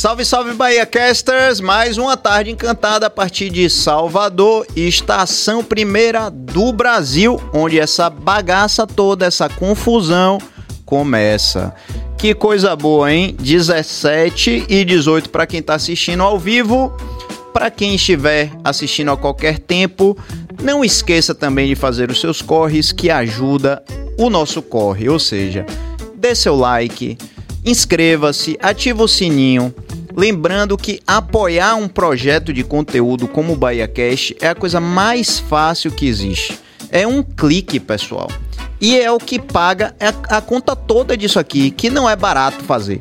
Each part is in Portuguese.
Salve, salve Bahia Casters! Mais uma tarde encantada a partir de Salvador, estação primeira do Brasil, onde essa bagaça toda, essa confusão começa. Que coisa boa, hein? 17 e 18 para quem tá assistindo ao vivo. Para quem estiver assistindo a qualquer tempo, não esqueça também de fazer os seus corres que ajuda o nosso corre, ou seja, dê seu like, inscreva-se, ativa o sininho. Lembrando que apoiar um projeto de conteúdo como o BahiaCast é a coisa mais fácil que existe. É um clique, pessoal. E é o que paga a, a conta toda disso aqui, que não é barato fazer.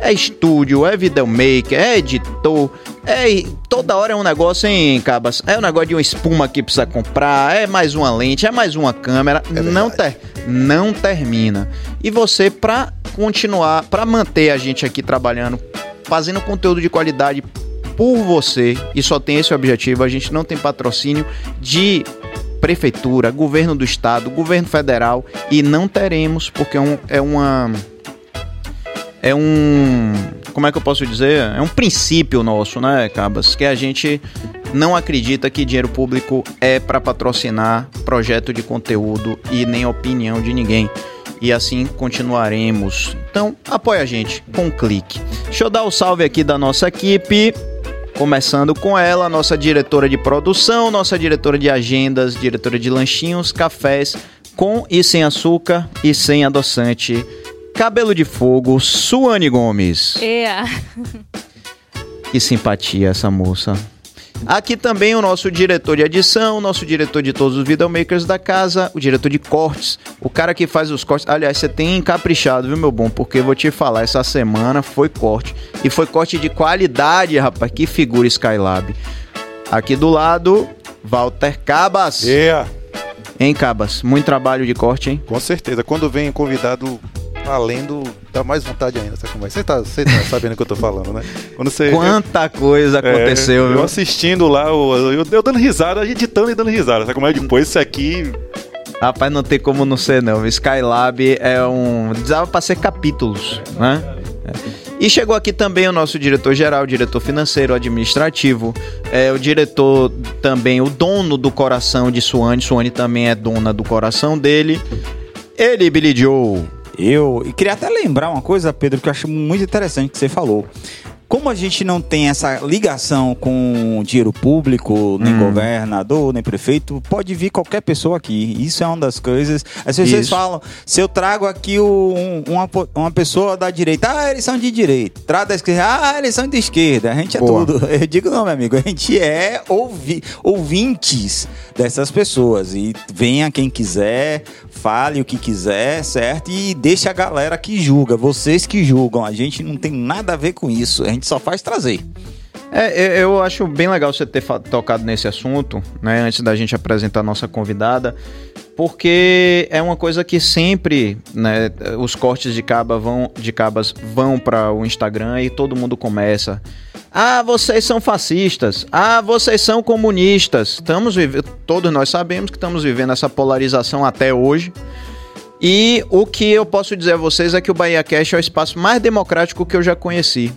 É estúdio, é videomaker, é editor, é toda hora é um negócio, hein, Cabas? É um negócio de uma espuma que precisa comprar, é mais uma lente, é mais uma câmera. É não, ter, não termina. E você, pra continuar, pra manter a gente aqui trabalhando, fazendo conteúdo de qualidade por você, e só tem esse objetivo, a gente não tem patrocínio de prefeitura, governo do estado, governo federal, e não teremos, porque é, um, é uma é um. Como é que eu posso dizer? É um princípio nosso, né, Cabas? Que a gente não acredita que dinheiro público é para patrocinar projeto de conteúdo e nem opinião de ninguém. E assim continuaremos. Então, apoia a gente com um clique. Deixa eu dar o um salve aqui da nossa equipe. Começando com ela, nossa diretora de produção, nossa diretora de agendas, diretora de lanchinhos, cafés, com e sem açúcar e sem adoçante. Cabelo de Fogo, Suane Gomes. É. Que simpatia essa moça. Aqui também o nosso diretor de edição, nosso diretor de todos os videomakers da casa, o diretor de cortes, o cara que faz os cortes. Aliás, você tem encaprichado, viu, meu bom? Porque eu vou te falar, essa semana foi corte. E foi corte de qualidade, rapaz. Que figura Skylab. Aqui do lado, Walter Cabas. Yeah. Hein, Cabas? Muito trabalho de corte, hein? Com certeza. Quando vem convidado além dá mais vontade ainda essa conversa. Você tá, você tá sabendo o que eu tô falando, né? Quando você, Quanta coisa é, aconteceu, é, Eu assistindo lá, eu, eu, eu dando risada, editando e dando risada. Sabe como é? Depois isso aqui. Rapaz, não tem como não ser, não. Skylab é um. Dava pra ser capítulos, né? É. E chegou aqui também o nosso diretor-geral, diretor financeiro, administrativo, é, o diretor também, o dono do coração de Suane. Suane também é dona do coração dele. Ele, Billy Joe. Eu e queria até lembrar uma coisa, Pedro, que eu acho muito interessante que você falou. Como a gente não tem essa ligação com dinheiro público, nem hum. governador, nem prefeito, pode vir qualquer pessoa aqui. Isso é uma das coisas. As pessoas Isso. falam, se eu trago aqui um, uma, uma pessoa da direita, ah, eles são de direita. Trago da esquerda, ah, eles são de esquerda. A gente é Boa. tudo. Eu digo, não, meu amigo, a gente é ouvi, ouvintes dessas pessoas. E venha quem quiser, fale o que quiser, certo? E deixe a galera que julga, vocês que julgam. A gente não tem nada a ver com isso. A gente só faz trazer. É, eu acho bem legal você ter tocado nesse assunto, né, antes da gente apresentar a nossa convidada, porque é uma coisa que sempre, né, os cortes de, caba vão, de cabas vão para o Instagram e todo mundo começa. Ah, vocês são fascistas. Ah, vocês são comunistas. Estamos vivendo, todos nós sabemos que estamos vivendo essa polarização até hoje. E o que eu posso dizer a vocês é que o Bahia Cash é o espaço mais democrático que eu já conheci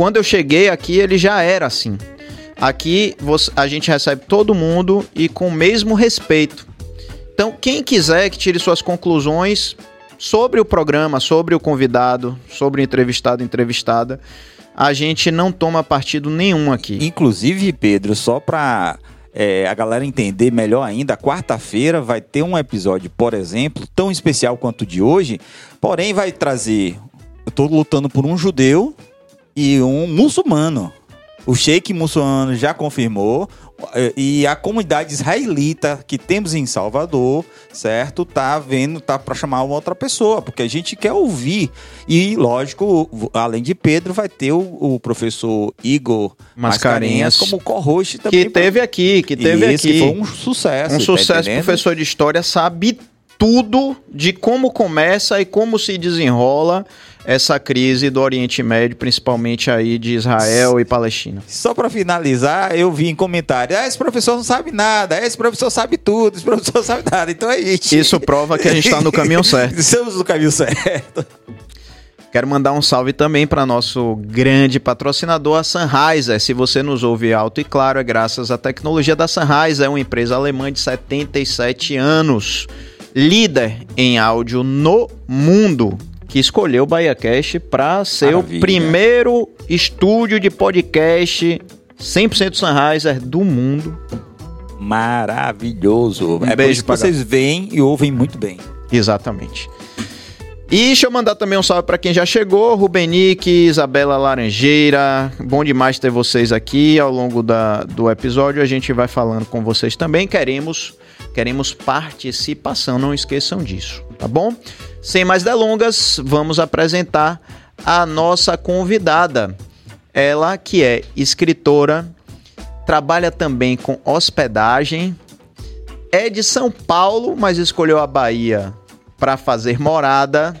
quando eu cheguei aqui, ele já era assim. Aqui a gente recebe todo mundo e com o mesmo respeito. Então, quem quiser que tire suas conclusões sobre o programa, sobre o convidado, sobre o entrevistado, entrevistada, a gente não toma partido nenhum aqui. Inclusive, Pedro, só para é, a galera entender melhor ainda, quarta-feira vai ter um episódio, por exemplo, tão especial quanto o de hoje, porém vai trazer. Eu tô lutando por um judeu e um muçulmano. O sheik muçulmano já confirmou eh, e a comunidade israelita que temos em Salvador, certo? Tá vendo, tá para chamar uma outra pessoa, porque a gente quer ouvir. E lógico, além de Pedro, vai ter o, o professor Igor Mascarenhas, Mascarenhas como co-host também. Que teve aqui, que teve Isso, aqui. Que foi um sucesso. Um tá sucesso, entendendo? professor de história sabe tudo de como começa e como se desenrola essa crise do Oriente Médio, principalmente aí de Israel e Palestina. Só para finalizar, eu vi em comentário: ah, esse professor não sabe nada, esse professor sabe tudo, esse professor não sabe nada. Então é isso. Isso prova que a gente está no caminho certo. Estamos no caminho certo. Quero mandar um salve também para nosso grande patrocinador, a Sennheiser. Se você nos ouve alto e claro, é graças à tecnologia da Sennheiser, é uma empresa alemã de 77 anos, líder em áudio no mundo, que escolheu o BahiaCast para ser Maravilha. o primeiro estúdio de podcast 100% Sennheiser do mundo. Maravilhoso. Um é beijo pra vocês veem e ouvem muito bem. Exatamente. E deixa eu mandar também um salve para quem já chegou, Rubenique, Isabela Laranjeira. Bom demais ter vocês aqui ao longo da, do episódio. A gente vai falando com vocês também. Queremos queremos participação, não esqueçam disso, tá bom? Sem mais delongas, vamos apresentar a nossa convidada. Ela que é escritora, trabalha também com hospedagem, é de São Paulo, mas escolheu a Bahia para fazer morada.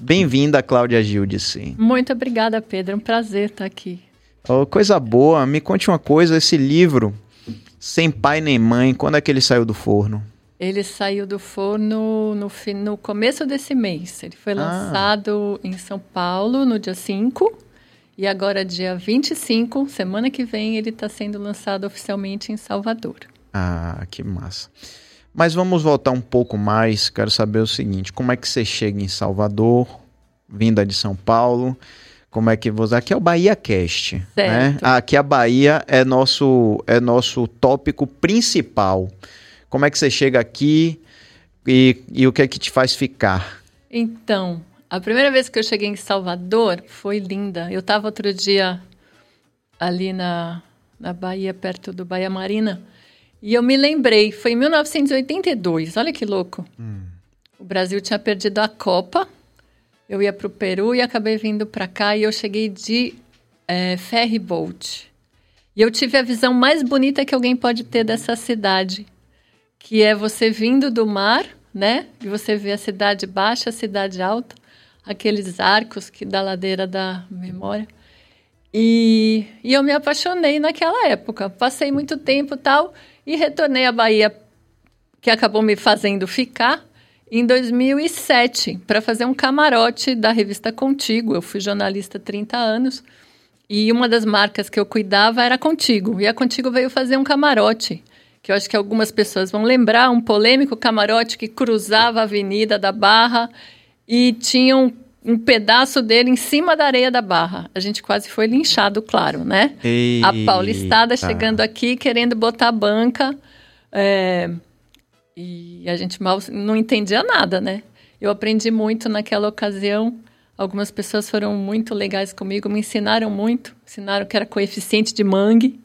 Bem-vinda, Cláudia Gildice. Muito obrigada, Pedro. É um prazer estar aqui. Oh, coisa boa. Me conte uma coisa, esse livro, Sem Pai Nem Mãe, quando é que ele saiu do forno? Ele saiu do forno no, no começo desse mês. Ele foi Ah. lançado em São Paulo no dia 5. E agora, dia 25, semana que vem, ele está sendo lançado oficialmente em Salvador. Ah, que massa. Mas vamos voltar um pouco mais. Quero saber o seguinte: como é que você chega em Salvador, vinda de São Paulo? Como é que você. Aqui é o Bahia Cast. Né? Certo. Aqui a Bahia é nosso, é nosso tópico principal. Como é que você chega aqui e, e o que é que te faz ficar? Então, a primeira vez que eu cheguei em Salvador foi linda. Eu estava outro dia ali na, na Bahia, perto do Bahia Marina, e eu me lembrei, foi em 1982, olha que louco. O Brasil tinha perdido a Copa, eu ia para o Peru e acabei vindo para cá e eu cheguei de eh, ferry boat. E eu tive a visão mais bonita que alguém pode ter dessa cidade, que é você vindo do mar, né? E você vê a cidade baixa, a cidade alta, aqueles arcos que da ladeira da memória. E, e eu me apaixonei naquela época. Passei muito tempo tal e retornei à Bahia, que acabou me fazendo ficar em 2007 para fazer um camarote da revista Contigo. Eu fui jornalista há 30 anos e uma das marcas que eu cuidava era Contigo. E a Contigo veio fazer um camarote, que eu acho que algumas pessoas vão lembrar, um polêmico camarote que cruzava a Avenida da Barra e tinha um, um pedaço dele em cima da areia da Barra. A gente quase foi linchado, claro, né? A Paulistada Eita. chegando aqui querendo botar banca. é, e a gente mal não entendia nada, né? Eu aprendi muito naquela ocasião. Algumas pessoas foram muito legais comigo, me ensinaram muito. Ensinaram que era coeficiente de mangue.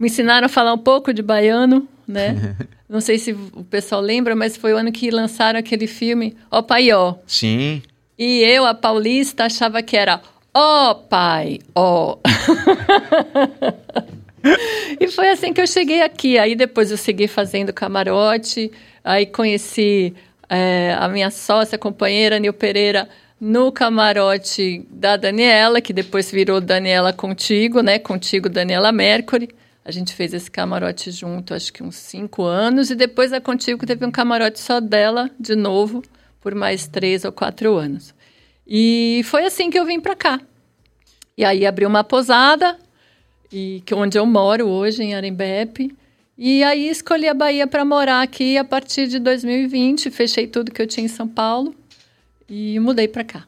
Me ensinaram a falar um pouco de baiano, né? não sei se o pessoal lembra, mas foi o ano que lançaram aquele filme Ó Paió. Sim. E eu, a paulista, achava que era ó pai, ó. e foi assim que eu cheguei aqui. Aí depois eu segui fazendo camarote, aí conheci é, a minha sócia, companheira, Nil Pereira, no camarote da Daniela, que depois virou Daniela Contigo, né? Contigo, Daniela Mercury. A gente fez esse camarote junto, acho que uns cinco anos, e depois a Contigo teve um camarote só dela, de novo, por mais três ou quatro anos. E foi assim que eu vim para cá. E aí abri uma posada, e que onde eu moro hoje, em Arembepe. E aí escolhi a Bahia para morar aqui a partir de 2020. Fechei tudo que eu tinha em São Paulo e mudei para cá.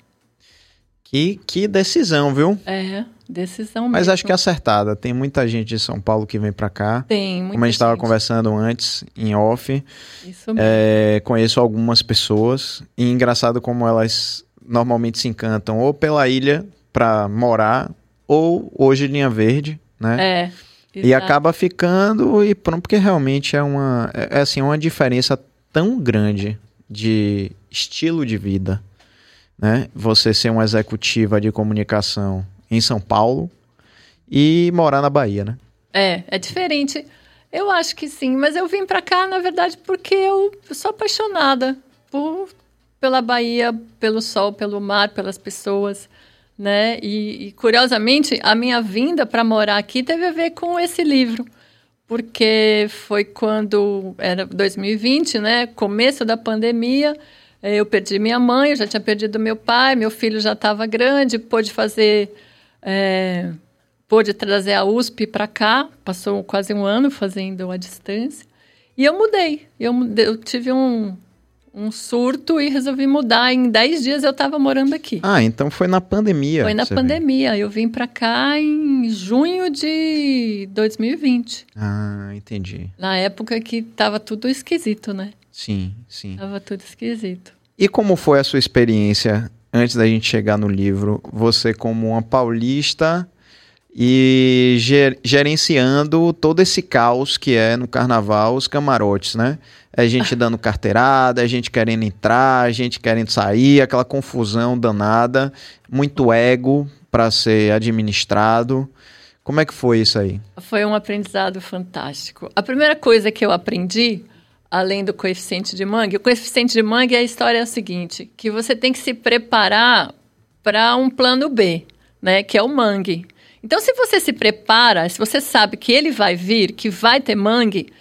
Que, que decisão, viu? É, decisão Mas mesmo. acho que é acertada. Tem muita gente de São Paulo que vem pra cá. tem muita Como a gente estava conversando antes, em off, Isso mesmo. é, conheço algumas pessoas. E engraçado como elas normalmente se encantam ou pela ilha pra morar, ou hoje Linha Verde, né? É. E exato. acaba ficando e pronto, porque realmente é uma, é, é assim, uma diferença tão grande de estilo de vida, né? Você ser uma executiva de comunicação em São Paulo e morar na Bahia, né? É, é diferente. Eu acho que sim, mas eu vim pra cá, na verdade, porque eu sou apaixonada por, pela Bahia, pelo sol, pelo mar, pelas pessoas, né? E, e, curiosamente, a minha vinda para morar aqui teve a ver com esse livro, porque foi quando era 2020, né? Começo da pandemia. Eh, Eu perdi minha mãe, eu já tinha perdido meu pai, meu filho já estava grande, pôde fazer. Eh, pôde trazer a USP para cá, passou quase um ano fazendo a distância. E eu mudei. Eu, eu tive um, um surto e resolvi mudar. Em 10 dias eu estava morando aqui. Ah, então foi na pandemia. Foi na veio. pandemia. Eu vim para cá em junho de 2020. Ah, entendi. Na época que tava tudo esquisito, né? Sim, sim. Tava tudo esquisito. E como foi a sua experiência antes da gente chegar no livro? Você como uma paulista e ger- gerenciando todo esse caos que é no carnaval, os camarotes, né? É gente dando carteirada, é gente querendo entrar, é gente querendo sair, aquela confusão danada, muito ego para ser administrado. Como é que foi isso aí? Foi um aprendizado fantástico. A primeira coisa que eu aprendi, além do coeficiente de mangue, o coeficiente de mangue, a história é a seguinte, que você tem que se preparar para um plano B, né, que é o mangue. Então, se você se prepara, se você sabe que ele vai vir, que vai ter mangue,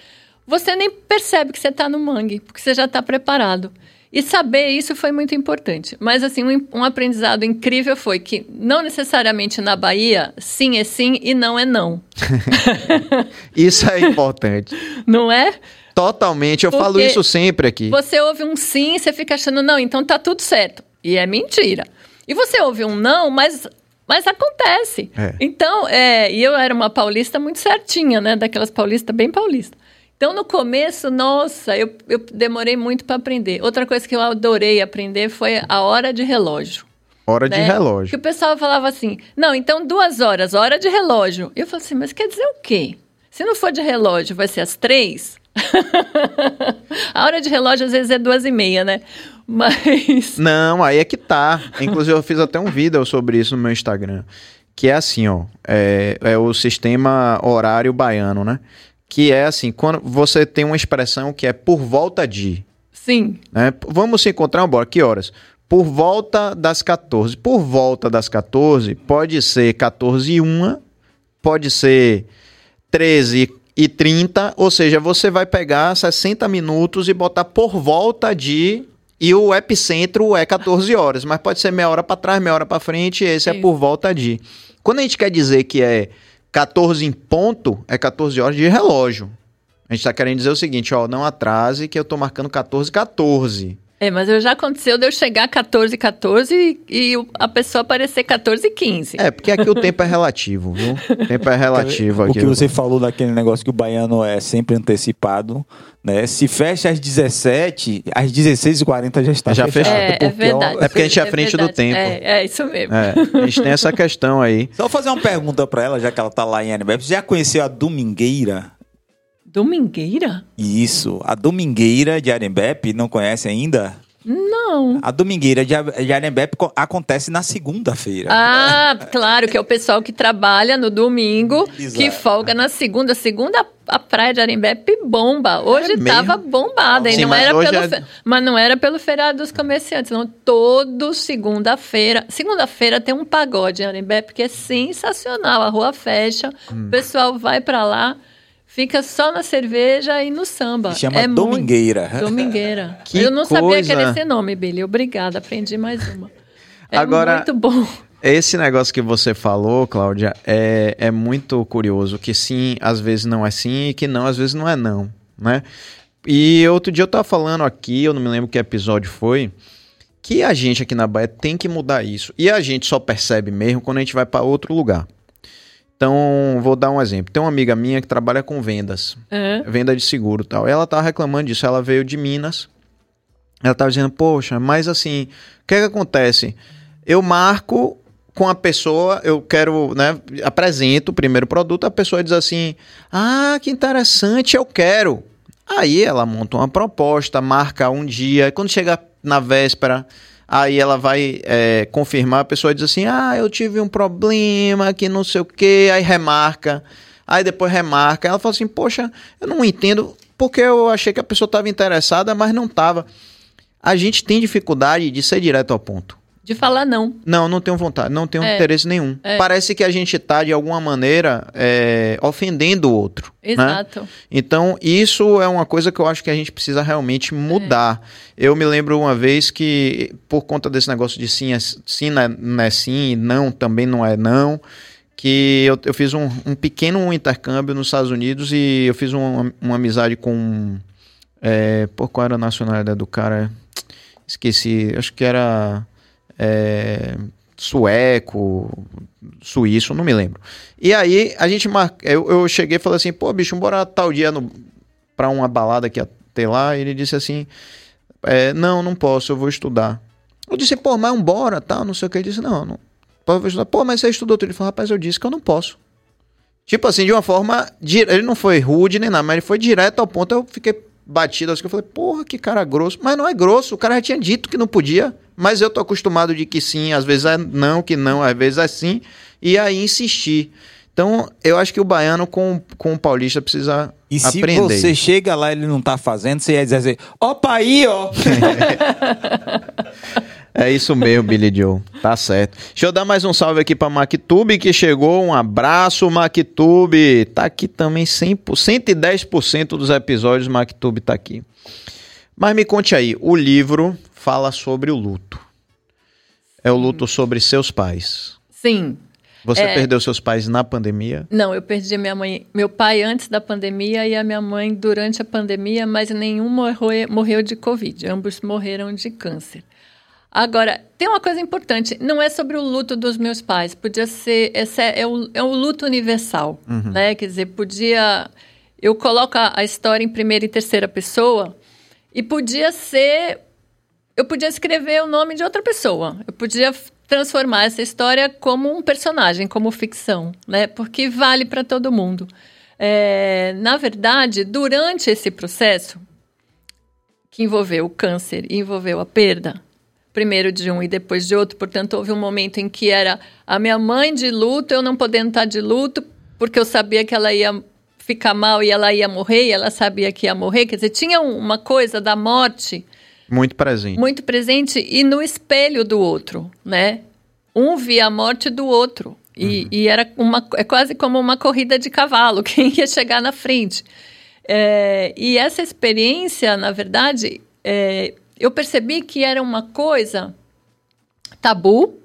você nem percebe que você está no mangue, porque você já está preparado. E saber isso foi muito importante. Mas, assim, um, um aprendizado incrível foi que, não necessariamente na Bahia, sim é sim e não é não. Isso é importante. Não é? Totalmente. Eu Porque falo isso sempre aqui. Você ouve um sim, você fica achando, não, então tá tudo certo. E é mentira. E você ouve um não, mas, mas acontece. É. Então, é, e eu era uma paulista muito certinha, né? Daquelas paulistas bem paulista. Então, no começo, nossa, eu, eu demorei muito para aprender. Outra coisa que eu adorei aprender foi a hora de relógio. Hora de né? relógio. Que o pessoal falava assim, não, então duas horas, hora de relógio. E eu falei assim, mas quer dizer o quê? Se não for de relógio, vai ser às três? a hora de relógio às vezes é duas e meia, né? Mas... Não, aí é que tá. Inclusive, eu fiz até um vídeo sobre isso no meu Instagram. Que é assim, ó. É, é o sistema horário baiano, né? Que é assim, quando você tem uma expressão que é por volta de. Sim, Né? Vamos se encontrar, bora. Que horas? Por volta das 14. Por volta das 14, pode ser 14 e 1, pode ser 13 e 30, ou seja, você vai pegar 60 minutos e botar por volta de. E o epicentro é 14 horas, mas pode ser meia hora para trás, meia hora para frente, esse é Isso. por volta de. Quando a gente quer dizer que é 14 em ponto, é 14 horas de relógio. A gente tá querendo dizer o seguinte, ó, não atrase que eu tô marcando 14 14. É, mas eu já aconteceu de eu chegar 14 14 e, o- a pessoa aparecer 14 15. É, porque aqui o tempo é relativo, viu? O tempo é relativo O aqui. que você falou daquele negócio que o baiano é sempre antecipado, né? Se fecha às 17, às 16h40 já está Já fechado. É, é porque, ó, verdade. É porque a gente é à frente do verdade. tempo. É, é isso mesmo. É, a gente tem essa questão aí. Só vou fazer uma pergunta pra ela, já que ela tá lá em Anibep. Você já conheceu a Domingueira? Domingueira? Isso, a Domingueira de Arembep, não conhece ainda? Não. A Domingueira de A- de Arembep co- acontece na segunda-feira. Ah, claro, que é o pessoal que trabalha no domingo, Exato. que folga na segunda. Segunda, a praia de Arembepe bomba. Hoje É mesmo? tava bombada, e Sim, não mas era pelo é- fe- mas não era pelo feriado dos comerciantes, não. Todo segunda-feira. Segunda-feira tem um pagode em Arembepe que é sensacional. A rua fecha, Hum. o pessoal vai pra lá, fica só na cerveja e no samba. Se chama é muito- Domingueira. Domingueira. Que Eu não sabia que era coisa. esse nome, Billy. Obrigada, aprendi mais uma. É Agora- muito bom. Esse negócio que você falou, Cláudia, é, é muito curioso. Que sim, às vezes não é sim, e que não, às vezes não é não, né? E outro dia eu tava falando aqui, eu não me lembro que episódio foi, que a gente aqui na Bahia tem que mudar isso. E a gente só percebe mesmo quando a gente vai para outro lugar. Então, vou dar um exemplo. Tem uma amiga minha que trabalha com vendas. É. venda de seguro e tal. Ela tava reclamando disso, ela veio de Minas. Ela tava dizendo, poxa, mas assim, o que é que acontece? Eu marco com a pessoa, eu quero, né, apresento o primeiro produto, a pessoa diz assim, ah, que interessante, eu quero. Aí ela monta uma proposta, marca um dia, quando chega na véspera, aí ela vai é, confirmar, a pessoa diz assim, ah, eu tive um problema, que não sei o que, aí remarca, aí depois remarca, ela fala assim, poxa, eu não entendo, porque eu achei que a pessoa estava interessada, mas não estava. A gente tem dificuldade de ser direto ao ponto. De falar não. Não, não tenho vontade, não tenho É. interesse nenhum. É. Parece que a gente tá, de alguma maneira, é, ofendendo o outro. né? Exato. Então, isso é uma coisa que eu acho que a gente precisa realmente mudar. Eu me lembro uma vez que, por conta desse negócio de sim, é, sim não é, é sim, e não também não é não, que eu, eu fiz um, um pequeno intercâmbio nos Estados Unidos e eu fiz uma, uma amizade com. É, por qual era a nacionalidade do cara? Esqueci, acho que era. É, sueco, suíço, não me lembro. E aí a gente mar... eu, eu cheguei e falei assim, pô, bicho, bora tal dia no... pra uma balada que ia ter lá. E ele disse assim: é, não, não posso, eu vou estudar. Eu disse, pô, mas bora, tal, não sei o que. Ele disse, não, não. Vou estudar. Pô, mas você estudou tudo. Ele falou, rapaz, eu disse que eu não posso. Tipo assim, de uma forma. Ele não foi rude nem nada, mas ele foi direto ao ponto. Eu fiquei batido assim, eu falei, porra, que cara grosso. Mas não é grosso, o cara já tinha dito que não podia. Mas eu tô acostumado de que sim, às vezes é não, que não, às vezes é sim. E aí insistir. Então, eu acho que o baiano com, com o paulista precisa E se aprender. você chega lá e ele não tá fazendo, você ia dizer assim, opa aí, ó. É isso mesmo, Billy Joe. Tá certo. Deixa eu dar mais um salve aqui pra Mactube que chegou. Um abraço, Mactube. Tá aqui também 100%, 110% dos episódios Mactube tá aqui. Mas me conte aí, o livro fala sobre o luto. É o luto sobre seus pais. Sim. Você É. perdeu seus pais na pandemia? Não, eu perdi minha mãe, meu pai antes da pandemia e a minha mãe durante a pandemia, mas nenhum morreu, morreu de Covid. Ambos morreram de câncer. Agora, tem uma coisa importante, não é sobre o luto dos meus pais, podia ser, esse é, é o, é o luto universal, né? Quer dizer, podia, eu coloco a, a história em primeira e terceira pessoa e podia ser, eu podia escrever o nome de outra pessoa, eu podia transformar essa história como um personagem, como ficção, né? Porque vale para todo mundo. É, na verdade, durante esse processo, que envolveu o câncer envolveu a perda, primeiro de um e depois de outro. Portanto, houve um momento em que era a minha mãe de luto, eu não podendo estar de luto, porque eu sabia que ela ia ficar mal e ela ia morrer, e ela sabia que ia morrer. Quer dizer, tinha um- uma coisa da morte Muito presente. muito presente e no espelho do outro, né? Um via a morte do outro. E, e era uma, é quase como uma corrida de cavalo, quem ia chegar na frente. É, e essa experiência, na verdade, é, eu percebi que era uma coisa tabu,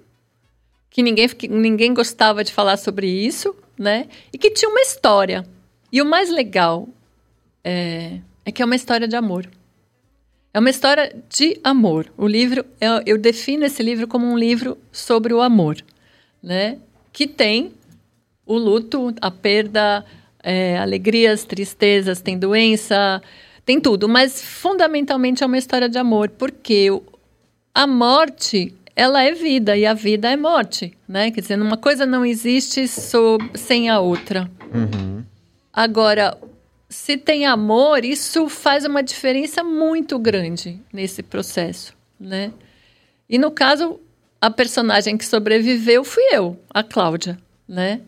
que ninguém, que ninguém gostava de falar sobre isso, né? E que tinha uma história. E o mais legal é, é que é uma história de amor. É uma história de amor. O livro, eu, eu defino esse livro como um livro sobre o amor, né? Que tem o luto, a perda, é, alegrias, tristezas, tem doença, tem tudo. Mas fundamentalmente é uma história de amor, porque a morte ela é vida e a vida é morte, né? Quer dizer, uma coisa não existe so- sem a outra. Agora, se tem amor, isso faz uma diferença muito grande nesse processo, né? E no caso, a personagem que sobreviveu fui eu, a Cláudia, né?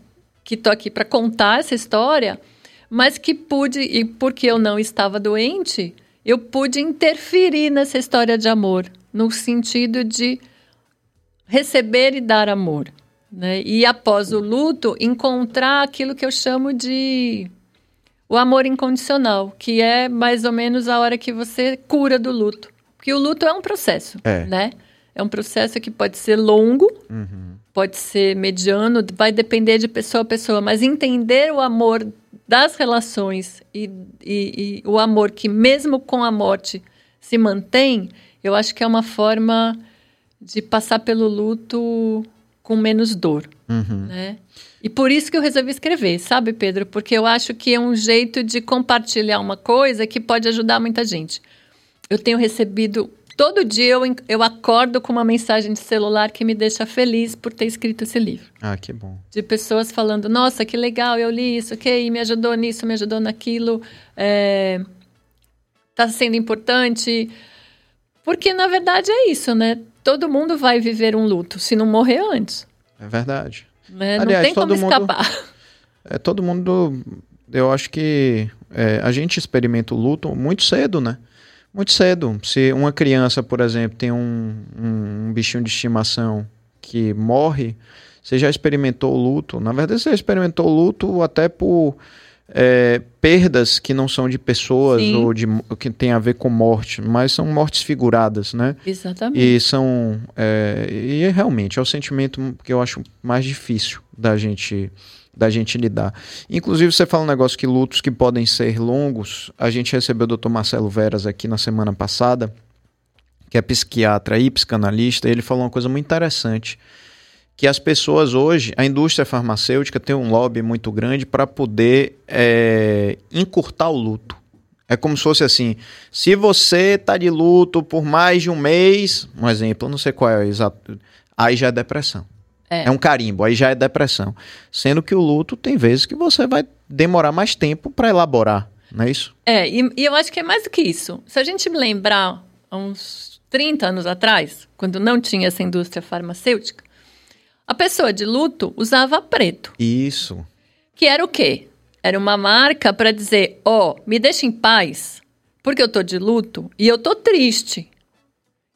Que tô aqui para contar essa história, mas que pude e porque eu não estava doente, eu pude interferir nessa história de amor, no sentido de receber e dar amor, né? E após o luto, encontrar aquilo que eu chamo de o amor incondicional, que é mais ou menos a hora que você cura do luto. Porque o luto é um processo, É. né? É um processo que pode ser longo, pode ser mediano, vai depender de pessoa a pessoa, mas entender o amor das relações e, e- e o amor que mesmo com a morte se mantém, eu acho que é uma forma de passar pelo luto com menos dor, né? E por isso que eu resolvi escrever, sabe, Pedro? Porque eu acho que é um jeito de compartilhar uma coisa que pode ajudar muita gente. Eu tenho recebido todo dia eu, eu acordo com uma mensagem de celular que me deixa feliz por ter escrito esse livro Ah, que bom. de pessoas falando, nossa, que legal, eu li isso, ok, me ajudou nisso, me ajudou naquilo, é, tá sendo importante. Porque, na verdade, é isso, né? Todo mundo vai viver um luto, se não morrer antes. É verdade. Aliás, não tem como todo mundo- escapar. É, todo mundo. Eu acho que é, a gente experimenta o luto muito cedo, né? muito cedo. Se uma criança, por exemplo, tem um, um, um bichinho de estimação que morre, você já experimentou o luto. Na verdade, você experimentou o luto até por é, perdas que não são de pessoas Sim. ou de que tem a ver com morte, mas são mortes figuradas, né? Exatamente. E são. É, e é realmente é o sentimento que eu acho mais difícil da gente da gente lidar. Inclusive, você fala um negócio que lutos que podem ser longos. A gente recebeu o Dr. Marcelo Veras aqui na semana passada, que é psiquiatra e psicanalista, e ele falou uma coisa muito interessante. Que as pessoas hoje, a indústria farmacêutica tem um lobby muito grande para poder é, encurtar o luto. É como se fosse assim: se você está de luto por mais de um mês, um exemplo, não sei qual é o exato, aí já é depressão. É. É um carimbo, aí já é depressão. Sendo que o luto tem vezes que você vai demorar mais tempo para elaborar, não é isso? É, e, e eu acho que é mais do que isso. Se a gente lembrar, uns 30 anos atrás, quando não tinha essa indústria farmacêutica, a pessoa de luto usava preto, Isso. que era o quê? Era uma marca para dizer, ó, me deixa em paz, porque eu tô de luto e eu tô triste.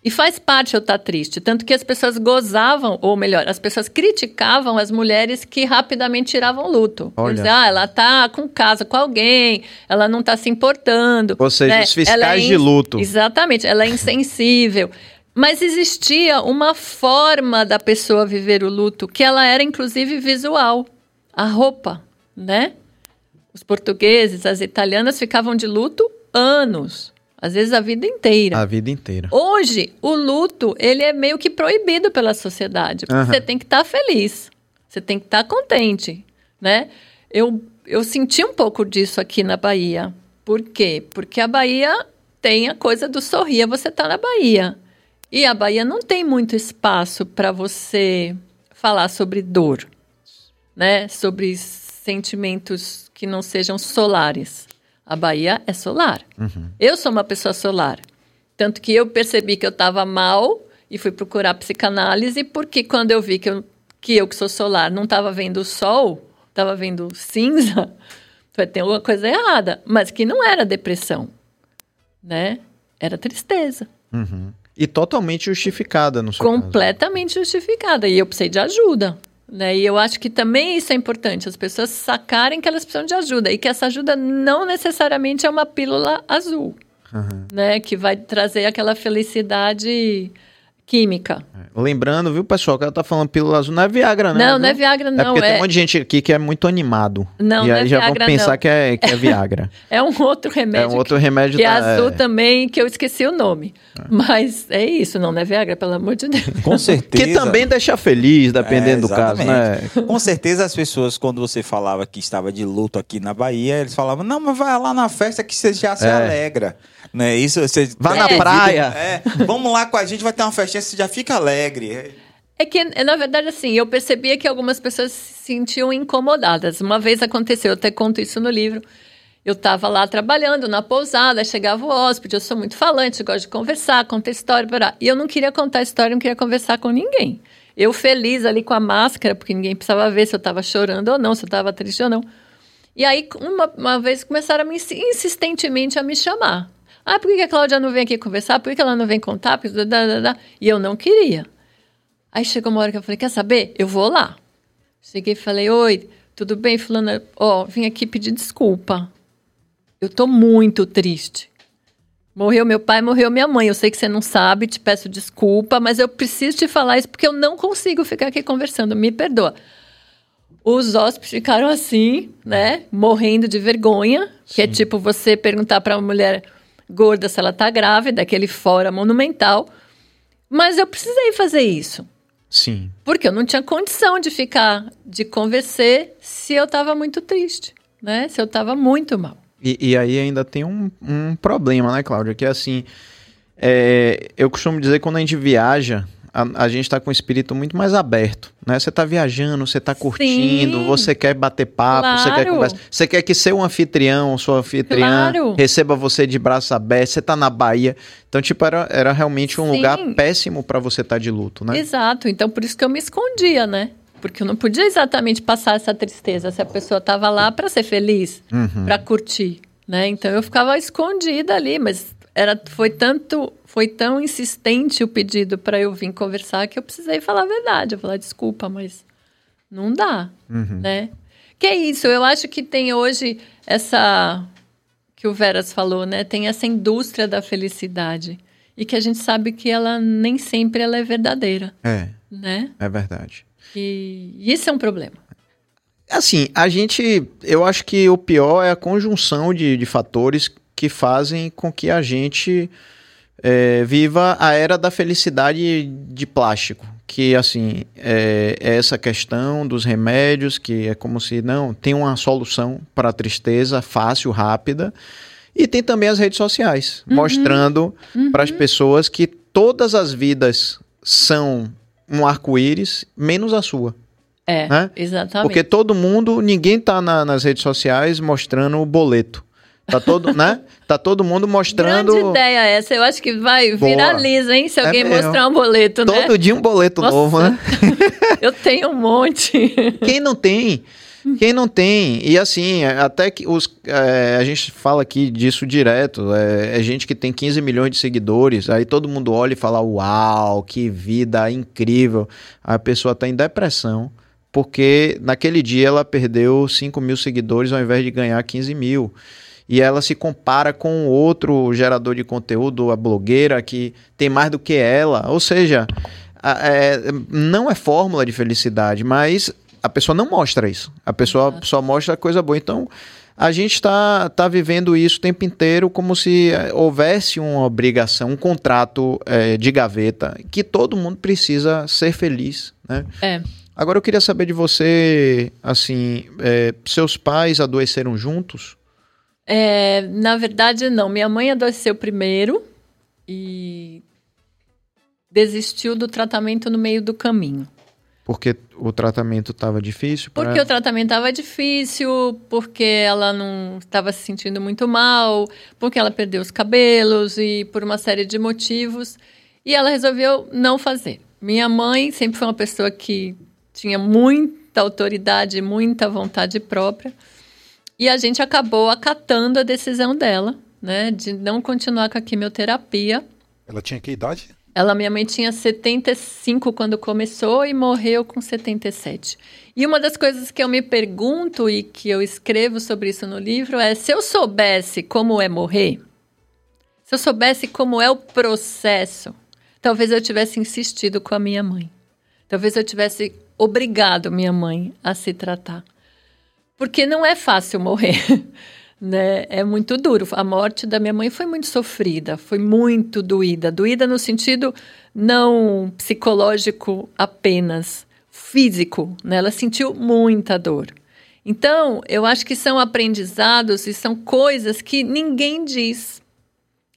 E faz parte eu estar triste. Tanto que as pessoas gozavam, ou melhor, as pessoas criticavam as mulheres que rapidamente tiravam luto. Olha. Dizer, ah, ela tá com casa com alguém, ela não tá se importando. Ou seja, né? os fiscais é de luto. Exatamente, ela é insensível. Mas existia uma forma da pessoa viver o luto que ela era inclusive visual. A roupa, né? Os portugueses, as italianas ficavam de luto anos, às vezes a vida inteira. A vida inteira. Hoje, o luto, ele é meio que proibido pela sociedade. Aham. Você tem que estar feliz. Você tem que estar contente, né? Eu, eu senti um pouco disso aqui na Bahia. Por quê? Porque a Bahia tem a coisa do sorria, você tá na Bahia. E a Bahia não tem muito espaço para você falar sobre dor, né? Sobre sentimentos que não sejam solares. A Bahia é solar. Eu sou uma pessoa solar. Tanto que eu percebi que eu estava mal e fui procurar psicanálise, porque quando eu vi que eu, que, eu que sou solar não estava vendo o sol, estava vendo cinza, vai ter alguma coisa errada. Mas que não era depressão, né? Era tristeza. Uhum. E totalmente justificada no seu caso. completamente justificada. E eu precisei de ajuda. Né? E eu acho que também isso é importante, as pessoas sacarem que elas precisam de ajuda e que essa ajuda não necessariamente é uma pílula azul, Uhum. né? Que vai trazer aquela felicidade química. Lembrando, viu, pessoal, que ela tá falando pílula azul, não é Viagra, não. Não, não viu? é Viagra, É não. porque tem É, um monte de gente aqui que é muito animado. Não, e não aí é já vão Viagra, pensar não. que é, que é Viagra. é um outro é remédio. um outro remédio que é da- azul é. também, que eu esqueci o nome. Mas é isso, não, não é Viagra, pelo amor de Deus. Com certeza. Que também deixa feliz, dependendo É, do caso, né? Com certeza as pessoas, quando você falava que estava de luto aqui na Bahia, eles falavam, não, mas vai lá na festa que você já se É. alegra. Né? Isso, você Vá na praia. É, vamos lá com a gente, vai ter uma festinha, você já fica alegre. É que, na verdade, assim, eu percebia que algumas pessoas se sentiam incomodadas. Uma vez aconteceu, eu até conto isso no livro. Eu estava lá trabalhando na pousada, chegava o hóspede, eu sou muito falante, gosto de conversar, contar história, bará. e eu não queria contar história, não queria conversar com ninguém. Eu feliz ali com a máscara, porque ninguém precisava ver se eu estava chorando ou não, se eu estava triste ou não. E aí, uma, uma vez, começaram a me, insi- insistentemente a me chamar. Ah, por que a Cláudia não vem aqui conversar? Por que ela não vem contar? Por que- da, da, da, da. E eu não queria. Aí chegou uma hora que eu falei, quer saber? Eu vou lá. Cheguei e falei, oi, tudo bem, fulana? Ó, vim aqui pedir desculpa. Eu tô muito triste. Morreu meu pai, morreu minha mãe. Eu sei que você não sabe, te peço desculpa, mas eu preciso te falar isso porque eu não consigo ficar aqui conversando. Me perdoa. Os hóspedes ficaram assim, né? Morrendo de vergonha. Que é tipo você perguntar para uma mulher gorda se ela tá grávida, aquele fora monumental. Mas eu precisei fazer isso. Sim. Porque eu não tinha condição de ficar, de conversar se eu estava muito triste, né? Se eu estava muito mal. E, e aí ainda tem um, um problema, né, Cláudia? Que é assim, é, eu costumo dizer que quando a gente viaja, a, a gente tá com o espírito muito mais aberto, né? Você tá viajando, você tá curtindo, Sim. você quer bater papo, você quer Claro. conversar, você quer que seu anfitrião, sua anfitriã Claro. receba você de braços abertos, você tá na Bahia. Então, tipo, era, era realmente um Sim. lugar péssimo para você estar de luto, né? Exato. Então, por isso que eu me escondia, né? Porque eu não podia exatamente passar essa tristeza se a pessoa estava lá para ser feliz, Uhum. para curtir, né? Então, eu ficava escondida ali, mas era, foi tanto, foi tão insistente o pedido para eu vir conversar que eu precisei falar a verdade. Eu falar, desculpa, mas não dá, né? Que é isso, eu acho que tem hoje essa que o Veras falou, né? Tem essa indústria da felicidade e que a gente sabe que ela nem sempre ela é verdadeira, É, né? é verdade. E, e isso é um problema. Assim, a gente. Eu acho que o pior é a conjunção de, de fatores que fazem com que a gente é, viva a era da felicidade de plástico. Que, assim, é, é essa questão dos remédios, que é como se não tem uma solução para a tristeza fácil, rápida. E tem também as redes sociais, mostrando para as pessoas que todas as vidas são um arco-íris, menos a sua. É, Né? exatamente. Porque todo mundo, ninguém tá na- nas redes sociais mostrando o boleto. Tá todo, né? Tá todo mundo mostrando Grande ideia essa. Eu acho que vai Boa. viraliza, hein? Se É alguém mesmo. mostrar um boleto, né? todo dia um boleto Nossa. novo, né? Eu tenho um monte. Quem não tem? Quem não tem? E assim, até que os. é, a gente fala aqui disso direto. É, é gente que tem 15 milhões de seguidores. Aí todo mundo olha e fala: Uau, que vida incrível. A pessoa tá em depressão. Porque naquele dia ela perdeu 5 mil seguidores ao invés de ganhar 15 mil. E ela se compara com outro gerador de conteúdo, a blogueira, que tem mais do que ela. Ou seja, a- é, não é fórmula de felicidade, mas a pessoa não mostra isso. A pessoa só mostra coisa boa. Então, a gente está tá vivendo isso o tempo inteiro como se eh, houvesse uma obrigação, um contrato eh, de gaveta, que todo mundo precisa ser feliz, né? É. Agora eu queria saber de você, assim, eh, seus pais adoeceram juntos? É, na verdade, não. Minha mãe adoeceu primeiro e desistiu do tratamento no meio do caminho. Porque o tratamento estava difícil? pra Porque ela? o tratamento estava difícil, porque ela não estava se sentindo muito mal, porque ela perdeu os cabelos e por uma série de motivos. E ela resolveu não fazer. Minha mãe sempre foi uma pessoa que tinha muita autoridade, muita vontade própria. E a gente acabou acatando a decisão dela, né, de não continuar com a quimioterapia. Ela tinha que idade? Ela, minha mãe tinha 75 quando começou e morreu com 77. E uma das coisas que eu me pergunto e que eu escrevo sobre isso no livro é: se eu soubesse como é morrer, se eu soubesse como é o processo, talvez eu tivesse insistido com a minha mãe. Talvez eu tivesse obrigado minha mãe a se tratar. Porque não é fácil morrer. Né? É muito duro. A morte da minha mãe foi muito sofrida, foi muito doída. Doída no sentido não psicológico apenas, físico. Né? Ela sentiu muita dor. Então, eu acho que são aprendizados e são coisas que ninguém diz.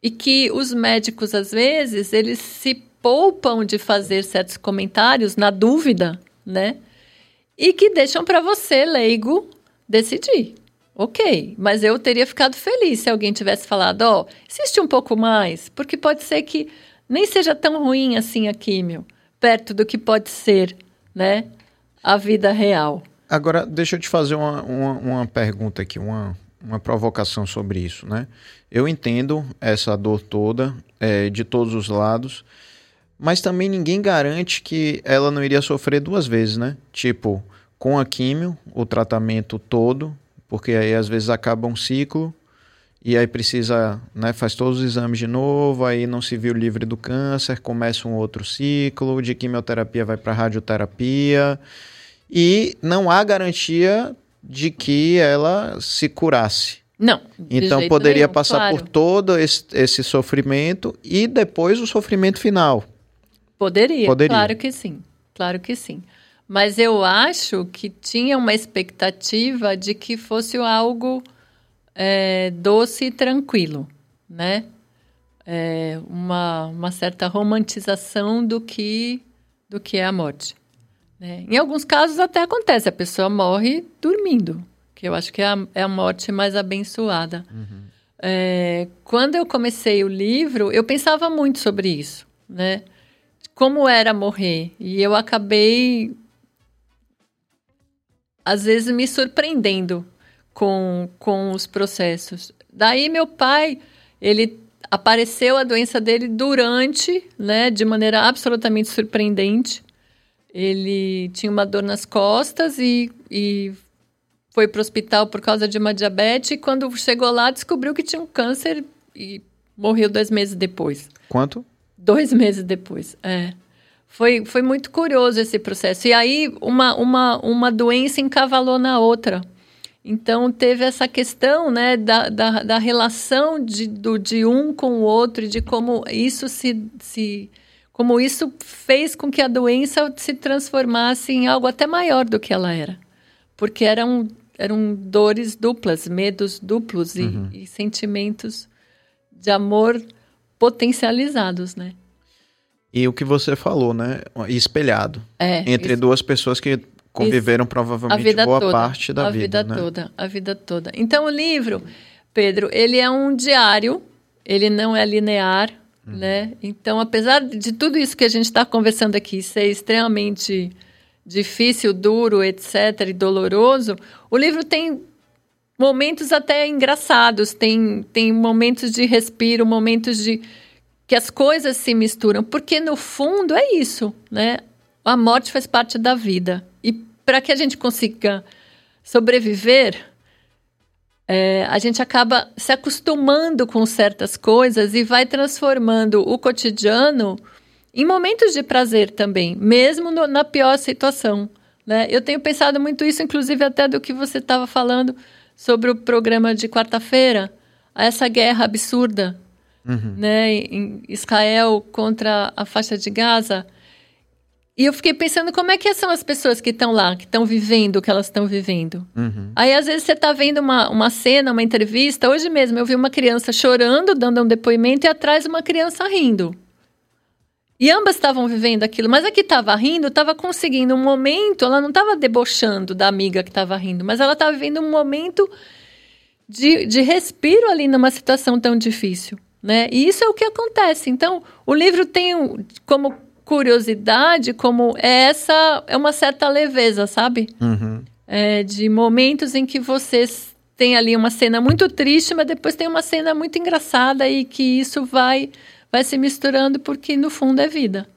E que os médicos, às vezes, eles se poupam de fazer certos comentários na dúvida, né? E que deixam para você, leigo, decidir. Ok, mas eu teria ficado feliz se alguém tivesse falado, ó, oh, insiste um pouco mais, porque pode ser que nem seja tão ruim assim a químio, perto do que pode ser, né, a vida real. Agora, deixa eu te fazer uma, uma, uma pergunta aqui, uma, uma provocação sobre isso, né? Eu entendo essa dor toda, é, de todos os lados, mas também ninguém garante que ela não iria sofrer duas vezes, né? Tipo, com a químio, o tratamento todo, porque aí às vezes acaba um ciclo e aí precisa, né, faz todos os exames de novo, aí não se viu livre do câncer, começa um outro ciclo, de quimioterapia vai para radioterapia e não há garantia de que ela se curasse. Não. Então poderia nenhum, passar claro. por todo esse, esse sofrimento e depois o sofrimento final. Poderia, Poderia. claro que sim, claro que sim. Mas eu acho que tinha uma expectativa de que fosse algo é, doce e tranquilo, né? É, uma, uma certa romantização do que, do que é a morte. né? Em alguns casos até acontece, a pessoa morre dormindo, que eu acho que é a, é a morte mais abençoada. É, quando eu comecei o livro, eu pensava muito sobre isso, né? Como era morrer. E eu acabei, às vezes, me surpreendendo com, com os processos. Daí, meu pai, ele apareceu a doença dele durante, né, de maneira absolutamente surpreendente. Ele tinha uma dor nas costas e, e foi para o hospital por causa de uma diabetes. E quando chegou lá, descobriu que tinha um câncer e morreu dois meses depois. Quanto? Dois meses depois, é. Foi, foi muito curioso esse processo. E aí, uma, uma, uma doença encavalou na outra. Então, teve essa questão né, da, da, da relação de, do, de um com o outro e de como isso se, se como isso fez com que a doença se transformasse em algo até maior do que ela era. Porque eram, eram dores duplas, medos duplos uhum. e, e sentimentos de amor potencializados, né? E o que você falou, né? Espelhado. É, entre isso. duas pessoas que conviveram isso. provavelmente boa toda, parte da a vida. A vida né? toda, a vida toda. Então o livro, Pedro, ele é um diário, ele não é linear, uhum. né? Então, apesar de tudo isso que a gente está conversando aqui ser extremamente difícil, duro, etc., e doloroso, o livro tem momentos até engraçados, tem, tem momentos de respiro, momentos de que as coisas se misturam, porque no fundo é isso, né? A morte faz parte da vida. E para que a gente consiga sobreviver, é, a gente acaba se acostumando com certas coisas e vai transformando o cotidiano em momentos de prazer também, mesmo no, na pior situação. Né? Eu tenho pensado muito isso, inclusive até do que você estava falando sobre o programa de quarta-feira, essa guerra absurda uhum. né, em Israel contra a faixa de Gaza. E eu fiquei pensando como é que são as pessoas que estão lá, que estão vivendo o que elas estão vivendo. Uhum. Aí, às vezes, você está vendo uma, uma cena, uma entrevista. Hoje mesmo, eu vi uma criança chorando, dando um depoimento, e atrás uma criança rindo. E ambas estavam vivendo aquilo, mas a que estava rindo estava conseguindo um momento, ela não estava debochando da amiga que estava rindo, mas ela estava vivendo um momento de, de respiro ali numa situação tão difícil. Né? E isso é o que acontece. Então, o livro tem como curiosidade, como essa é uma certa leveza, sabe? Uhum. É, de momentos em que você tem ali uma cena muito triste, mas depois tem uma cena muito engraçada e que isso vai vai se misturando porque no fundo é vida.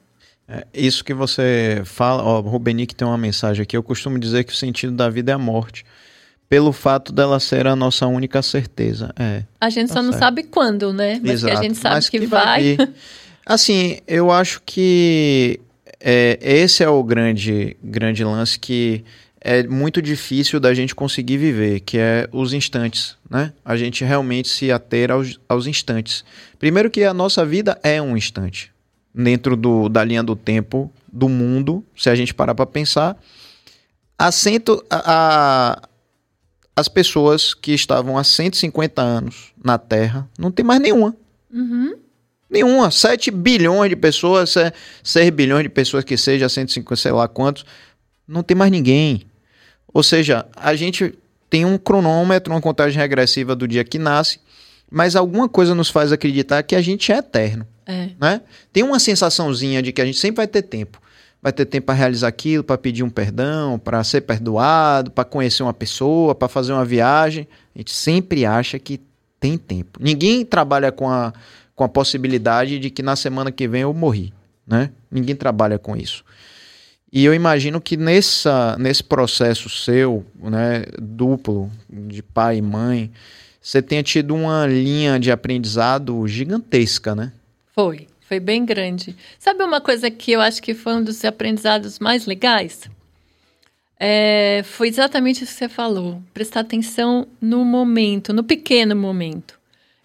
É, isso que você fala, ó, Rubenick tem uma mensagem aqui. Eu costumo dizer que o sentido da vida é a morte pelo fato dela ser a nossa única certeza. É, a gente tá só certo. não sabe quando, né? Mas Exato. que a gente sabe que, que, vai. vai assim, eu acho que é, esse é o grande, grande lance que é muito difícil da gente conseguir viver, que é os instantes, né? A gente realmente se ater aos, aos instantes. Primeiro que a nossa vida é um instante. Dentro do, da linha do tempo do mundo, se a gente parar para pensar, assento a, as pessoas que estavam há 150 anos na Terra, não tem mais nenhuma. Uhum. Nenhuma. 7 bilhões de pessoas, 6 bilhões de pessoas que seja, 150, sei lá quantos, não tem mais ninguém. Ou seja, a gente tem um cronômetro, uma contagem regressiva do dia que nasce, mas alguma coisa nos faz acreditar que a gente é eterno. É. Né? Tem uma sensaçãozinha de que a gente sempre vai ter tempo vai ter tempo para realizar aquilo, para pedir um perdão, para ser perdoado, para conhecer uma pessoa, para fazer uma viagem. A gente sempre acha que tem tempo. Ninguém trabalha com a, com a possibilidade de que na semana que vem eu morri, né? Ninguém trabalha com isso. E eu imagino que nessa, nesse processo seu, né, duplo, de pai e mãe, você tenha tido uma linha de aprendizado gigantesca, né? Foi. Foi bem grande. Sabe uma coisa que eu acho que foi um dos aprendizados mais legais? É, foi exatamente isso que você falou. Prestar atenção no momento, no pequeno momento.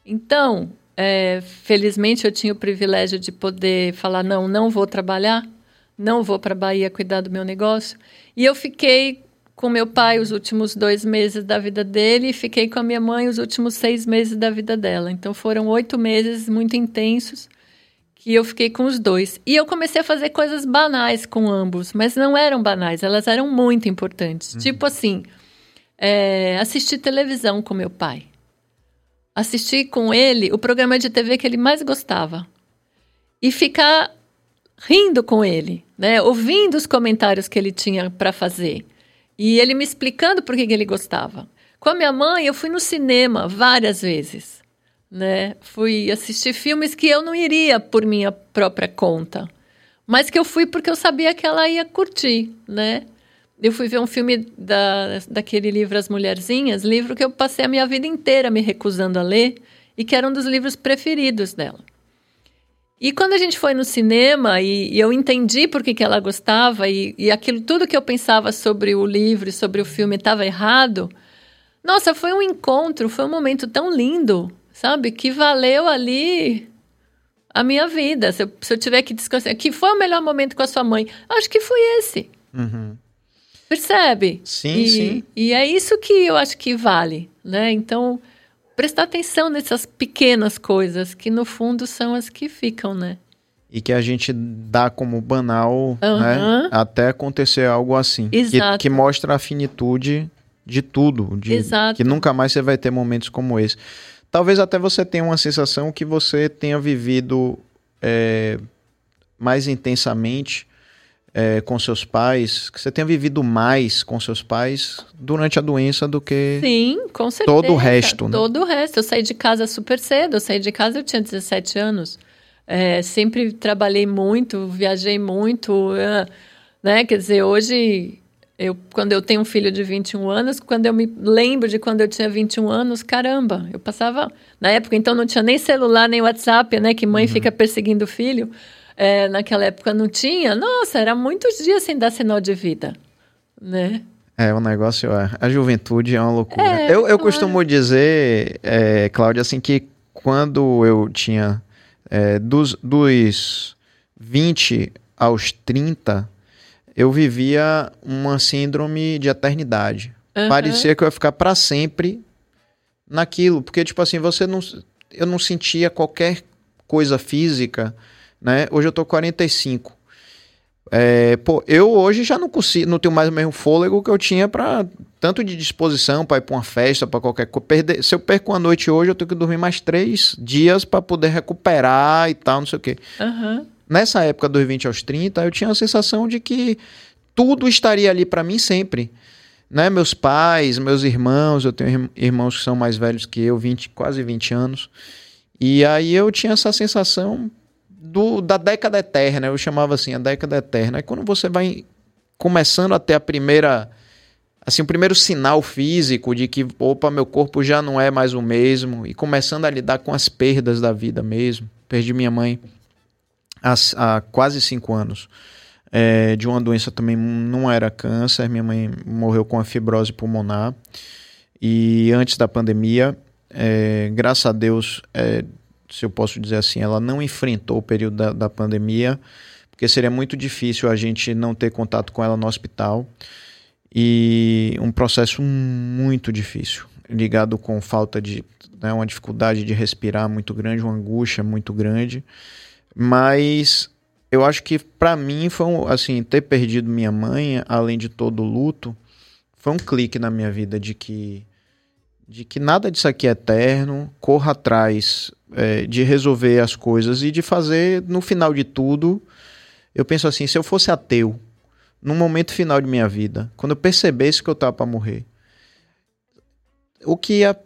Então, é, felizmente eu tinha o privilégio de poder falar: não, não vou trabalhar, não vou para a Bahia cuidar do meu negócio. E eu fiquei com meu pai os últimos dois meses da vida dele e fiquei com a minha mãe os últimos seis meses da vida dela. Então foram oito meses muito intensos que eu fiquei com os dois. E eu comecei a fazer coisas banais com ambos, mas não eram banais, elas eram muito importantes. Uhum. Tipo assim, é, assistir televisão com meu pai. Assistir com ele o programa de TV que ele mais gostava. E ficar rindo com ele, né? Ouvindo os comentários que ele tinha para fazer. E ele me explicando por que, que ele gostava. Com a minha mãe, eu fui no cinema várias vezes né? Fui assistir filmes que eu não iria por minha própria conta, mas que eu fui porque eu sabia que ela ia curtir, né? Eu fui ver um filme da, daquele livro As Mulherzinhas, livro que eu passei a minha vida inteira me recusando a ler e que era um dos livros preferidos dela. E quando a gente foi no cinema e, e eu entendi por que, que ela gostava e, e aquilo tudo que eu pensava sobre o livro e sobre o filme estava errado, nossa, foi um encontro, foi um momento tão lindo, sabe? Que valeu ali a minha vida. Se eu, se eu tiver que descansar, que foi o melhor momento com a sua mãe? Acho que foi esse. Uhum. Percebe? Sim, e, sim. E é isso que eu acho que vale, né? Então, prestar atenção nessas pequenas coisas que no fundo são as que ficam, né? E que a gente dá como banal, Aham. né? Até acontecer algo assim. Que, Exato. que mostra a finitude de tudo. De, Exato. Que nunca mais você vai ter momentos como esse. Talvez até você tenha uma sensação que você tenha vivido é, mais intensamente é, com seus pais, que você tenha vivido mais com seus pais durante a doença do que. Sim, com certeza. Todo o resto, né? Todo o resto. Eu saí de casa super cedo. Eu saí de casa, eu tinha 17 anos. É, sempre trabalhei muito, viajei muito. é, né? Quer dizer, hoje, eu, quando eu tenho um filho de 21 anos, quando eu me lembro de quando eu tinha 21 anos, caramba, eu passava. Na época, então, não tinha nem celular, nem WhatsApp, né? Que Uhum. mãe fica perseguindo o filho. É, naquela época não tinha. Nossa, era muitos dias sem dar sinal de vida, né? É, o negócio é. A juventude é uma loucura. É, eu, eu claro. costumo dizer, é, Cláudia, assim, que quando eu tinha é, dos, dos 20 aos 30, eu vivia uma síndrome de eternidade. Aham. Parecia que eu ia ficar para sempre naquilo. Porque, tipo assim, você não. Eu não sentia qualquer coisa física, né? Hoje eu tô 45. É, pô, eu hoje já não consigo, não tenho mais o mesmo fôlego que eu tinha para tanto de disposição para ir para uma festa, para qualquer coisa. Perder- Se eu perco uma noite hoje, eu tenho que dormir mais três dias para poder recuperar e tal, não sei o quê. Aham. Nessa época dos 20 aos 30, eu tinha a sensação de que tudo estaria ali para mim sempre. Né? Meus pais, meus irmãos, eu tenho irm- irmãos que são mais velhos que eu, 20, quase 20 anos. E aí eu tinha essa sensação do, da década eterna, eu chamava assim, a década eterna. Aí quando você vai começando a ter a primeira, assim, o primeiro sinal físico de que, opa, meu corpo já não é mais o mesmo, e começando a lidar com as perdas da vida mesmo. Perdi minha mãe há, há quase cinco anos. É, de uma doença também não era câncer, minha mãe morreu com a fibrose pulmonar. E antes da pandemia, é, graças a Deus, é, se eu posso dizer assim, ela não enfrentou o período da, da pandemia, porque seria muito difícil a gente não ter contato com ela no hospital. E um processo muito difícil, ligado com falta de. Né, uma dificuldade de respirar muito grande, uma angústia muito grande. Mas eu acho que para mim foi um, assim, ter perdido minha mãe, além de todo o luto, foi um clique na minha vida de que de que nada disso aqui é eterno, corra atrás é, de resolver as coisas e de fazer no final de tudo. Eu penso assim, se eu fosse ateu, no momento final de minha vida, quando eu percebesse que eu tava para morrer, o que ia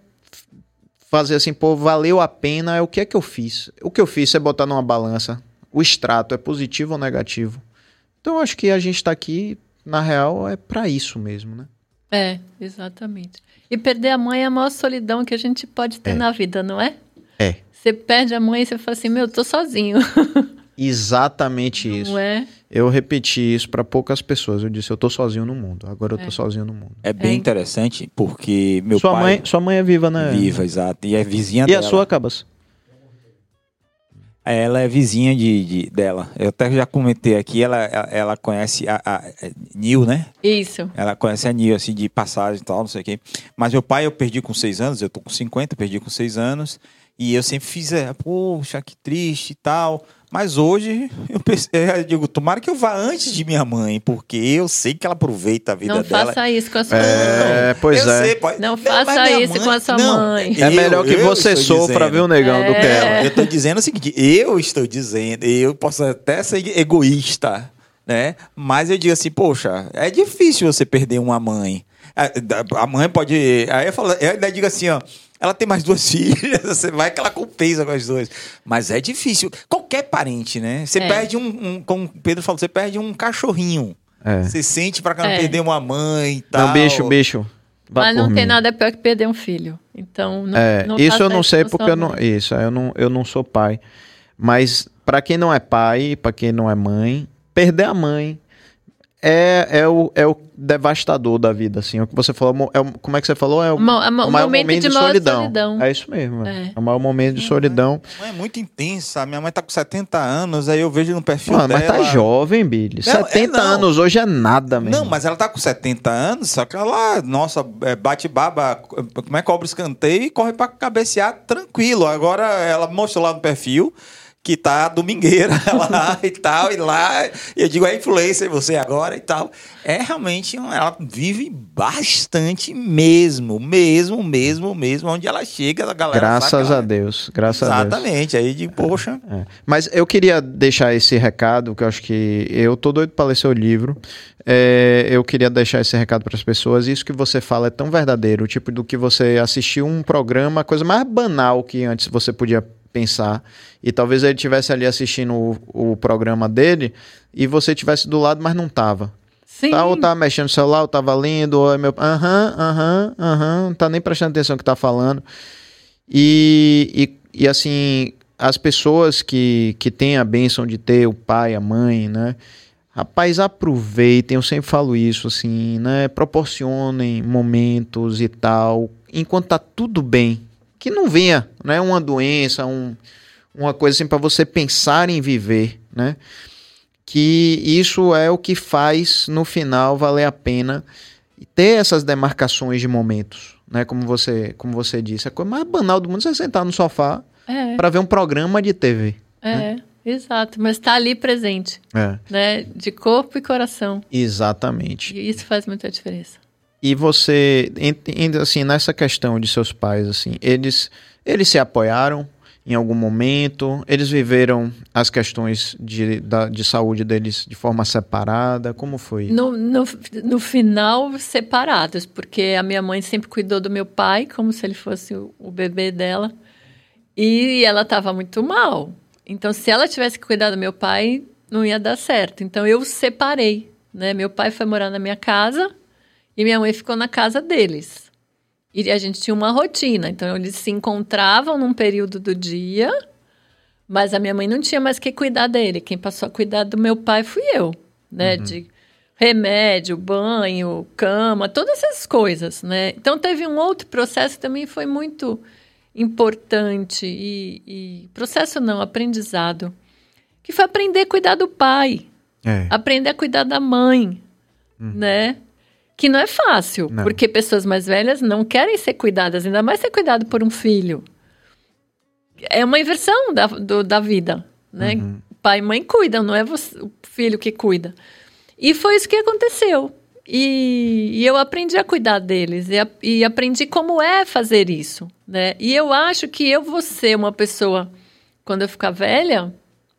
fazer assim, pô, valeu a pena é o que é que eu fiz. O que eu fiz é botar numa balança o extrato é positivo ou negativo. Então eu acho que a gente tá aqui, na real, é para isso mesmo, né? É, exatamente. E perder a mãe é a maior solidão que a gente pode ter É. na vida, não é? É. Você perde a mãe e você fala assim, meu, eu tô sozinho. Exatamente isso. Não é? Eu repeti isso para poucas pessoas. Eu disse, eu tô sozinho no mundo. Agora eu tô É. sozinho no mundo. É bem É. interessante porque meu sua pai mãe, sua mãe é viva, né? viva, exato, e é vizinha E dela. a sua, Cabas? Ela é vizinha de, de- dela. Eu até já comentei aqui, ela, ela, ela conhece a, a, a Nil, né? Isso. Ela conhece a Nil, assim, de passagem e tal, não sei o quê. Mas meu pai eu perdi com seis anos, eu tô com 50, perdi com seis anos. E eu sempre fiz, é, poxa, que triste e tal. Mas hoje eu, pense- eu digo, tomara que eu vá antes de minha mãe, porque eu sei que ela aproveita a vida Não dela. faça isso com a sua É, mãe. pois eu é. sei, pode- Não faça isso com a sua mãe. É melhor que eu você estou sofra, dizendo. viu, negão, do que É. ela. Eu tô dizendo o seguinte, eu estou dizendo, eu posso até ser egoísta, né? Mas eu digo assim, poxa, é difícil você perder uma mãe. A, a mãe pode. Aí eu, falo, eu ainda digo assim, ó. Ela tem mais duas filhas, você vai que ela compensa com as duas. Mas é difícil. Qualquer parente, né? Você É. perde um, um. Como o Pedro falou, você perde um cachorrinho. É. Você sente pra não É. perder uma mãe e tal. Não, bicho, bicho. vá Mas não tem mim. nada pior que perder um filho. Então, não, É, não isso faça eu não sei porque eu não, isso, eu não, eu não sou pai. Mas pra quem não é pai, pra quem não é mãe, perder a mãe é, é, o, é o devastador da vida, assim. O que você falou, é o- como é que você falou? É o, Mo- é o maior momento momento, de de, maior solidão. solidão. É isso mesmo. É. É. é o maior momento de solidão. Minha mãe é muito intensa. Minha mãe tá com 70 anos, aí eu vejo no perfil Mano, mas dela. tá jovem, Billy. Não, é 70 não. anos hoje é nada, mesmo. Não, mas ela tá com 70 anos, só que ela, nossa, é, bate baba, como é que cobra escanteio e corre pra cabecear tranquilo. Agora ela mostrou lá no perfil que tá domingueira lá e tal, e lá, e eu digo, é influencer você agora e tal. É realmente, ela vive bastante mesmo, mesmo, mesmo, mesmo, onde ela chega, a galera Graças a Deus. Graças a Deus. Exatamente, aí de poxa, É. Mas eu queria deixar esse recado, que eu acho que eu tô doido para ler seu livro. É, eu queria deixar esse recado para as pessoas. Isso que você fala é tão verdadeiro, tipo do que você assistiu um programa, coisa mais banal que antes você podia pensar. E talvez ele tivesse ali assistindo o, o programa dele e você tivesse do lado, mas não tava. Sim. Tá, ou tava mexendo no celular, ou tava lendo, ou é meu. Aham, aham, aham, não tá nem prestando atenção no que tá falando. E, e, e assim, as pessoas que, que têm a bênção de ter o pai, a mãe, né? Rapaz, aproveitem, eu sempre falo isso, assim, né? Proporcionem momentos e tal, enquanto tá tudo bem. Que não venha, né? Uma doença, um, uma coisa assim para você pensar em viver, né? Que isso é o que faz no final valer a pena ter essas demarcações de momentos, né? Como você, como você disse, a coisa mais banal do mundo é você sentar no sofá É, para ver um programa de TV. é, exato. Mas está ali presente, É, né? De corpo e coração. exatamente. E isso faz muita diferença. E você, assim, nessa questão de seus pais, assim, eles, eles se apoiaram em algum momento? Eles viveram as questões de, da, de saúde deles de forma separada? Como foi? No, no, no final, separados, porque a minha mãe sempre cuidou do meu pai, como se ele fosse o, o bebê dela. E ela estava muito mal. Então, se ela tivesse que cuidar do meu pai, não ia dar certo. Então, eu separei. Né? Meu pai foi morar na minha casa e minha mãe ficou na casa deles. E a gente tinha uma rotina. Então, eles se encontravam num período do dia, mas a minha mãe não tinha mais que cuidar dele. Quem passou a cuidar do meu pai fui eu, né? De remédio, banho, cama, todas essas coisas, né? Então teve um outro processo que também foi muito importante e, e processo não, aprendizado, que foi aprender a cuidar do pai, É. aprender a cuidar da mãe, né? Que não é fácil, Não. porque pessoas mais velhas não querem ser cuidadas, ainda mais ser cuidado por um filho. É uma inversão da, do- da vida, né? Pai e mãe cuidam, não é você- o filho que cuida. E foi isso que aconteceu. E, e eu aprendi a cuidar deles e, a- e aprendi como é fazer isso, né? E eu acho que eu vou ser uma pessoa, quando eu ficar velha,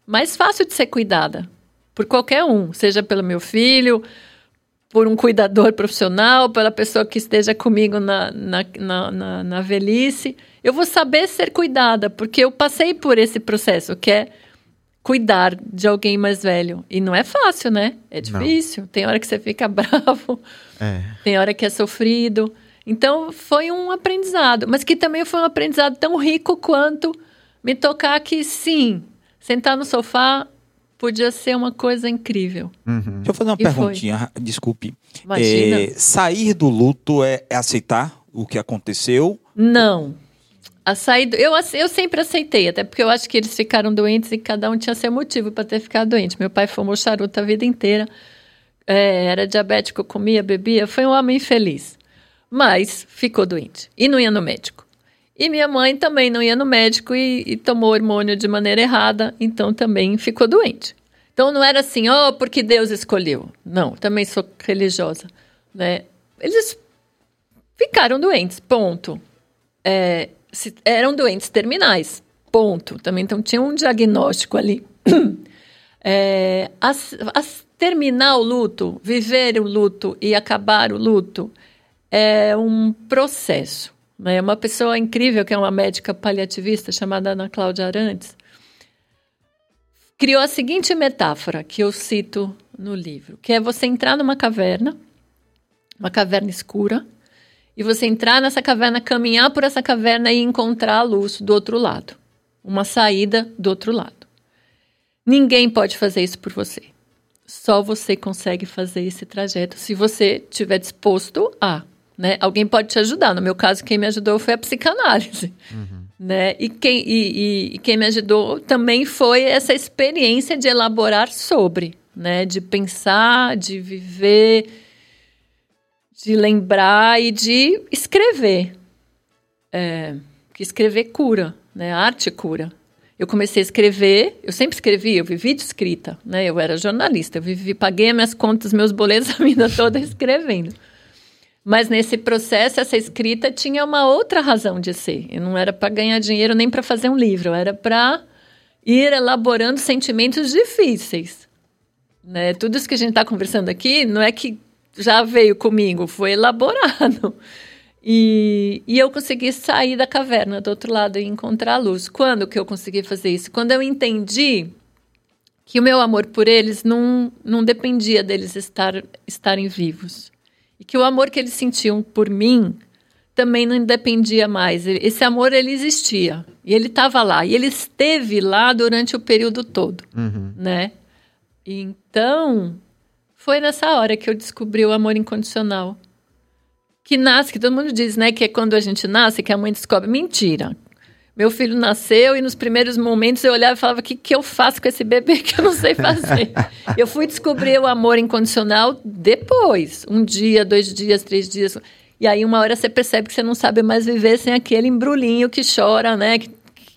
mais fácil de ser cuidada por qualquer um, seja pelo meu filho, por um cuidador profissional, pela pessoa que esteja comigo na, na, na, na, na velhice. Eu vou saber ser cuidada, porque eu passei por esse processo, que é cuidar de alguém mais velho. E não é fácil, né? É Não. difícil. Tem hora que você fica bravo, É. tem hora que é sofrido. Então, foi um aprendizado, mas que também foi um aprendizado tão rico quanto me tocar que, sim, sentar no sofá podia ser uma coisa incrível. Uhum. Deixa eu fazer uma E foi? perguntinha, desculpe. Imagina. É, sair do luto é, é aceitar o que aconteceu? Não. A saída, eu, eu sempre aceitei, até porque eu acho que eles ficaram doentes e cada um tinha seu motivo para ter ficado doente. Meu pai fumou charuto a vida inteira, é, era diabético, comia, bebia, foi um homem feliz. Mas ficou doente e não ia no médico. E minha mãe também não ia no médico e, e tomou hormônio de maneira errada, então também ficou doente. Então não era assim, oh, porque Deus escolheu. Não, também sou religiosa. Né? Eles ficaram doentes, ponto. É, se- eram doentes terminais, ponto. Também então tinha um diagnóstico ali. É, as, as- terminar o luto, viver o luto e acabar o luto é um processo. Né? Uma pessoa incrível, que é uma médica paliativista chamada Ana Cláudia Arantes, criou a seguinte metáfora que eu cito no livro, que é você entrar numa caverna, uma caverna escura, e você entrar nessa caverna, caminhar por essa caverna e encontrar a luz do outro lado, uma saída do outro lado. Ninguém pode fazer isso por você. Só você consegue fazer esse trajeto se você estiver disposto a. Né? Alguém pode te ajudar. No meu caso, quem me ajudou foi a psicanálise. Uhum. Né? E, quem, e, e, quem me ajudou também foi essa experiência de elaborar sobre, né? de pensar, de viver, de lembrar e de escrever. É, que escrever cura, né? A arte cura. Eu comecei a escrever, eu sempre escrevi, eu vivi de escrita, né? Eu era jornalista, eu vivi, paguei minhas contas, meus boletos a vida toda escrevendo. Mas nesse processo, essa escrita tinha uma outra razão de ser. Eu não era para ganhar dinheiro nem para fazer um livro, era para ir elaborando sentimentos difíceis. Né? Tudo isso que a gente está conversando aqui não é que já veio comigo, foi elaborado. E, e eu consegui sair da caverna do outro lado e encontrar a luz. Quando que eu consegui fazer isso? Quando eu entendi que o meu amor por eles não, não dependia deles estar, estarem vivos e que o amor que eles sentiam por mim também não dependia mais. Esse amor ele existia e ele estava lá e ele esteve lá durante o período todo, uhum. né? Então foi nessa hora que eu descobri o amor incondicional que nasce, que todo mundo diz, né, que é quando a gente nasce que a mãe descobre mentira. Meu filho nasceu e nos primeiros momentos eu olhava e falava: o que, que eu faço com esse bebê que eu não sei fazer? eu fui descobrir o amor incondicional depois um dia, dois dias, três dias. E aí, uma hora você percebe que você não sabe mais viver sem aquele embrulhinho que chora, né? Que,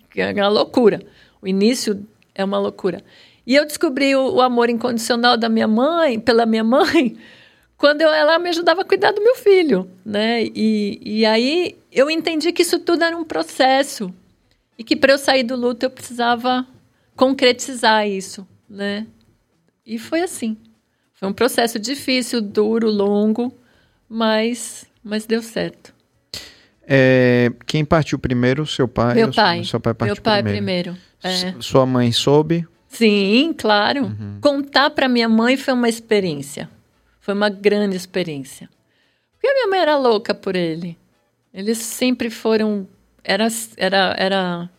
que é uma loucura. O início é uma loucura. E eu descobri o, o amor incondicional da minha mãe, pela minha mãe, quando eu, ela me ajudava a cuidar do meu filho, né? E, e aí eu entendi que isso tudo era um processo e que para eu sair do luto eu precisava concretizar isso, né? E foi assim. Foi um processo difícil, duro, longo, mas, mas deu certo. É, quem partiu primeiro? Seu pai? Meu pai. Seu pai partiu Meu pai primeiro. primeiro. É. Sua mãe soube? Sim, claro. Uhum. Contar para minha mãe foi uma experiência. Foi uma grande experiência. Porque a minha mãe era louca por ele. Eles sempre foram era, era, era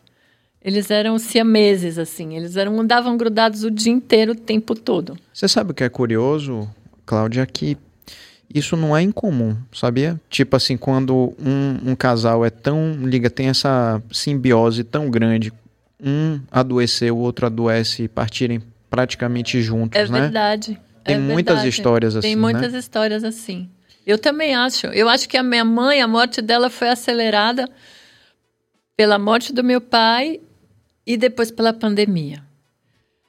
eles eram siameses, assim. Eles eram, andavam grudados o dia inteiro, o tempo todo. Você sabe o que é curioso, Cláudia? Que isso não é incomum, sabia? Tipo assim, quando um, um casal é tão. liga, tem essa simbiose tão grande, um adoecer, o outro adoece e partirem praticamente juntos, é né? Verdade. Tem é muitas verdade. histórias assim. Tem muitas né? histórias assim. Eu também acho. Eu acho que a minha mãe, a morte dela foi acelerada pela morte do meu pai e depois pela pandemia.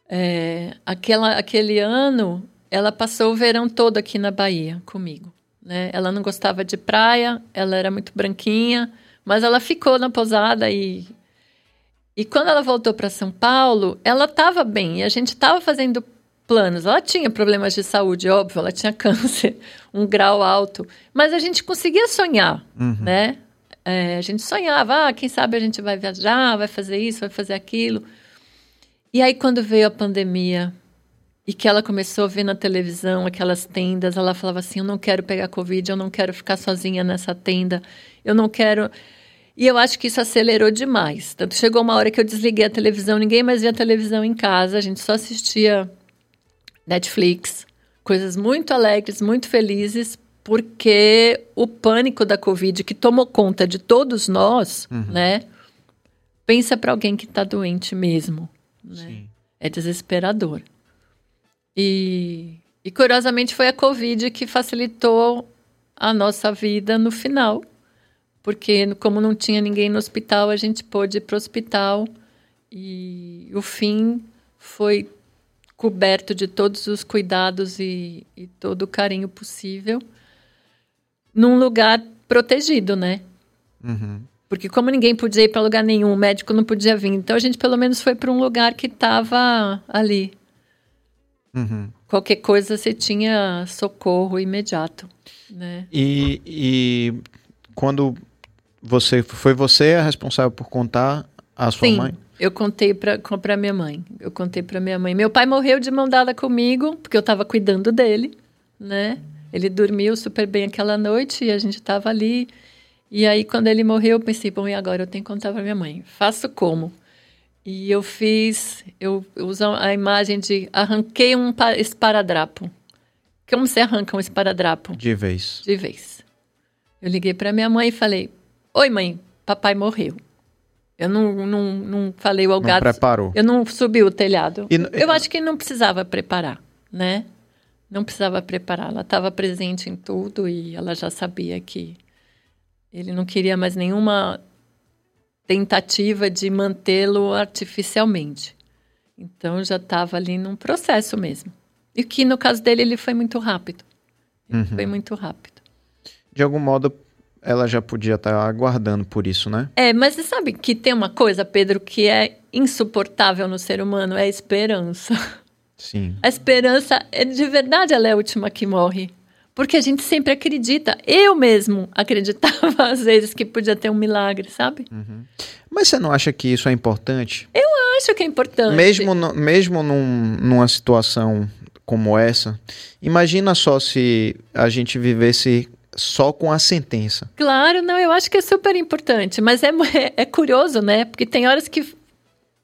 É, aquela, aquele ano, ela passou o verão todo aqui na Bahia comigo. Né? Ela não gostava de praia, ela era muito branquinha, mas ela ficou na posada e. E quando ela voltou para São Paulo, ela estava bem e a gente estava fazendo planos. Ela tinha problemas de saúde, óbvio, ela tinha câncer, um grau alto, mas a gente conseguia sonhar, uhum. né? É, a gente sonhava, ah, quem sabe a gente vai viajar, vai fazer isso, vai fazer aquilo. E aí, quando veio a pandemia e que ela começou a ver na televisão aquelas tendas, ela falava assim: Eu não quero pegar Covid, eu não quero ficar sozinha nessa tenda, eu não quero. E eu acho que isso acelerou demais. Tanto chegou uma hora que eu desliguei a televisão, ninguém mais via televisão em casa, a gente só assistia Netflix, coisas muito alegres, muito felizes, porque o pânico da Covid que tomou conta de todos nós, uhum. né? Pensa para alguém que está doente mesmo, né? É desesperador. E, e curiosamente foi a Covid que facilitou a nossa vida no final, porque como não tinha ninguém no hospital, a gente pôde ir para o hospital e o fim foi coberto de todos os cuidados e, e todo o carinho possível num lugar protegido, né? Uhum. Porque como ninguém podia ir para lugar nenhum, o médico não podia vir, então a gente pelo menos foi para um lugar que estava ali, uhum. qualquer coisa você tinha socorro imediato, né? E, e quando você foi você a responsável por contar a sua Sim, mãe? eu contei pra minha mãe. Eu contei pra minha mãe. Meu pai morreu de mão dada comigo, porque eu tava cuidando dele, né? Ele dormiu super bem aquela noite e a gente tava ali. E aí, quando ele morreu, eu pensei, bom, e agora eu tenho que contar pra minha mãe. Faço como? E eu fiz, eu uso a imagem de arranquei um pa- esparadrapo. Como você arranca um esparadrapo? De vez. de vez. Eu liguei para minha mãe e falei: Oi, mãe, papai morreu. Eu não, não, não falei o Não gato. preparou. Eu não subi o telhado. E eu acho que não precisava preparar, né? Não precisava preparar. Ela estava presente em tudo e ela já sabia que ele não queria mais nenhuma tentativa de mantê-lo artificialmente. Então já estava ali num processo mesmo. E que no caso dele ele foi muito rápido. Uhum. Foi muito rápido. De algum modo, ela já podia estar aguardando por isso, né? É, mas você sabe que tem uma coisa, Pedro, que é insuportável no ser humano, é a esperança. Sim. A esperança, é, de verdade, ela é a última que morre. Porque a gente sempre acredita. Eu mesmo acreditava, às vezes, que podia ter um milagre, sabe? Mas você não acha que isso é importante? Acho que é importante. Mesmo, no- mesmo num- numa situação como essa, imagina só se a gente vivesse só com a sentença. Claro, não, eu acho que é super importante. Mas é, é, é curioso, né? Porque tem horas que.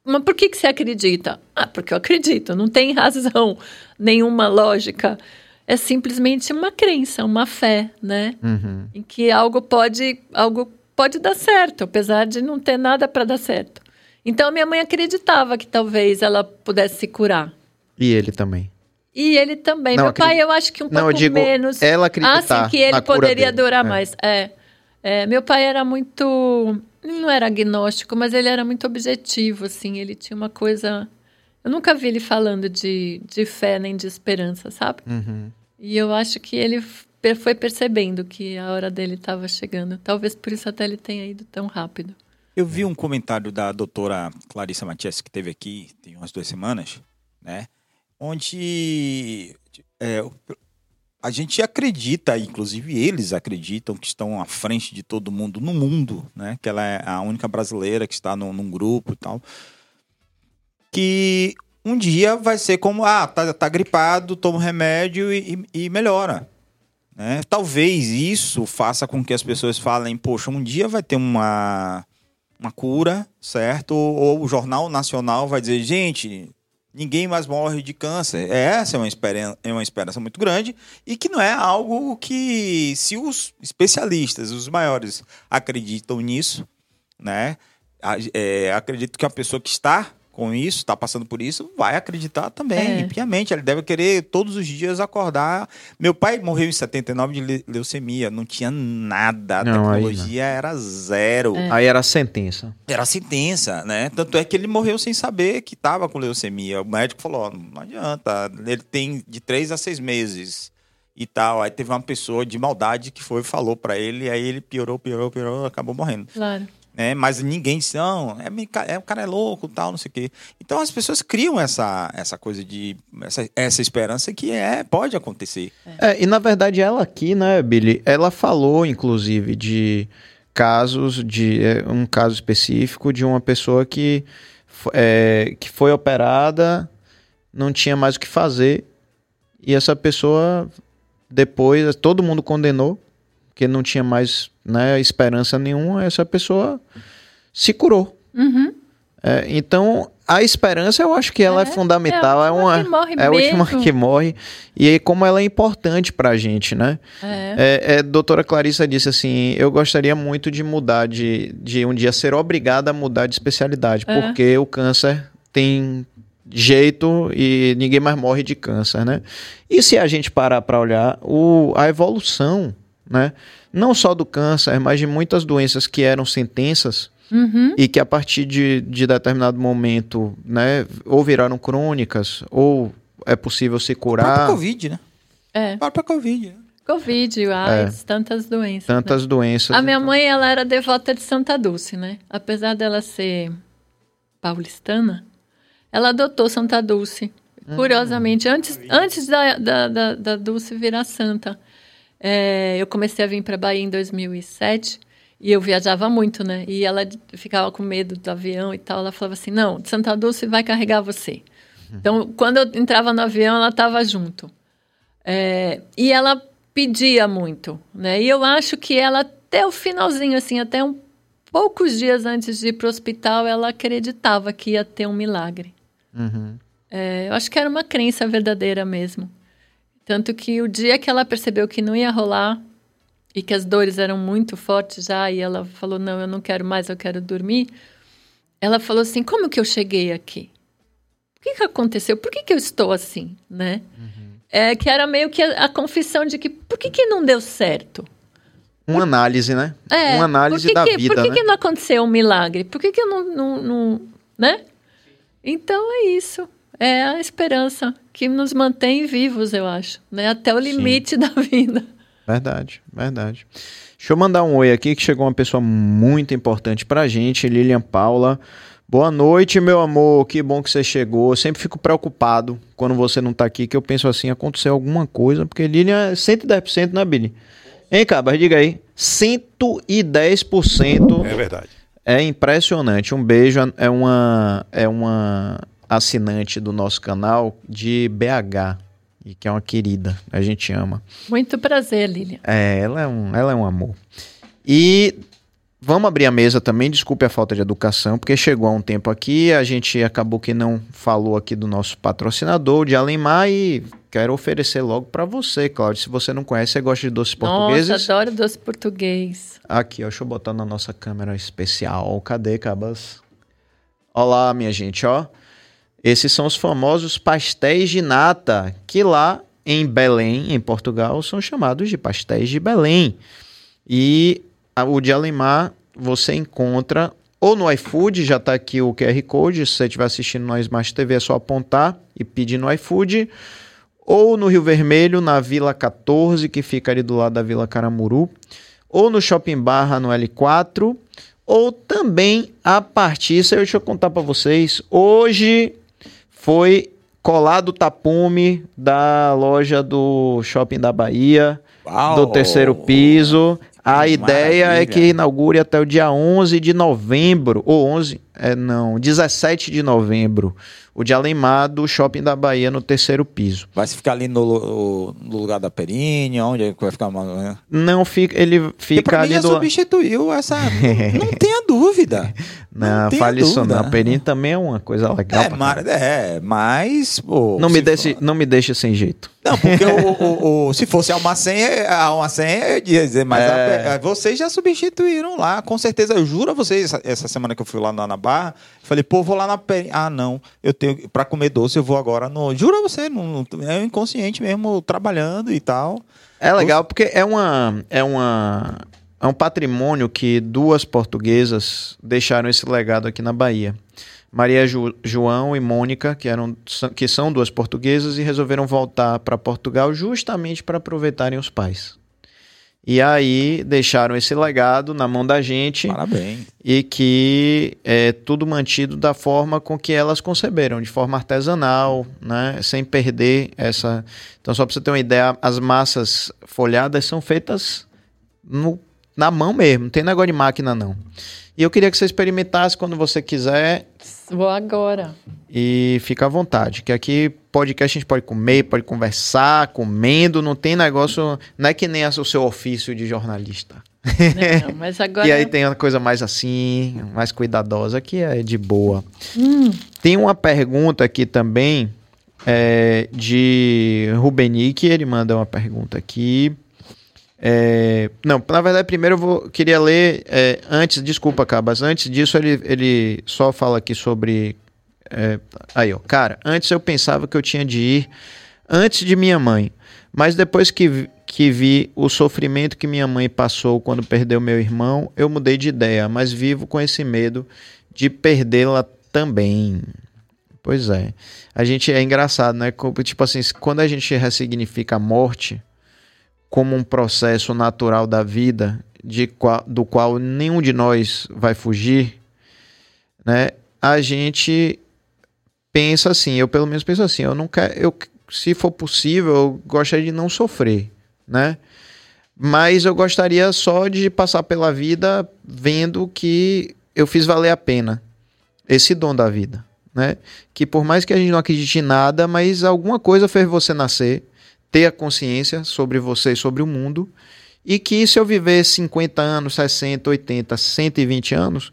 Mas por que, que você acredita? Ah, porque eu acredito. Não tem razão nenhuma lógica. É simplesmente uma crença, uma fé, né? Uhum. em que algo pode algo pode dar certo, apesar de não ter nada para dar certo. Então minha mãe acreditava que talvez ela pudesse se curar. E ele também. E ele também. Não, Meu pai, eu acho que um Não, pouco digo menos. ela Ah, acreditar sim, que ele poderia dele. durar É. mais. É. É, Meu pai era muito. Ele não era agnóstico, mas ele era muito objetivo, assim. Ele tinha uma coisa. Eu nunca vi ele falando de, de fé nem de esperança, sabe? Uhum. E eu acho que ele foi percebendo que a hora dele estava chegando. Talvez por isso até ele tenha ido tão rápido. Eu vi um comentário da doutora Clarissa Matias, que teve aqui tem umas duas semanas, né? Onde é, a gente acredita, inclusive eles acreditam que estão à frente de todo mundo no mundo, né? Que ela é a única brasileira que está num, num grupo e tal. Que um dia vai ser como, ah, tá, tá gripado, toma remédio e, e- e melhora. Né? Talvez isso faça com que as pessoas falem, poxa, um dia vai ter uma, uma cura, certo? Ou, ou o Jornal Nacional vai dizer, gente, ninguém mais morre de câncer. Essa é uma, esperança, é uma esperança muito grande e que não é algo que, se os especialistas, os maiores, acreditam nisso, né? É, acredito que a pessoa que está com isso, está passando por isso, vai acreditar também, É. piamente. Ele deve querer todos os dias acordar. Meu pai morreu em 79 de le- leucemia, não tinha nada, a Não, tecnologia era zero. É. Aí era a sentença. Era sentença, né? Tanto é que ele morreu sem saber que estava com leucemia. O médico falou: "Ó, não adianta, ele tem de três a seis meses e tal. Aí teve uma pessoa de maldade que foi e falou para ele, e aí ele piorou, piorou, piorou, acabou morrendo. Claro. Né? Mas ninguém disse, não, é, é, o cara é louco, tal, não sei o quê. Então as pessoas criam essa, essa coisa de. Essa, essa esperança que é, pode acontecer. É, e na verdade ela aqui, né, Billy, ela falou inclusive de casos, de é, um caso específico de uma pessoa que, é, que foi operada, não tinha mais o que fazer, e essa pessoa depois, todo mundo condenou, porque não tinha mais né, esperança nenhuma, essa pessoa se curou. Uhum. É, então, a esperança eu acho que ela é, É, fundamental, é é, a última uma, que morre é a última que morre, e aí como ela é importante pra gente, né? É. É, é, doutora Clarissa disse assim: eu gostaria muito de mudar, de, de um dia ser obrigada a mudar de especialidade, É. porque o câncer tem jeito e ninguém mais morre de câncer, né? E se a gente parar para olhar o, a evolução, né? Não só do câncer, mas de muitas doenças que eram sentenças Uhum. e que a partir de, de determinado momento, né, ou viraram crônicas, ou é possível se curar Covid, né? É. A própria Covid. né? Covid, o AIDS, tantas doenças. né? tantas doenças. A minha mãe, ela era devota de Santa Dulce, né? Apesar dela ser paulistana, ela adotou Santa Dulce Curiosamente, antes, antes da, da, da, da Dulce virar santa, é, eu comecei a vir para Bahia em 2007 e eu viajava muito, né? E ela ficava com medo do avião e tal. Ela falava assim: não, Santa Dulce vai carregar você. Então, quando eu entrava no avião, ela estava junto. É, e ela pedia muito, né? E eu acho que ela, até o finalzinho, assim, até um poucos dias antes de ir para o hospital, ela acreditava que ia ter um milagre. Uhum. É, eu acho que era uma crença verdadeira mesmo. Tanto que o dia que ela percebeu que não ia rolar e que as dores eram muito fortes já, e ela falou: Não, eu não quero mais, eu quero dormir. Ela falou assim: Como que eu cheguei aqui? O que, que aconteceu? Por que, que eu estou assim? Né? É, que era meio que a, a confissão de que por que, que não deu certo? Uma análise, né? É, Uma análise que da que, vida, Por que, né? que não aconteceu um milagre? Por que, que eu não, não, não- Né? Então é isso. É a esperança que nos mantém vivos, eu acho. Né? Até o limite da vida. Verdade, verdade. Deixa eu mandar um oi aqui que chegou uma pessoa muito importante pra gente, Lilian Paula. Boa noite, meu amor. Que bom que você chegou. Eu sempre fico preocupado quando você não tá aqui, que eu penso assim, aconteceu alguma coisa, porque Lilian é 110%, né, Billy? Hein, Cabas, diga aí. 110%. É verdade. É impressionante. Um beijo. É uma, é uma assinante do nosso canal de BH. E que é uma querida. A gente ama. Muito prazer, Lilian. É, ela é um, ela é um amor. E vamos abrir a mesa também, desculpe a falta de educação, porque chegou há um tempo aqui, a gente acabou que não falou aqui do nosso patrocinador, de Alemar, e quero oferecer logo para você, Cláudio. Se você não conhece, você gosta de doces portugueses? Nossa, adoro doce português. Aqui, ó, deixa eu botar na nossa câmera especial. Cadê, Cabas? Olá, minha gente, ó. Esses são os famosos pastéis de nata, que lá em Belém, em Portugal, são chamados de pastéis de Belém. E o de Alemar você encontra ou no iFood, já tá aqui o QR Code, se você estiver assistindo no Smart TV é só apontar e pedir no iFood, ou no Rio Vermelho, na Vila 14, que fica ali do lado da Vila Caramuru, ou no Shopping Barra no L4, ou também a partir, isso aí deixa eu contar para vocês, hoje foi colado o tapume da loja do Shopping da Bahia, Uau! do terceiro piso. A Que ideia é maravilha. que inaugure até o dia 11 de novembro, ou 11, é não, 17 de novembro, o de Alemar do Shopping da Bahia no terceiro piso. Vai se ficar ali no, no lugar da Perini, onde é que vai ficar? Não fica, ele fica mim ali já do substituiu essa. não tenha dúvida. Não, tenha fale isso não. Perini também é uma coisa legal. É, pra mar- caramba. é, mas. pô, não, me deixe, for- não me deixe sem jeito. Não, porque o, o- o- se fosse Alma Senha, a Alma Senha eu ia dizer, mas É. a- vocês já substituíram lá, com certeza. Eu juro a vocês, essa, essa semana que eu fui lá na, na Barra, falei, pô, vou lá na Perini. Ah, não, eu tenho. Pra comer doce, eu vou agora no. Juro a você, não, não- é inconsciente mesmo, trabalhando e tal. É legal porque é uma é uma é um patrimônio que duas portuguesas deixaram esse legado aqui na Bahia. Maria Ju- João e Mônica, que eram são- que são duas portuguesas e resolveram voltar para Portugal justamente para aproveitarem os pais. E aí deixaram esse legado na mão da gente Parabéns. e que é tudo mantido da forma com que elas conceberam, de forma artesanal, né, sem perder essa. Então, só para você ter uma ideia, as massas folhadas são feitas no- na mão mesmo, não tem negócio de máquina não. E eu queria que você experimentasse quando você quiser Vou agora. e fica à vontade, que aqui podcast a gente pode comer, pode conversar, comendo, não tem negócio, não é que nem o seu ofício de jornalista. Não, mas agora. E aí tem uma coisa mais assim, mais cuidadosa, que é de boa. Hum, Tem uma pergunta aqui também é, de Rubenick, ele manda uma pergunta aqui. É, não, na verdade, primeiro eu vou, queria ler, é, antes, desculpa, Cabas, antes disso ele, ele só fala aqui sobre. é, aí, ó, cara, antes eu pensava que eu tinha de ir antes de minha mãe, mas depois que, que vi o sofrimento que minha mãe passou quando perdeu meu irmão, eu mudei de ideia, mas vivo com esse medo de perdê-la também. Pois é. A gente é engraçado, né? Tipo assim, quando a gente ressignifica a morte como um processo natural da vida, de do qual nenhum de nós vai fugir, né? A gente pensa assim, eu pelo menos penso assim, eu não quero, eu, se for possível, eu gostaria de não sofrer, né? Mas eu gostaria só de passar pela vida vendo que eu fiz valer a pena esse dom da vida, né? Que por mais que a gente não acredite em nada, mas alguma coisa fez você nascer, ter a consciência sobre você e sobre o mundo, e que se eu viver 50 anos, 60, 80, 120 anos,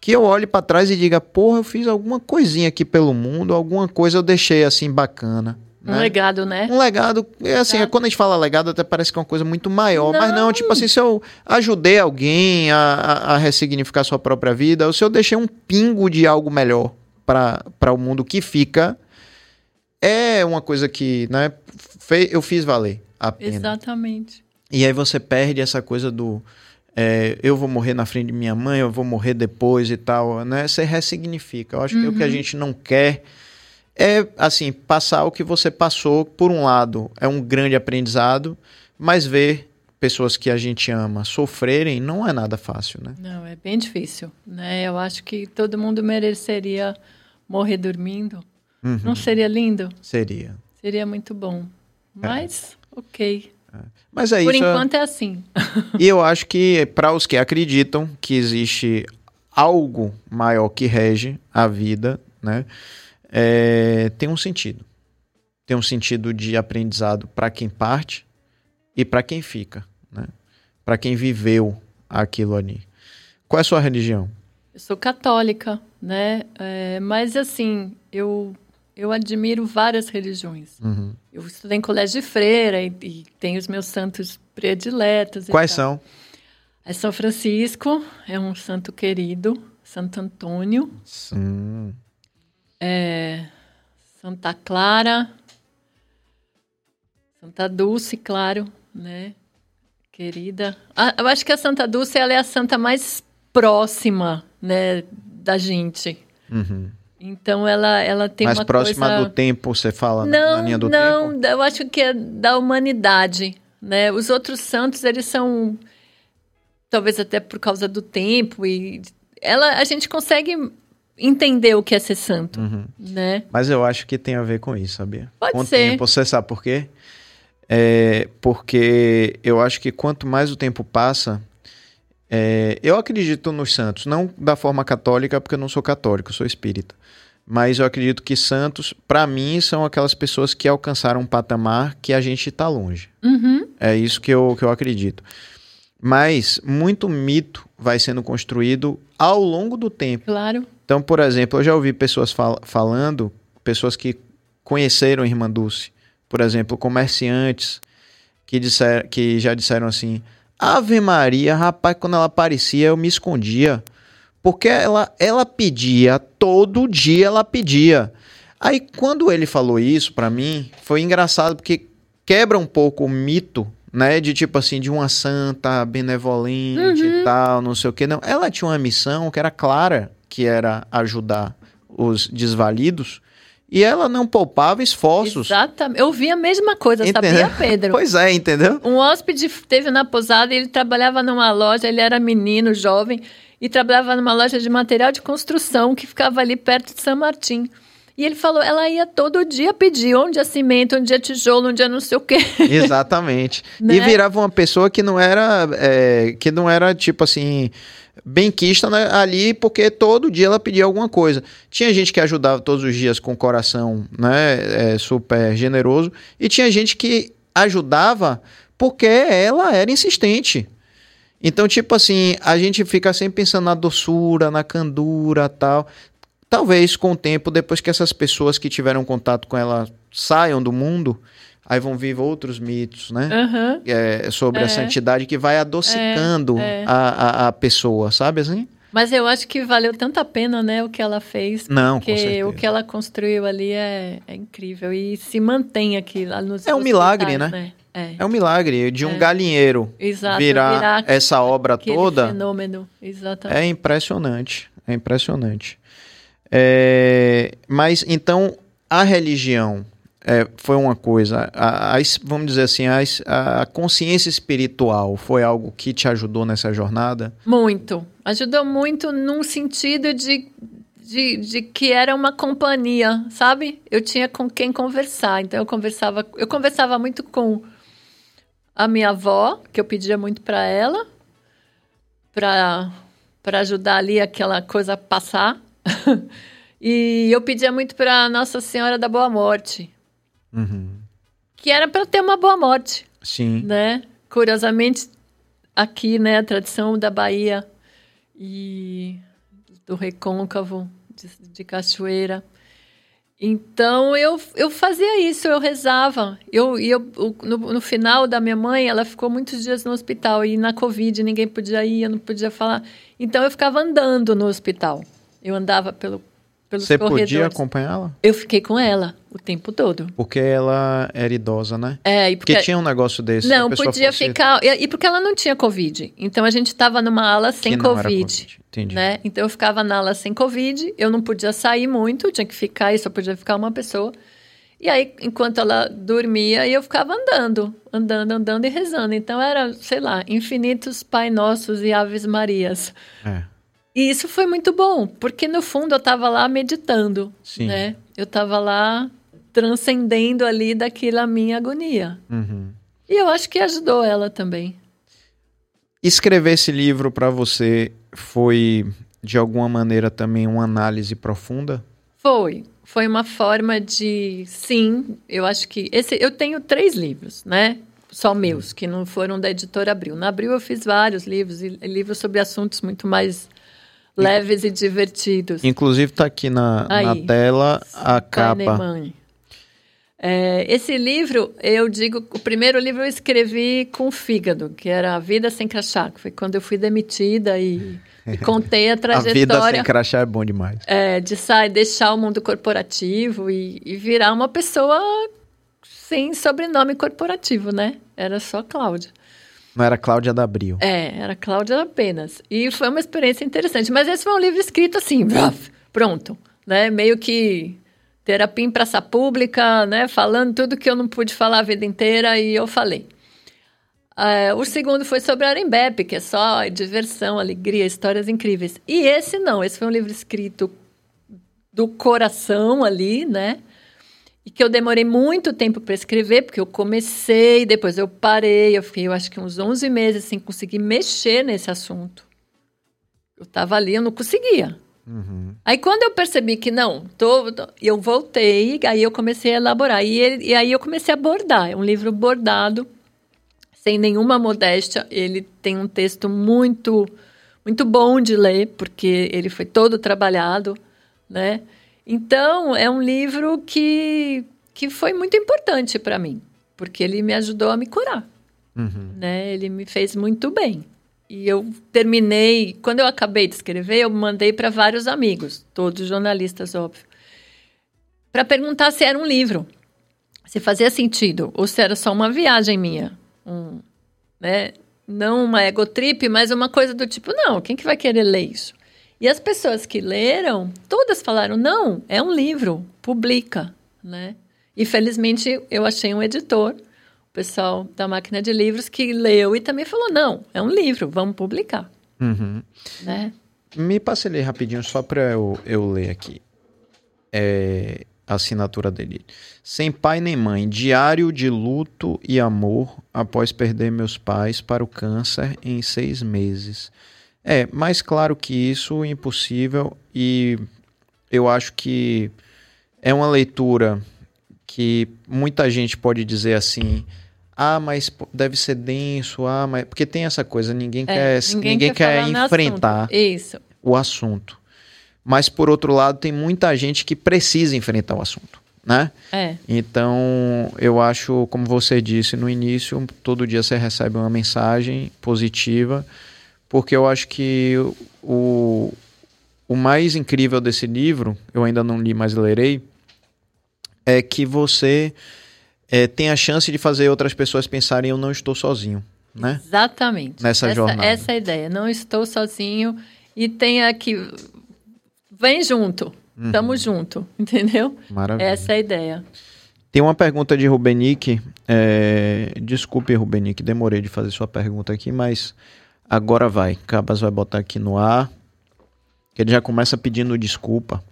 que eu olhe para trás e diga, porra, eu fiz alguma coisinha aqui pelo mundo, alguma coisa eu deixei assim bacana. Um né? legado, né? Um legado, é assim, quando a gente fala legado, até parece que é uma coisa muito maior, mas não, Não. tipo assim, se eu ajudei alguém a, a, a ressignificar sua própria vida, ou se eu deixei um pingo de algo melhor para o mundo que fica, é uma coisa que, né, fe- eu fiz valer a pena. Exatamente. E aí você perde essa coisa do é, eu vou morrer na frente de minha mãe, eu vou morrer depois e tal, né? Você ressignifica. Eu acho que o que a gente não quer é, assim, passar o que você passou. Por um lado, é um grande aprendizado, mas ver pessoas que a gente ama sofrerem não é nada fácil, né? Não, é bem difícil, né? Eu acho que todo mundo mereceria morrer dormindo. Uhum. Não seria lindo? Seria. Seria muito bom. Mas, ok. Mas é Por isso. enquanto é assim. E eu acho que para os que acreditam que existe algo maior que rege a vida, né, é, tem um sentido. Tem um sentido de aprendizado para quem parte e para quem fica, né? Para quem viveu aquilo ali. Qual é a sua religião? Eu sou católica, né? É, mas assim, eu eu admiro várias religiões. Uhum. Eu estudei em colégio de freira e, e tenho os meus santos prediletos. Quais são? É São Francisco, é um santo querido. Santo Antônio, Hum, Santa Clara, Santa Dulce, claro, né? Querida. Ah, eu acho que a Santa Dulce ela é a santa mais próxima, né, da gente. uhum. Então ela, ela tem Mais uma próxima coisa... do tempo, você fala na- Não, na linha do não, tempo? eu acho que é da humanidade, né? Os outros santos, eles são talvez até por causa do tempo e ela a gente consegue entender o que é ser santo, Uhum. né? Mas eu acho que tem a ver com isso, sabia? Pode com o ser. tempo, você sabe por quê? É porque eu acho que quanto mais o tempo passa, é, eu acredito nos santos, não da forma católica, porque eu não sou católico, eu sou espírita. Mas eu acredito que santos, para mim, são aquelas pessoas que alcançaram um patamar que a gente está longe. Uhum. É isso que eu, que eu acredito. Mas muito mito vai sendo construído ao longo do tempo. Claro. Então, por exemplo, eu já ouvi pessoas fal- falando, pessoas que conheceram a Irmã Dulce, por exemplo, comerciantes que, disser, que já disseram assim: Ave Maria, rapaz, quando ela aparecia eu me escondia. Porque ela, ela pedia, todo dia ela pedia. Aí quando ele falou isso pra mim, foi engraçado porque quebra um pouco o mito, né? De tipo assim, de uma santa benevolente e tal, não sei o que. Não, ela tinha uma missão que era clara, que era ajudar os desvalidos. E ela não poupava esforços. Exatamente. Eu vi a mesma coisa, Entendeu? sabia, Pedro? Pois é, entendeu? Um hóspede teve na posada e ele trabalhava numa loja, ele era menino, jovem, e trabalhava numa loja de material de construção que ficava ali perto de São Martim. E ele falou, ela ia todo dia pedir onde é cimento, onde é tijolo, onde é não sei o quê. Exatamente. Né? E virava uma pessoa que não era, é, que não era tipo assim, benquista né, ali, porque todo dia ela pedia alguma coisa. Tinha gente que ajudava todos os dias com o coração, né, é, super generoso, e tinha gente que ajudava porque ela era insistente. Então, tipo assim, a gente fica sempre pensando na doçura, na candura, tal. Talvez com o tempo, depois que essas pessoas que tiveram contato com ela saiam do mundo, aí vão vir outros mitos, né? Aham. É, sobre a É. santidade que vai adocicando É, é. A, a, a pessoa, sabe assim? Mas eu acho que valeu tanta a pena, né, o que ela fez. Não, com Porque o que ela construiu ali é, é incrível. E se mantém aqui lá nos É um milagre, hospitais, né? É. É um milagre de um galinheiro Exato, virar, virar essa obra toda. fenômeno, exatamente. É impressionante. É impressionante. É, mas então a religião é, foi uma coisa. A, a vamos dizer assim, a, a consciência espiritual foi algo que te ajudou nessa jornada? Muito. Ajudou muito num sentido de, de, de que era uma companhia, sabe? Eu tinha com quem conversar. Então eu conversava, eu conversava muito com a minha avó, que eu pedia muito para ela, para para ajudar ali aquela coisa a passar. e eu pedia muito para Nossa Senhora da Boa Morte, Uhum. que era para ter uma boa morte, Sim. né? Curiosamente, aqui, né, a tradição da Bahia e do recôncavo de, de Cachoeira. Então eu, eu fazia isso, eu rezava. Eu, e eu, no, no final da minha mãe, ela ficou muitos dias no hospital e na Covid ninguém podia ir, eu não podia falar. Então eu ficava andando no hospital. Eu andava pelo, pelos Você corredores. podia acompanhá-la? Eu fiquei com ela o tempo todo. Porque ela era idosa, né? É, e Porque tinha um negócio desse. se não, podia fosse- ficar. E, porque ela não tinha Covid. Então a gente estava numa ala sem que não era COVID. Entendi. Né? Então eu ficava na ala sem Covid, eu não podia sair muito, tinha que ficar e só podia ficar uma pessoa. E aí, enquanto ela dormia, eu ficava andando, andando, andando e rezando. Então era, sei lá, infinitos Pai Nossos e Aves Marias. É. E isso foi muito bom, porque no fundo eu estava lá meditando, Sim. né? Eu estava lá transcendendo ali daquela minha agonia. Uhum. E eu acho que ajudou ela também. Escrever esse livro pra você foi, de alguma maneira, também uma análise profunda? Foi. Foi uma forma de. Sim, eu acho que. Esse, eu tenho três livros, né? Só meus, que não foram da editora Abril. Na Abril eu fiz vários livros, livros sobre assuntos muito mais leves e divertidos. Inclusive tá aqui na, na Aí. tela a capa. Kahneman. É, esse livro, eu digo, o primeiro livro eu escrevi com o fígado, que era A Vida Sem Crachá, que foi quando eu fui demitida e, e contei a A trajetória. vida sem crachá é bom demais. É, de sair, deixar o mundo corporativo e, e virar uma pessoa sem sobrenome corporativo, né? Era só Cláudia. Não era Cláudia da Abril. É, era Cláudia apenas. E foi uma experiência interessante. Mas esse foi um livro escrito assim, pronto, né? Meio que terapia em praça pública, né? Falando tudo que eu não pude falar a vida inteira e eu falei. É, o segundo foi sobre Arembepe, que é só diversão, alegria, histórias incríveis. E esse não, esse foi um livro escrito do coração ali, né? E que eu demorei muito tempo para escrever, porque eu comecei, depois eu parei, eu fiquei, eu acho que uns 11 meses sem conseguir mexer nesse assunto. Eu estava ali, eu não conseguia. Uhum. Aí quando eu percebi que não, tô, eu voltei, aí eu comecei a elaborar. E, ele- e aí eu comecei a bordar. É um livro bordado, sem nenhuma modéstia. Ele tem um texto muito, muito bom de ler, porque ele foi todo trabalhado, né? Então, é um livro que, que foi muito importante para mim, porque ele me ajudou a me curar Uhum. né? Ele me fez muito bem. E eu terminei, quando eu acabei de escrever, eu mandei para vários amigos, todos jornalistas, óbvio, para perguntar se era um livro, se fazia sentido ou se era só uma viagem minha, um, né? Não uma egotrip, mas uma coisa do tipo, não, quem que vai querer ler isso? E as pessoas que leram, todas falaram, não, é um livro, publica, né? E felizmente eu achei um editor, pessoal da máquina de livros, que leu e também falou, não, é um livro, vamos publicar, Uhum. né? Me passe ele rapidinho só pra eu, eu ler aqui. É, a assinatura dele. Sem pai nem mãe, diário de luto e amor após perder meus pais para o câncer em seis meses. É, mais claro que isso, impossível. E eu acho que é uma leitura que muita gente pode dizer assim. Ah, mas deve ser denso, ah, mas. Porque tem essa coisa, ninguém É, quer, ninguém quer falar no enfrentar assunto. O assunto. Mas, por outro lado, tem muita gente que precisa enfrentar o assunto, né? É, Então, eu acho, como você disse no início, todo dia você recebe uma mensagem positiva, porque eu acho que o, o mais incrível desse livro, eu ainda não li, mas lerei, é que você é, tem a chance de fazer outras pessoas pensarem eu não estou sozinho, né? exatamente. Nessa essa, jornada. Essa é a ideia. Não estou sozinho e tem aqui. Vem junto. Uhum. Tamo junto, entendeu? Maravilha. Essa é a ideia. Tem uma pergunta de Rubenick. É... Desculpe, Rubenick, demorei de fazer sua pergunta aqui, mas agora vai. Cabas vai botar aqui no ar. Que ele já começa pedindo desculpa.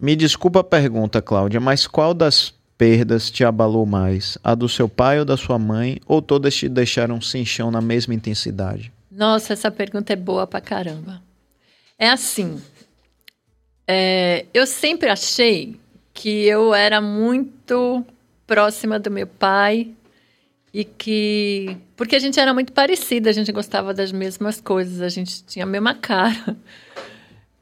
Me desculpa a pergunta, Cláudia, mas qual das perdas te abalou mais? A do seu pai ou da sua mãe? Ou todas te deixaram sem chão na mesma intensidade? Nossa, essa pergunta é boa pra caramba. É assim. é, eu sempre achei que eu era muito próxima do meu pai e que. Porque a gente era muito parecida, a gente gostava das mesmas coisas, a gente tinha a mesma cara.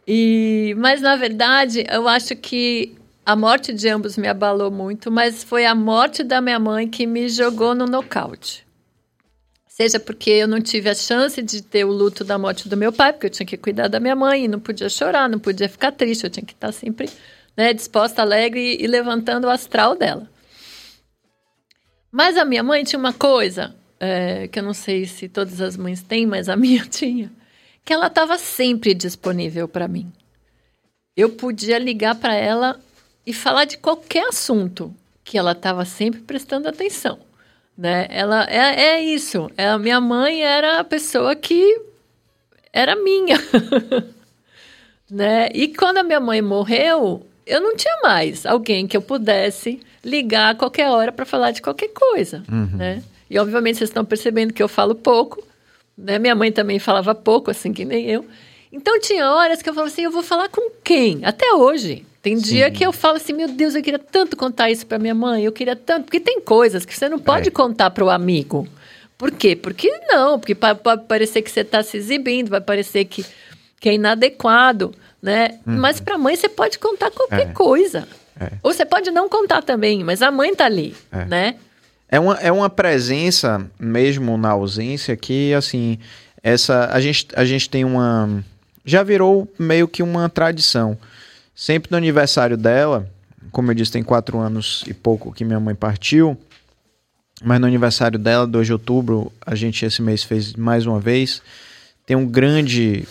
E, mas, na verdade, eu acho que a morte de ambos me abalou muito, mas foi a morte da minha mãe que me jogou no nocaute. Seja porque eu não tive a chance de ter o luto da morte do meu pai, porque eu tinha que cuidar da minha mãe, não podia chorar, não podia ficar triste, eu tinha que estar sempre né, disposta, alegre e levantando o astral dela. Mas a minha mãe tinha uma coisa, é, que eu não sei se todas as mães têm, mas a minha tinha, que ela estava sempre disponível para mim. Eu podia ligar para ela e falar de qualquer assunto, que ela estava sempre prestando atenção. Né? Ela é, é isso. É, a minha mãe era a pessoa que era minha. né? E quando a minha mãe morreu, eu não tinha mais alguém que eu pudesse ligar a qualquer hora para falar de qualquer coisa. Né? E obviamente vocês estão percebendo que eu falo pouco. Né? Minha mãe também falava pouco, assim que nem eu. Então tinha horas que eu falava assim, eu vou falar com quem? Até hoje. Tem dia que eu falo assim, meu Deus, eu queria tanto contar isso para minha mãe, eu queria tanto, porque tem coisas que você não pode É. contar para o amigo. Por quê? Porque não, porque pode parecer que você está se exibindo, vai parecer que, que é inadequado, né? Mas para a mãe você pode contar qualquer É. coisa. É. Ou você pode não contar também, mas a mãe tá ali, É. né? É uma, é uma presença, mesmo na ausência, que, assim, essa a gente, a gente tem uma... Já virou meio que uma tradição. Sempre no aniversário dela, como eu disse, tem quatro anos e pouco que minha mãe partiu, mas no aniversário dela, 2 de outubro, a gente esse mês fez mais uma vez, tem um grande...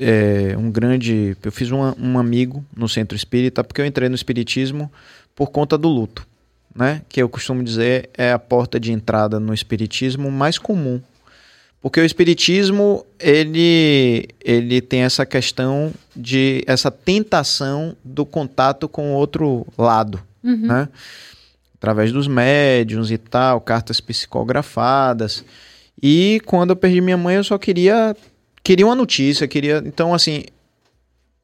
é, um grande... Eu fiz um, um amigo no centro espírita, porque eu entrei no espiritismo por conta do luto né? Que eu costumo dizer é a porta de entrada no espiritismo mais comum. Porque o espiritismo, ele, ele tem essa questão de essa tentação do contato com o outro lado, né? Através dos médiums e tal, cartas psicografadas. E quando eu perdi minha mãe, eu só queria queria uma notícia, queria, então assim,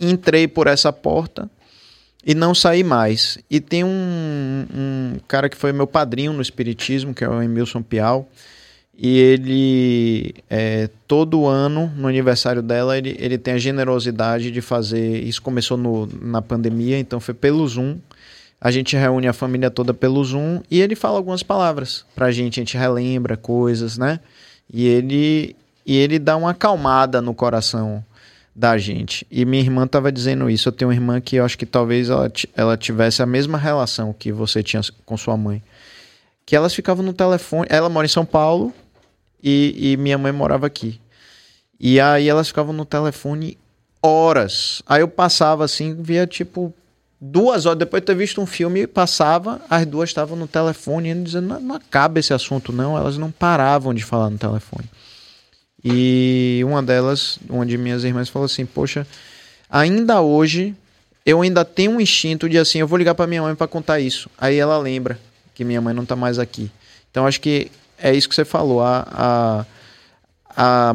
entrei por essa porta e não saí mais. E tem um, um cara que foi meu padrinho no Espiritismo, que é o Emilson Pial, e ele, é, todo ano, no aniversário dela, ele, ele tem a generosidade de fazer. Isso começou no, na pandemia, então foi pelo Zoom. A gente reúne a família toda pelo Zoom e ele fala algumas palavras pra gente, a gente relembra coisas, né? E ele, e ele dá uma acalmada no coração da gente. E minha irmã estava dizendo isso. Eu tenho uma irmã que eu acho que talvez ela, ela tivesse a mesma relação que você tinha com sua mãe. Que elas ficavam no telefone. Ela mora em São Paulo e, e minha mãe morava aqui. E aí elas ficavam no telefone horas. Aí eu passava assim, via tipo duas horas. Depois de ter visto um filme, passava, as duas estavam no telefone, dizendo: não, não acaba esse assunto, não. Elas não paravam de falar no telefone. E uma delas, uma de minhas irmãs, falou assim: Poxa, ainda hoje eu ainda tenho um instinto de assim, eu vou ligar pra minha mãe pra contar isso. Aí ela lembra que minha mãe não tá mais aqui. Então acho que é isso que você falou. A, a, a,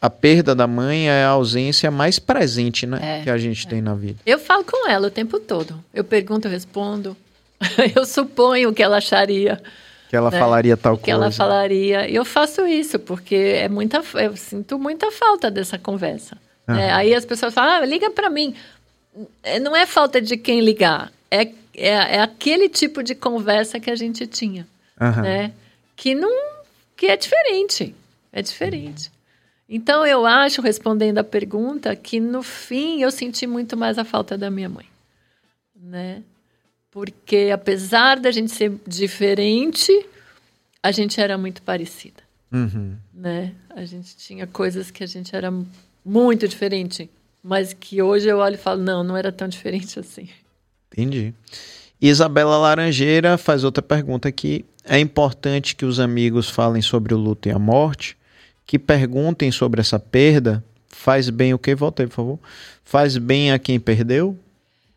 a perda da mãe é a ausência mais presente, né? É, que a gente tem na vida. Eu falo com ela o tempo todo. Eu pergunto, eu respondo. eu suponho que ela acharia. Que ela É, falaria tal que coisa. ela falaria. E eu faço isso, porque é muita, eu sinto muita falta dessa conversa. né? Aí as pessoas falam, ah, liga para mim. É, Não é falta de quem ligar, é, é, é aquele tipo de conversa que a gente tinha, Aham. né? Que não, que é diferente, é diferente. Então eu acho, respondendo a pergunta, que no fim eu senti muito mais a falta da minha mãe, né? Porque apesar da gente ser diferente, a gente era muito parecida, Uhum. né? A gente tinha coisas que a gente era muito diferente, mas que hoje eu olho e falo, não, não era tão diferente assim. Entendi. Isabela Laranjeira faz outra pergunta aqui. É importante que os amigos falem sobre o luto e a morte? que perguntem sobre essa perda faz bem o que? Volta aí, por favor. Faz bem a quem perdeu?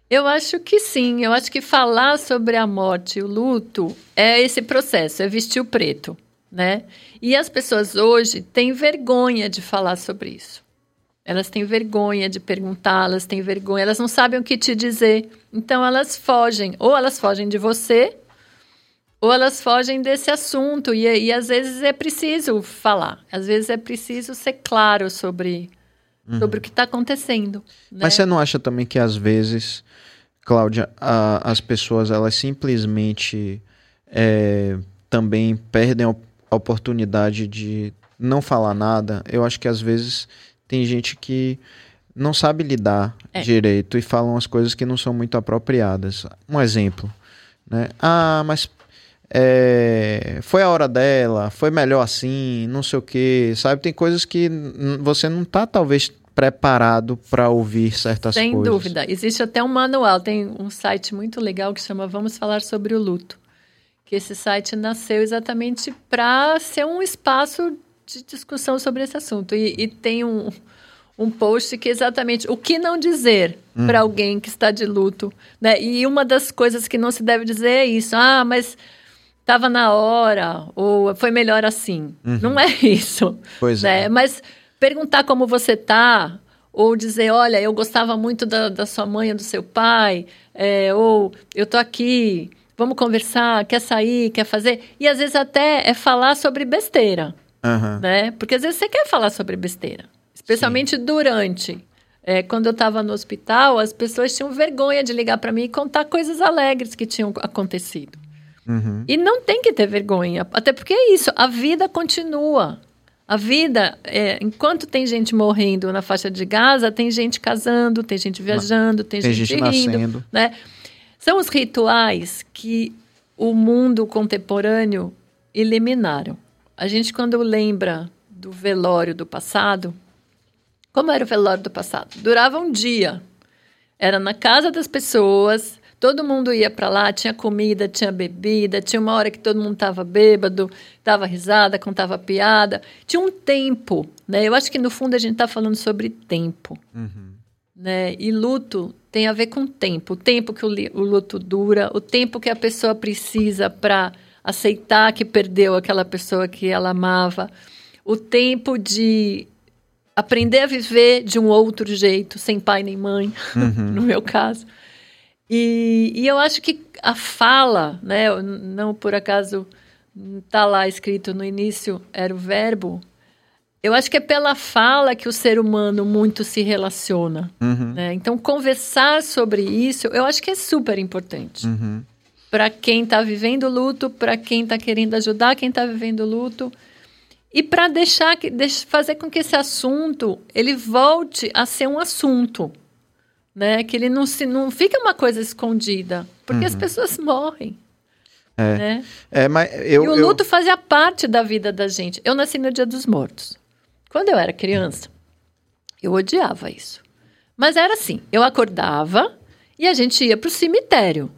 Eu acho que sim. Eu acho que falar sobre a morte o luto é esse processo, é vestir o preto, né? E as pessoas hoje têm vergonha de falar sobre isso. Elas têm vergonha de perguntar, elas têm vergonha, elas não sabem o que te dizer. Então elas fogem, ou elas fogem de você, ou elas fogem desse assunto. E, e às vezes é preciso falar, às vezes é preciso ser claro sobre, uhum. sobre o que está acontecendo. Né? Mas você não acha também que às vezes, Cláudia, a, as pessoas elas simplesmente é, também perdem a oportunidade de não falar nada? Eu acho que às vezes tem gente que não sabe lidar é. direito e falam as coisas que não são muito apropriadas. Um exemplo, né? Ah, mas é, foi a hora dela, foi melhor assim, não sei o que, sabe? Tem coisas que você não tá talvez preparado para ouvir certas Sem coisas. Sem dúvida. Existe até um manual, tem um site muito legal que chama Vamos Falar sobre o Luto. Que esse site nasceu exatamente para ser um espaço de discussão sobre esse assunto. E, e tem um, um post que é exatamente o que não dizer uhum. para alguém que está de luto. Né? E uma das coisas que não se deve dizer é isso. Ah, mas estava na hora, ou foi melhor assim. Uhum. Não é isso. Pois né? é. Mas perguntar como você está, ou dizer, olha, eu gostava muito da, da sua mãe ou do seu pai, é, ou eu tô aqui, vamos conversar, quer sair, quer fazer. E às vezes até é falar sobre besteira. Uhum. Né? Porque às vezes você quer falar sobre besteira. Especialmente Sim. durante. É, quando eu estava no hospital, as pessoas tinham vergonha de ligar para mim e contar coisas alegres que tinham acontecido. Uhum. E não tem que ter vergonha. Até porque é isso, a vida continua. A vida, é, enquanto tem gente morrendo na faixa de Gaza, tem gente casando, tem gente viajando, tem, tem gente, gente rindo. Nascendo. Né? São os rituais que o mundo contemporâneo eliminaram. A gente, quando lembra do velório do passado, como era o velório do passado? Durava um dia. Era na casa das pessoas, todo mundo ia para lá, tinha comida, tinha bebida, tinha uma hora que todo mundo estava bêbado, estava risada, contava piada. Tinha um tempo, né? Eu acho que no fundo a gente está falando sobre tempo. Uhum. Né? E luto tem a ver com tempo. O tempo que o, o luto dura, o tempo que a pessoa precisa para aceitar que perdeu aquela pessoa que ela amava, o tempo de aprender a viver de um outro jeito, sem pai nem mãe, uhum. no meu caso. E, e, eu acho que a fala, né, não por acaso está lá escrito no início, era o verbo, eu acho que é pela fala que o ser humano muito se relaciona. Uhum. Né? Então, conversar sobre isso, eu acho que é super importante. Uhum para quem está vivendo luto, para quem está querendo ajudar quem está vivendo luto e para deixar que fazer com que esse assunto ele volte a ser um assunto, né? Que ele não se não fica uma coisa escondida, porque uhum. as pessoas morrem. É. Né? É, mas eu, e o luto eu... fazia parte da vida da gente. Eu nasci no Dia dos Mortos. Quando eu era criança, eu odiava isso. Mas era assim, eu acordava e a gente ia para o cemitério.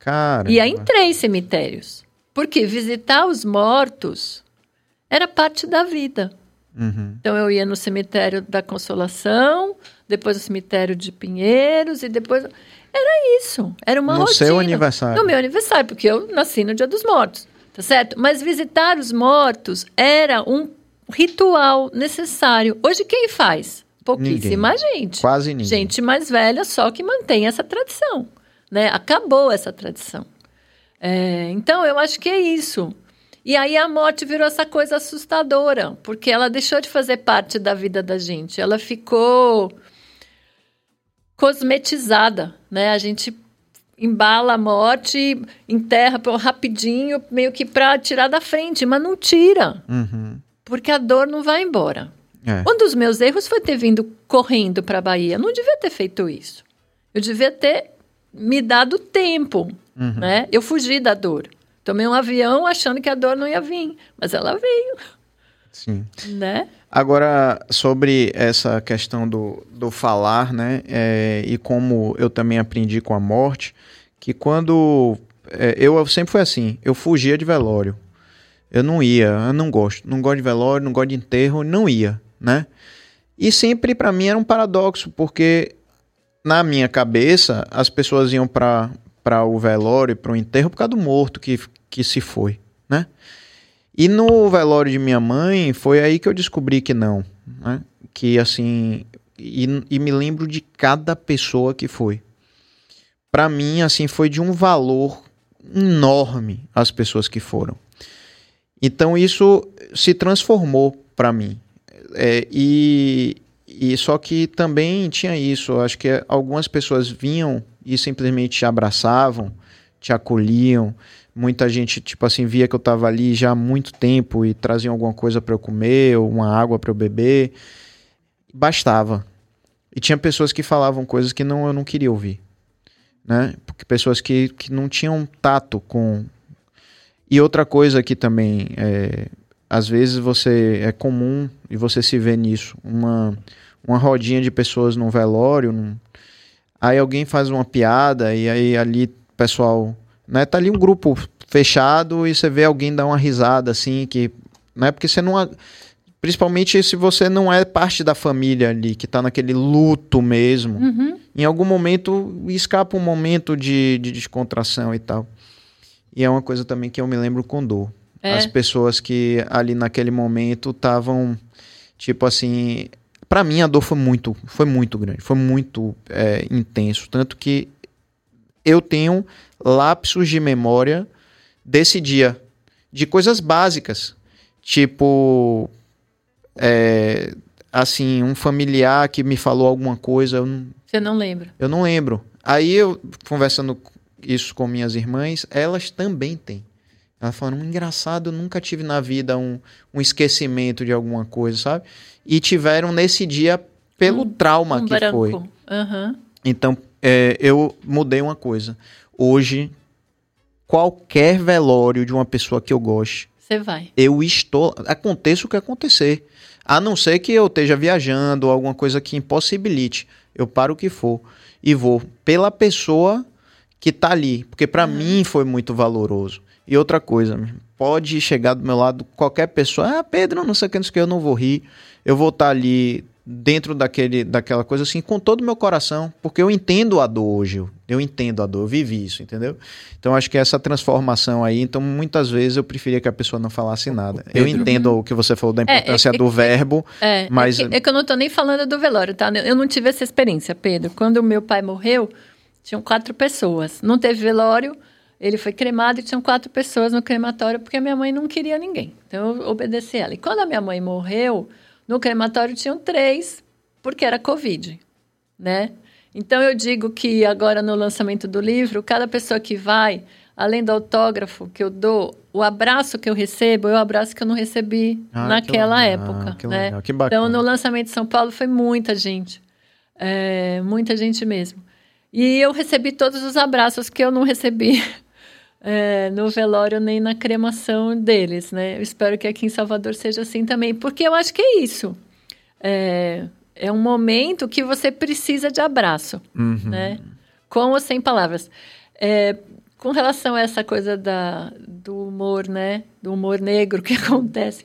Cara. Ia em três cemitérios. Porque visitar os mortos era parte da vida. Uhum. Então eu ia no cemitério da Consolação, depois no cemitério de Pinheiros e depois. Era isso. Era uma no rotina. No seu aniversário. No meu aniversário, porque eu nasci no Dia dos Mortos. Tá certo? Mas visitar os mortos era um ritual necessário. Hoje quem faz? Pouquíssima ninguém. gente. Quase ninguém. Gente mais velha só que mantém essa tradição né? Acabou essa tradição. É, então, eu acho que é isso. E aí a morte virou essa coisa assustadora, porque ela deixou de fazer parte da vida da gente. Ela ficou cosmetizada, né? A gente embala a morte, enterra rapidinho, meio que para tirar da frente, mas não tira. Uhum. Porque a dor não vai embora. É. Um dos meus erros foi ter vindo correndo para a Bahia. Eu não devia ter feito isso. Eu devia ter me dado tempo, uhum. né? Eu fugi da dor. Tomei um avião achando que a dor não ia vir, mas ela veio. Sim. Né? Agora, sobre essa questão do, do falar, né? É, e como eu também aprendi com a morte, que quando. É, eu sempre fui assim, eu fugia de velório. Eu não ia, eu não gosto. Não gosto de velório, não gosto de enterro, não ia, né? E sempre para mim era um paradoxo, porque na minha cabeça as pessoas iam para para o velório, para o enterro por causa do morto que, que se foi, né? E no velório de minha mãe foi aí que eu descobri que não, né? Que assim, e, e me lembro de cada pessoa que foi. Para mim, assim, foi de um valor enorme as pessoas que foram. Então isso se transformou para mim. É, e, e só que também tinha isso. Acho que algumas pessoas vinham e simplesmente te abraçavam, te acolhiam. Muita gente, tipo assim, via que eu estava ali já há muito tempo e traziam alguma coisa para eu comer, ou uma água para eu beber. Bastava. E tinha pessoas que falavam coisas que não, eu não queria ouvir. Né? Porque pessoas que, que não tinham tato com. E outra coisa que também, é, às vezes você é comum e você se vê nisso, uma, uma rodinha de pessoas num velório, num, aí alguém faz uma piada e aí ali o pessoal, né, tá ali um grupo fechado e você vê alguém dar uma risada assim que, né, porque você não Principalmente se você não é parte da família ali, que tá naquele luto mesmo. Uhum. Em algum momento escapa um momento de, de descontração e tal. E é uma coisa também que eu me lembro com dor. É. As pessoas que ali naquele momento estavam, tipo assim. Para mim a dor foi muito, foi muito grande, foi muito é, intenso. Tanto que eu tenho lapsos de memória desse dia, de coisas básicas. Tipo, é, assim, um familiar que me falou alguma coisa. Eu não, Você não lembra? Eu não lembro. Aí eu, conversando isso com minhas irmãs, elas também têm. Elas falaram, engraçado, eu nunca tive na vida um, um esquecimento de alguma coisa, sabe? E tiveram nesse dia pelo um, trauma um que branco. foi. Uhum. Então, é, eu mudei uma coisa. Hoje, qualquer velório de uma pessoa que eu goste, você vai. Eu estou. Aconteça o que acontecer. A não ser que eu esteja viajando ou alguma coisa que impossibilite. Eu paro o que for e vou pela pessoa que tá ali. Porque para uhum. mim foi muito valoroso. E outra coisa, pode chegar do meu lado qualquer pessoa. Ah, Pedro, não sei o que, não sei o que, eu não vou rir. Eu vou estar tá ali dentro daquele, daquela coisa assim, com todo o meu coração, porque eu entendo a dor hoje, eu entendo a dor, eu vivi isso, entendeu? Então acho que essa transformação aí, então muitas vezes eu preferia que a pessoa não falasse nada. Pedro. Eu entendo o que você falou da importância é, é, do é, verbo, é, mas... É que, é que eu não tô nem falando do velório, tá? Eu não tive essa experiência, Pedro. Quando o meu pai morreu, tinham quatro pessoas. Não teve velório, ele foi cremado e tinham quatro pessoas no crematório, porque a minha mãe não queria ninguém. Então eu obedeci ela. E quando a minha mãe morreu no crematório tinham três, porque era Covid, né? Então eu digo que agora no lançamento do livro, cada pessoa que vai, além do autógrafo que eu dou, o abraço que eu recebo é o abraço que eu não recebi ah, naquela época, ah, né? Então no lançamento de São Paulo foi muita gente, é, muita gente mesmo. E eu recebi todos os abraços que eu não recebi é, no velório nem na cremação deles, né? Eu espero que aqui em Salvador seja assim também, porque eu acho que é isso. É, é um momento que você precisa de abraço, uhum. né? Com ou sem palavras. É, com relação a essa coisa da, do humor, né? Do humor negro que acontece,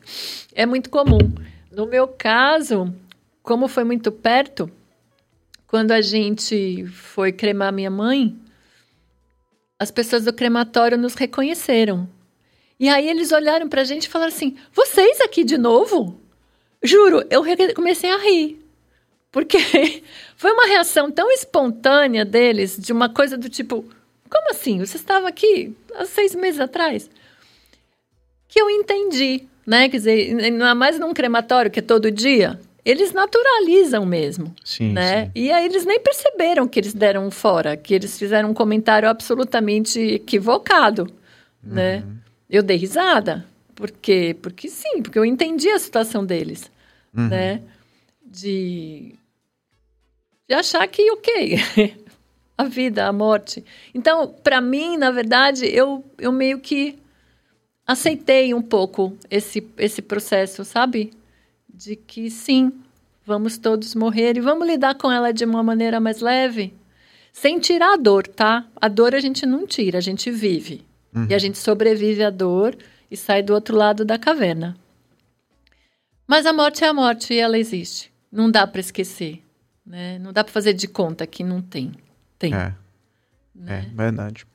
é muito comum. No meu caso, como foi muito perto, quando a gente foi cremar minha mãe, as pessoas do crematório nos reconheceram. E aí eles olharam para a gente e falaram assim: vocês aqui de novo? Juro, eu comecei a rir. Porque foi uma reação tão espontânea deles, de uma coisa do tipo: como assim? Você estava aqui há seis meses atrás? Que eu entendi, né? Quer dizer, não é mais num crematório que é todo dia eles naturalizam mesmo, sim, né? Sim. E aí eles nem perceberam que eles deram fora, que eles fizeram um comentário absolutamente equivocado, né? uhum. né? Eu dei risada, por quê? Porque sim, porque eu entendi a situação deles, uhum. né? De, de achar que, ok, a vida, a morte. Então, para mim, na verdade, eu, eu meio que aceitei um pouco esse, esse processo, sabe? De que sim, vamos todos morrer e vamos lidar com ela de uma maneira mais leve, sem tirar a dor, tá? A dor a gente não tira, a gente vive. Uhum. E a gente sobrevive à dor e sai do outro lado da caverna. Mas a morte é a morte e ela existe. Não dá para esquecer, né? Não dá para fazer de conta que não tem. Tem. É, né? é verdade.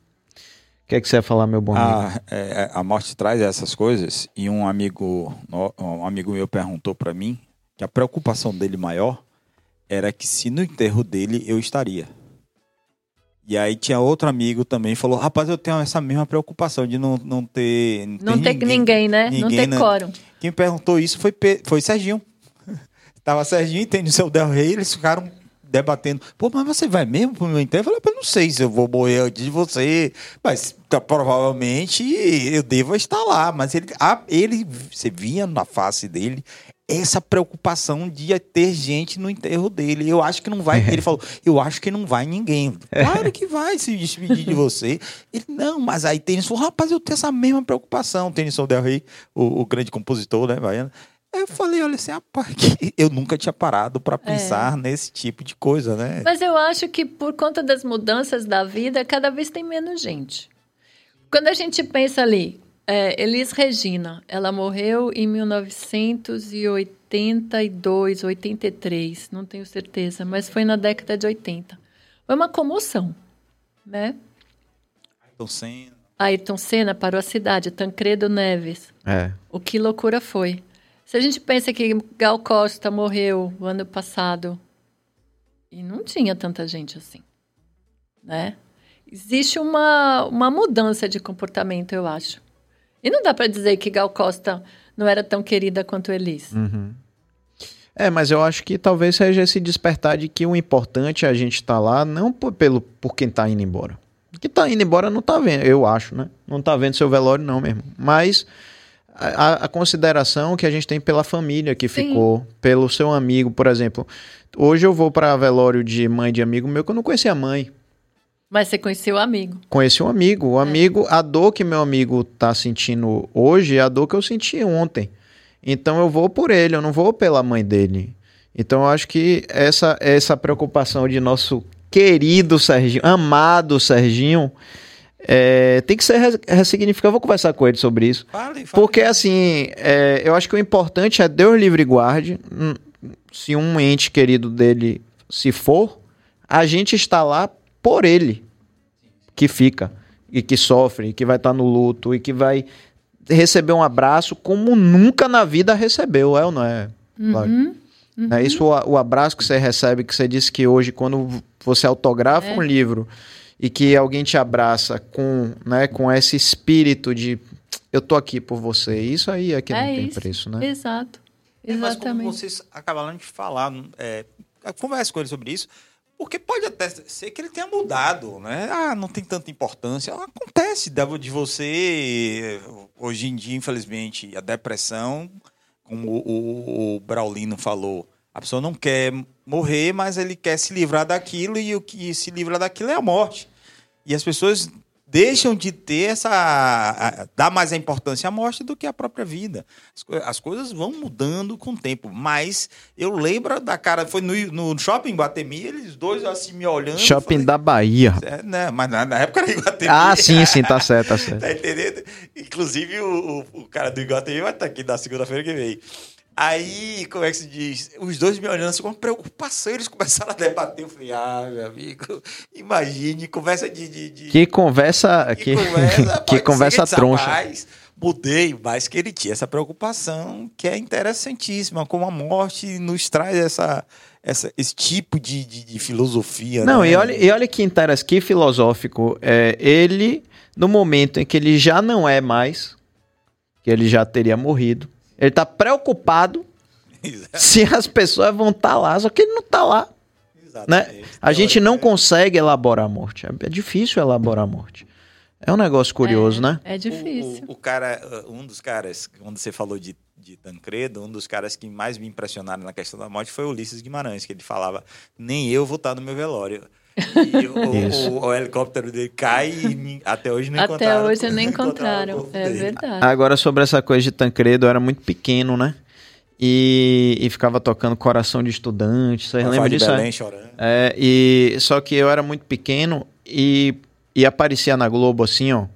O que é que você ia falar, meu bom amigo? A, é, a morte traz essas coisas e um amigo, um amigo meu perguntou pra mim que a preocupação dele maior era que se no enterro dele eu estaria. E aí tinha outro amigo também falou: Rapaz, eu tenho essa mesma preocupação de não, não ter. Não tem ninguém, né? não ninguém, tem né? quórum. Quem perguntou isso foi, foi Serginho. Tava Serginho e tem o seu Del Rey, eles ficaram debatendo. Pô, mas você vai mesmo pro meu enterro? Eu falei, "Pô, não sei se eu vou morrer antes de você, mas tá, provavelmente eu devo estar lá. Mas ele, a- ele, você via na face dele essa preocupação de ter gente no enterro dele. Eu acho que não vai. Ele falou, eu acho que não vai ninguém. Claro que vai se despedir de você. Ele, não, mas aí falou, rapaz, eu tenho essa mesma preocupação. Tênis Del Rey, o, o grande compositor, né, baiano. Aí Eu falei, olha assim, rapaz, eu nunca tinha parado para pensar nesse tipo de coisa, né? Mas eu acho que por conta das mudanças da vida, cada vez tem menos gente. Quando a gente pensa ali, é, Elis Regina, ela morreu em 1982, 83, não tenho certeza, mas foi na década de 80. Foi uma comoção, né? Então, sem... Ayrton Senna parou a cidade, Tancredo Neves. É. O que loucura foi. Se a gente pensa que Gal Costa morreu o ano passado e não tinha tanta gente assim, né? Existe uma, uma mudança de comportamento, eu acho. E não dá para dizer que Gal Costa não era tão querida quanto Elis. É, mas eu acho que talvez seja esse despertar de que o importante é a gente estar lá, não por, pelo, por quem tá indo embora. Que tá indo embora não tá vendo, eu acho, né? Não tá vendo seu velório, não mesmo. Mas a, a- consideração que a gente tem pela família que Sim. ficou, pelo seu amigo, por exemplo. Hoje eu vou para velório de mãe de amigo meu que eu não conhecia a mãe. Mas você conheceu o amigo. Conheci um amigo. O amigo, a dor que meu amigo tá sentindo hoje é a dor que eu senti ontem. Então eu vou por ele, eu não vou pela mãe dele. Então eu acho que essa essa preocupação de nosso querido Serginho, amado Serginho, é, tem que ser res- ressignificado. Eu vou conversar com ele sobre isso. Fale, fale. Porque, assim, é, eu acho que o importante é Deus livre e guarde. Hum, Se um ente querido dele se for, a gente está lá por ele, que fica, e que sofre, e que vai estar no luto, e que vai receber um abraço como nunca na vida recebeu, é ou não é? Cláudio? É isso o, o abraço que você recebe, que você disse que hoje, quando você autografa É. um livro e que alguém te abraça com, né, com esse espírito de eu tô aqui por você, isso aí é que não é tem isso. preço, né? Exato. É, Mas como Exatamente. vocês acabaram de falar, é, converse com ele sobre isso, porque pode até ser que ele tenha mudado, né? Ah, não tem tanta importância. Acontece de de você, hoje em dia, infelizmente, a depressão, como o, o, o Braulino falou, a pessoa não quer morrer, mas ele quer se livrar daquilo e o que se livra daquilo é a morte. E as pessoas deixam de ter essa. a- dar mais a importância à morte do que à própria vida. As, as coisas vão mudando com o tempo. Mas eu lembro da cara. Foi no, no shopping Guatemi, eles dois assim me olhando. Shopping falei, da Bahia. "É, né, mas na, na época era Iguatemi. Ah, sim, sim, tá certo, tá certo. Tá entendendo? Inclusive, o, o, o cara do Iguatemi vai estar aqui na segunda-feira que vem. Aí, como é que se diz? Os dois me olhando assim com preocupação, eles começaram a debater. Eu falei, ah, meu amigo, imagine, conversa de. de, de Que conversa, que, conversa, que conversa troncha. rapaz, mudei, mas que ele tinha essa preocupação que é interessantíssima, como a morte nos traz essa, essa, esse tipo de, de, de filosofia. Não, né? e olha, e olha que interessante, que filosófico. É, ele, no momento em que ele já não é mais, que ele já teria morrido, ele tá preocupado se as pessoas vão estar lá, só que ele não tá lá, né? A gente não Teoricamente. consegue elaborar a morte. É é difícil elaborar a morte. É um negócio curioso, né? É difícil. O, o- o cara, uh, um dos caras, quando você falou de, de Tancredo, um dos caras que mais me impressionaram na questão da morte foi o Ulisses Guimarães, que ele falava: nem eu vou estar no meu velório. E o, o- o helicóptero dele cai e até hoje não Até encontraram. hoje não o encontraram. corpo É verdade. Agora, sobre essa coisa de Tancredo, eu era muito pequeno, né? E, e ficava tocando Coração de Estudante. Vocês Ela lembram fala de disso? Belém chorando. É, e só que eu era muito pequeno e, e aparecia na Globo assim, ó.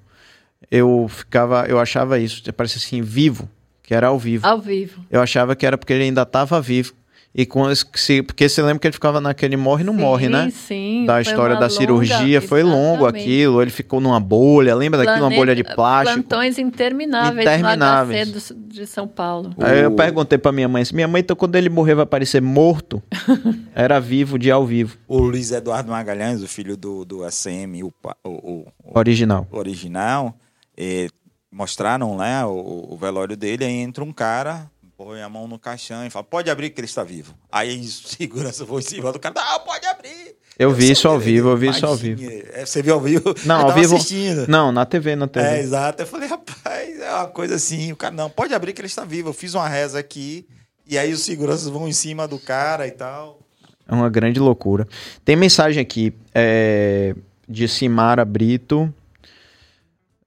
eu ficava, eu achava isso, parece assim, vivo, que era ao vivo. Ao vivo. Eu achava que era porque ele ainda estava vivo. E com esse- se, porque você lembra que ele ficava naquele morre não Sim, morre, né? Sim, Da história da longa- cirurgia, foi longo aquilo, ele ficou numa bolha, lembra daquilo, uma bolha de plástico? Plantões intermináveis, Intermináveis. no HC do- de São Paulo. Aí eu perguntei pra minha mãe, assim, minha mãe, então quando ele morrer vai parecer morto? Era vivo, de ao vivo, O Luiz Eduardo Magalhães, o filho do, do ACM, o, o- o- o original. original, eh, mostraram né, o, o velório dele, aí entra um cara, põe a mão no caixão e fala, pode abrir que ele está vivo. Aí segurança foi em cima do cara, não, pode abrir. Eu vi sei, isso ao vivo, eu vi isso ao vivo. é, Você viu ao vivo? Não, Eu ao vivo- assistindo. Não, na TV, na TV. É, exato. Eu falei, rapaz, é uma coisa assim. O cara, não, pode abrir que ele está vivo. Eu fiz uma reza aqui, e aí os seguranças vão em cima do cara e tal. É uma grande loucura. Tem mensagem aqui é, de Simara Brito.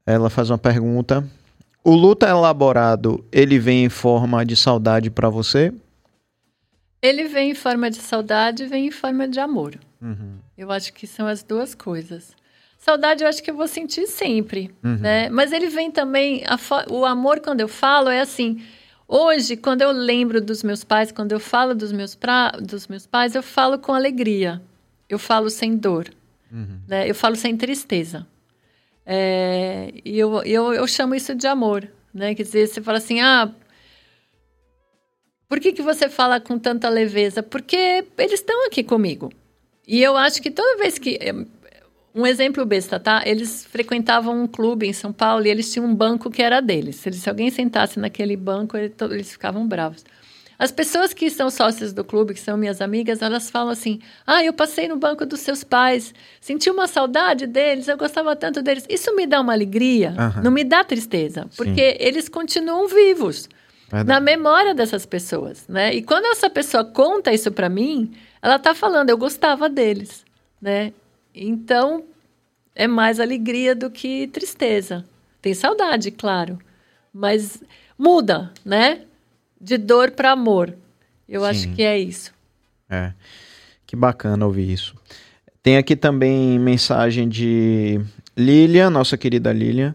Ela faz uma pergunta. O luto elaborado, ele vem em forma de saudade pra você? Ele vem em forma de saudade e vem em forma de amor. Uhum. Eu acho que são as duas coisas. Saudade eu acho que eu vou sentir sempre, Uhum. né? Mas ele vem também, o amor quando eu falo é assim, hoje quando eu lembro dos meus pais, quando eu falo dos meus, pra, dos meus pais, eu falo com alegria, eu falo sem dor, Uhum. né? Eu falo sem tristeza. É, e eu, eu, eu chamo isso de amor, né? Quer dizer, você fala assim, ah, por que, que você fala com tanta leveza? Porque eles estão aqui comigo. E eu acho que toda vez que. eh, Um exemplo besta, tá? Eles frequentavam um clube em São Paulo e eles tinham um banco que era deles. Se, alguém sentasse naquele banco, eles ficavam bravos. As pessoas que são sócias do clube, que são minhas amigas, elas falam assim: Ah, eu passei no banco dos seus pais, senti uma saudade deles, eu gostava tanto deles. Isso me dá uma alegria, Aham. não me dá tristeza, porque eles continuam vivos na Verdade. memória dessas pessoas, né? E quando essa pessoa conta isso para mim, ela tá falando, eu gostava deles, né? Então, é mais alegria do que tristeza. Tem saudade, claro, mas muda, né? De dor para amor. Eu acho Sim. que é isso. É. Que bacana ouvir isso. Tem aqui também mensagem de Lilian, nossa querida Lilian.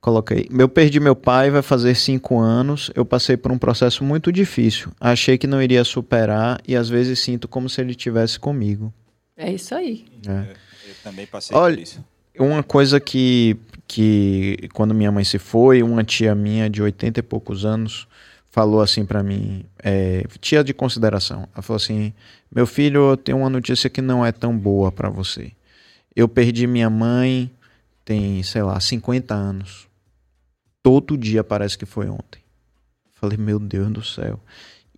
Coloquei. Eu perdi meu pai, vai fazer cinco anos. Eu passei por um processo muito difícil. Achei que não iria superar e às vezes sinto como se ele estivesse comigo. É isso aí. né? Eu também passei Olha, por isso. Uma coisa que, que quando minha mãe se foi, uma tia minha de 80 e poucos anos falou assim pra mim, é, tia de consideração, ela falou assim, meu filho, eu tenho uma notícia que não é tão boa pra você. Eu perdi minha mãe tem, sei lá, 50 anos. Todo dia parece que foi ontem. Falei, meu Deus do céu.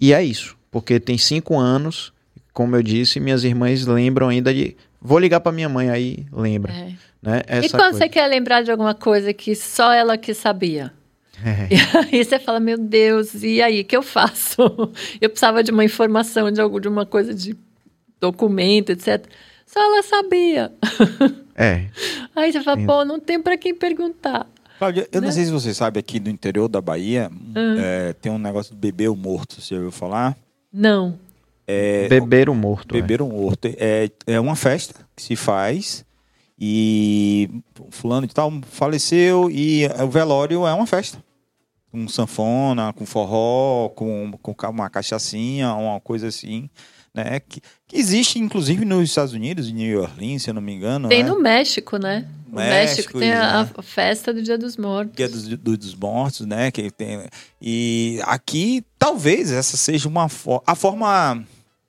E é isso, porque tem cinco anos, como eu disse, minhas irmãs lembram ainda de. Vou ligar pra minha mãe aí, lembra. É. Né? E quando coisa. você quer lembrar de alguma coisa que só ela que sabia? É. E aí você fala, meu Deus, e aí, o que eu faço? Eu precisava de uma informação, de, algo, de uma coisa de documento, etc. Só ela sabia. É. Aí você fala, Sim. pô, não tem pra quem perguntar. Cláudia, eu Né? não sei se você sabe, aqui do interior da Bahia, é, tem um negócio de beber o morto, você ouviu falar? Não. É, Beber o morto. é. Beber um morto. É, é uma festa que se faz e fulano de tal faleceu e o velório é uma festa. Com sanfona, com forró, com, com uma cachaçinha, uma coisa assim, né? Que, que existe, inclusive, nos Estados Unidos, em New Orleans, se eu não me engano. Tem né? no México, né? No México, México, tem a, exato. a festa do Dia dos Mortos. Dia dos, do- dos mortos, né? Que tem, e aqui talvez essa seja uma fo- a forma,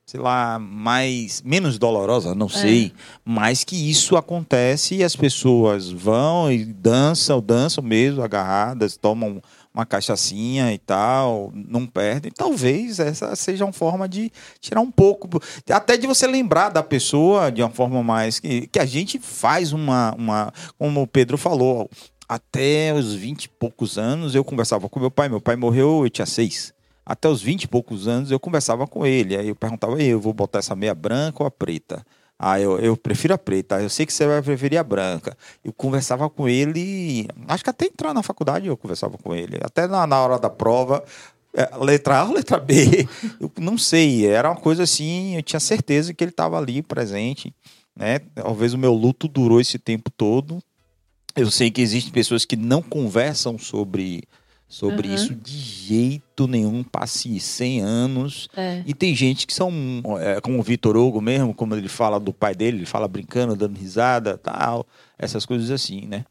sei lá, mais menos dolorosa, não sei, mas que isso acontece e as pessoas vão e dançam, dançam mesmo agarradas, tomam uma cachaçinha e tal, não perdem. Talvez essa seja uma forma de tirar um pouco, até de você lembrar da pessoa de uma forma mais que, que a gente faz uma, uma, como o Pedro falou, até os 20 e poucos anos eu conversava com meu pai. Meu pai morreu, eu tinha seis. Até os 20 e poucos anos eu conversava com ele. Aí eu perguntava, "E aí, eu vou botar essa meia branca ou a preta? Ah, eu, eu prefiro a preta. Eu sei que você vai preferir a branca. Eu conversava com ele, acho que até entrar na faculdade eu conversava com ele. Até na, na hora da prova, é, letra A ou letra B? Eu não sei. Era uma coisa assim, eu tinha certeza que ele estava ali presente. Né? Talvez o meu luto durou esse tempo todo. Eu sei que existem pessoas que não conversam sobre, sobre Uhum. isso de jeito nenhum, passe 100 anos. É. E tem gente que são, é, como o Vitor Hugo mesmo, como ele fala do pai dele, ele fala brincando, dando risada, tal, essas coisas assim, né?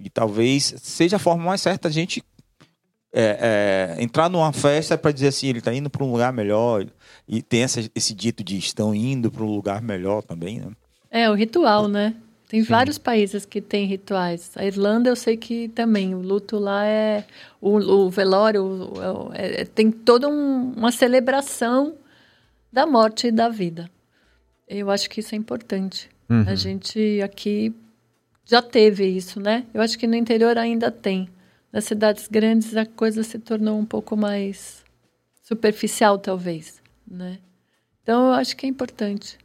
E talvez seja a forma mais certa a gente é, é, entrar numa festa para dizer assim, ele está indo para um lugar melhor. E tem essa, esse dito de estão indo para um lugar melhor também, né? É, o ritual, né? Tem vários países que têm rituais. A Irlanda eu sei que também. O luto lá é. O, o velório o- é- é- tem toda um- uma celebração da morte e da vida. Eu acho que isso é importante. A gente aqui já teve isso, né? Eu acho que no interior ainda tem. Nas cidades grandes a coisa se tornou um pouco mais superficial, talvez, né? Então eu acho que é importante.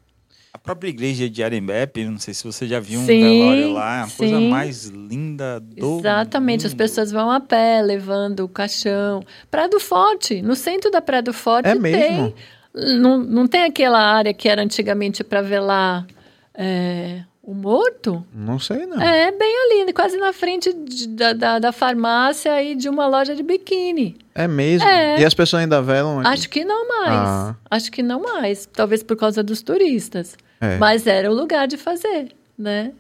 A própria igreja de Arembepe, não sei se você já viu um Sim, velório lá, é a coisa mais linda do Exatamente, as mundo. pessoas vão a pé, levando o caixão. Praia do Forte, no centro da Praia do Forte É tem. mesmo? Não, não tem aquela área que era antigamente para velar é, o morto? Não sei, não. É, bem ali, quase na frente de- da, da, da farmácia e de uma loja de biquíni. É mesmo? É. E as pessoas ainda velam aqui? Acho que não mais. Ah. Acho que não mais. Talvez por causa dos turistas. É. Mas era o lugar de fazer, né?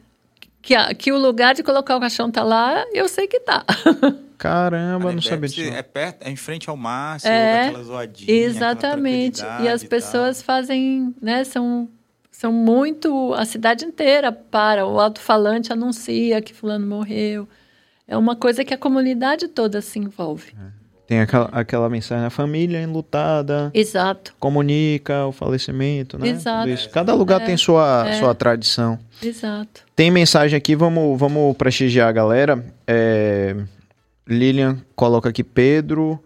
Que, a- que o lugar de colocar o caixão tá lá, eu sei que tá. Caramba, não sabia disso. É perto, é em frente ao mar, se É, aquela zoadinha, aquela Exatamente. E tranquilidade as pessoas fazem, né? São, são muito. A cidade inteira para. O alto-falante anuncia que Fulano morreu. É uma coisa que a comunidade toda se envolve. Tem aquela, aquela mensagem da família enlutada, Exato, comunica o falecimento, né? Exato. Cada lugar É, tem sua, é. sua tradição. exato. Tem mensagem aqui, vamos, vamos prestigiar a galera. É, Lilian coloca aqui, Pedro,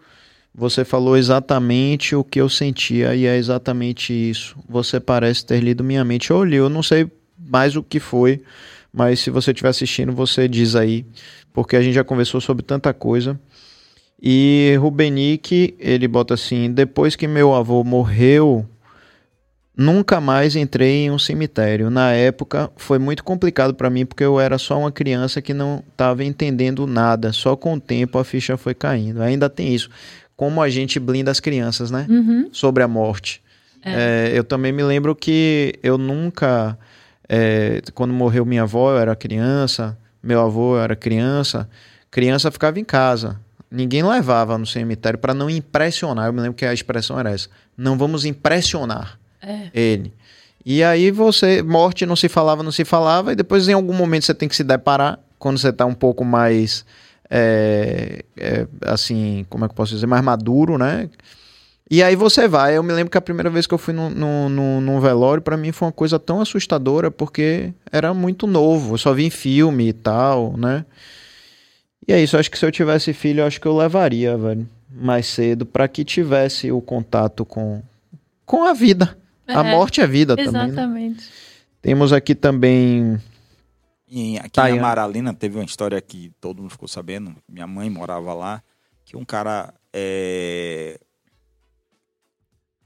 você falou exatamente o que eu sentia e é exatamente isso. Você parece ter lido minha mente. Eu eu não sei mais o que foi, mas se você estiver assistindo, você diz aí, porque a gente já conversou sobre tanta coisa. E Rubenick, ele bota assim: depois que meu avô morreu, nunca mais entrei em um cemitério. Na época foi muito complicado para mim porque eu era só uma criança que não estava entendendo nada. Só com o tempo a ficha foi caindo. Ainda tem isso. Como a gente blinda as crianças, né? Uhum. Sobre a morte. É, eu também me lembro que eu nunca, é, quando morreu minha avó, eu era criança, meu avô eu era criança, criança ficava em casa. Ninguém levava no cemitério para não impressionar. Eu me lembro que a expressão era essa: não vamos impressionar É. ele. E aí você, morte não se falava, não se falava, e depois em algum momento você tem que se deparar, quando você tá um pouco mais, é, é, assim, como é que eu posso dizer, mais maduro, né? E aí você vai. Eu me lembro que a primeira vez que eu fui num, num, num- num velório, pra mim foi uma coisa tão assustadora, porque era muito novo, eu só vi em filme e tal, né? E é isso, eu acho que se eu tivesse filho, eu acho que eu levaria, velho, mais cedo, pra que tivesse o contato com, com a vida. A É, morte é vida também. né? Exatamente. Temos aqui também. E aqui Tayane. na Maralina teve uma história que todo mundo ficou sabendo. Minha mãe morava lá, que um cara é,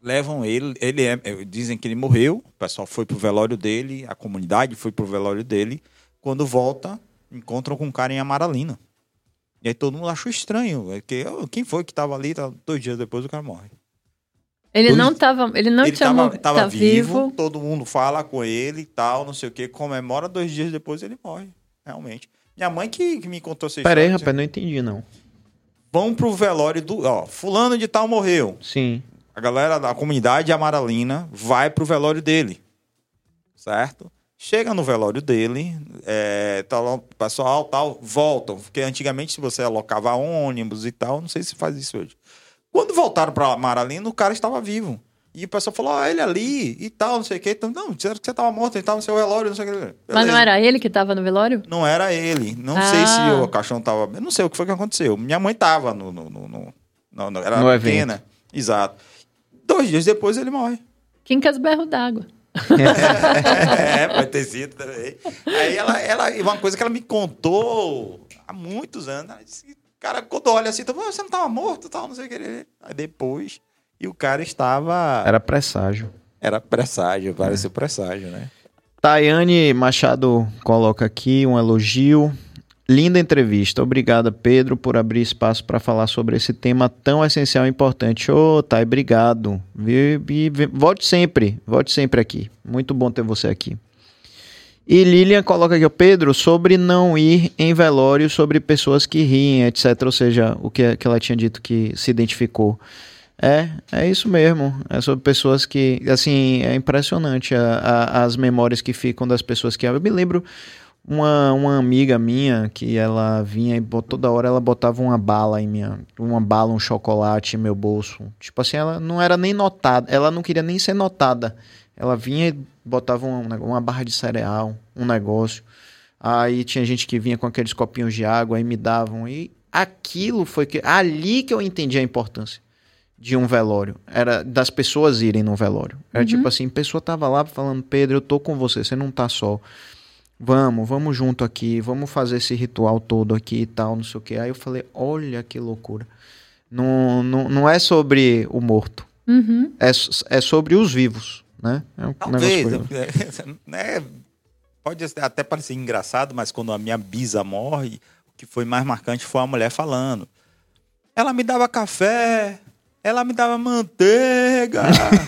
levam ele, ele é, é, dizem que ele morreu. O pessoal foi pro velório dele, a comunidade foi pro velório dele. Quando volta, encontram com um cara em Amaralina. E aí todo mundo achou estranho, é que "Oh, quem foi que tava ali? Dois dias depois o cara morre. Ele não tava, ele não ele tinha tava, morrido, tava tá vivo, vivo. todo mundo fala com ele e tal, não sei o que, comemora, dois dias depois ele morre, realmente. Minha mãe que, que me contou essa Pera aí, história, rapaz, não entendi não. Vão pro velório do. Ó, fulano de tal morreu. Sim. A galera da comunidade amaralina vai pro velório dele. Certo? Chega no velório dele, é, tá lá, o pessoal tal, voltam. Porque antigamente, se você alocava ônibus e tal, não sei se faz isso hoje. Quando voltaram pra Amaralina, o cara estava vivo. E o pessoal falou, ah, ele ali e tal, não sei o quê. Então, não, disseram que você estava morto, ele estava no seu velório, não sei o quê. Mas não Beleza. era ele que tava no velório? Não era ele. Não Ah. sei se o caixão tava. Eu não sei o que foi que aconteceu. Minha mãe tava no. no, no, no- no- no- era No pequena. Exato. Dois dias depois ele morre. Quincas berro d'água. é, pode ter sido também. Aí ela, ela. Uma coisa que ela me contou há muitos anos. Ela disse, que, cara, quando olha assim, então, você não tava morto tal, não sei o que. Aí depois. E o cara estava. Era presságio. Era presságio, pareceu presságio, né? Tayane Machado coloca aqui um elogio. Linda entrevista. Obrigada, Pedro, por abrir espaço para falar sobre esse tema tão essencial e importante. Ô, oh, Thay, obrigado. Volte sempre, volte sempre aqui. Muito bom ter você aqui. E Lilian coloca aqui, Pedro, sobre não ir em velório, sobre pessoas que riem, etc. Ou seja, o que, que ela tinha dito que se identificou. É, é isso mesmo. É sobre pessoas que, assim, é impressionante a, a, as memórias que ficam das pessoas que. Eu me lembro uma, uma amiga minha que ela vinha e toda hora ela botava uma bala em minha. Uma bala, um chocolate em meu bolso. Tipo assim, ela não era nem notada, ela não queria nem ser notada. Ela vinha e botava uma, uma barra de cereal, um negócio. Aí tinha gente que vinha com aqueles copinhos de água e me davam. E aquilo foi que. Ali que eu entendi a importância de um velório. Era das pessoas irem no velório. Era uhum. tipo assim, a pessoa tava lá falando, Pedro, eu tô com você, você não tá só. Vamos, vamos junto aqui, vamos fazer esse ritual todo aqui e tal, não sei o que. Aí eu falei, olha que loucura. Não, não, não é sobre o morto. Uhum. É, é sobre os vivos, né? É um Talvez, né? Pode até parecer engraçado, mas quando a minha bisa morre, o que foi mais marcante foi a mulher falando. Ela me dava café, ela me dava manteiga.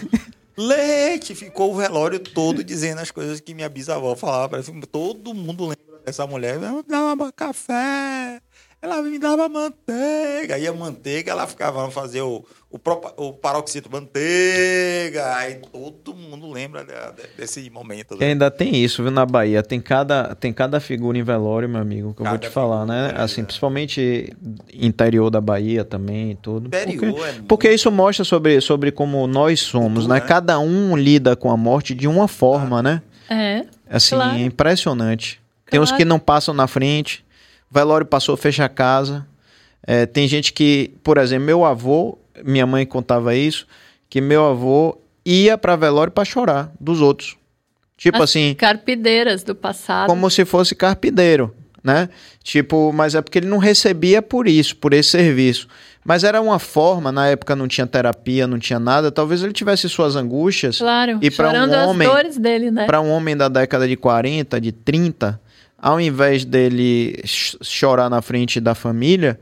Leite! Ficou o velório todo dizendo as coisas que minha bisavó falava. Todo mundo lembra dessa mulher. Ela me dava café, ela me dava manteiga. E a manteiga, ela ficava fazer o, o, o paroxito manteiga. Aí todo mundo lembra de, de, desse momento. Né? ainda tem isso, viu, na Bahia. Tem cada, tem cada figura em velório, meu amigo, que cada eu vou te falar, né? Assim, é. principalmente interior da Bahia também e tudo. Interior porque, é porque isso mostra sobre, sobre como nós somos, né? né? Cada um lida com a morte de uma forma, né? É. Assim, claro. é impressionante. Claro. Tem uns que não passam na frente. Velório passou, fecha a casa. É, tem gente que, por exemplo, meu avô, minha mãe contava isso, que meu avô ia para velório para chorar dos outros. Tipo As assim. Carpideiras do passado. Como se fosse carpideiro, né? Tipo, mas é porque ele não recebia por isso, por esse serviço. Mas era uma forma, na época não tinha terapia, não tinha nada, talvez ele tivesse suas angústias. Claro, e para um homem, as dores dele, né? Para um homem da década de 40, de 30, ao invés dele chorar na frente da família,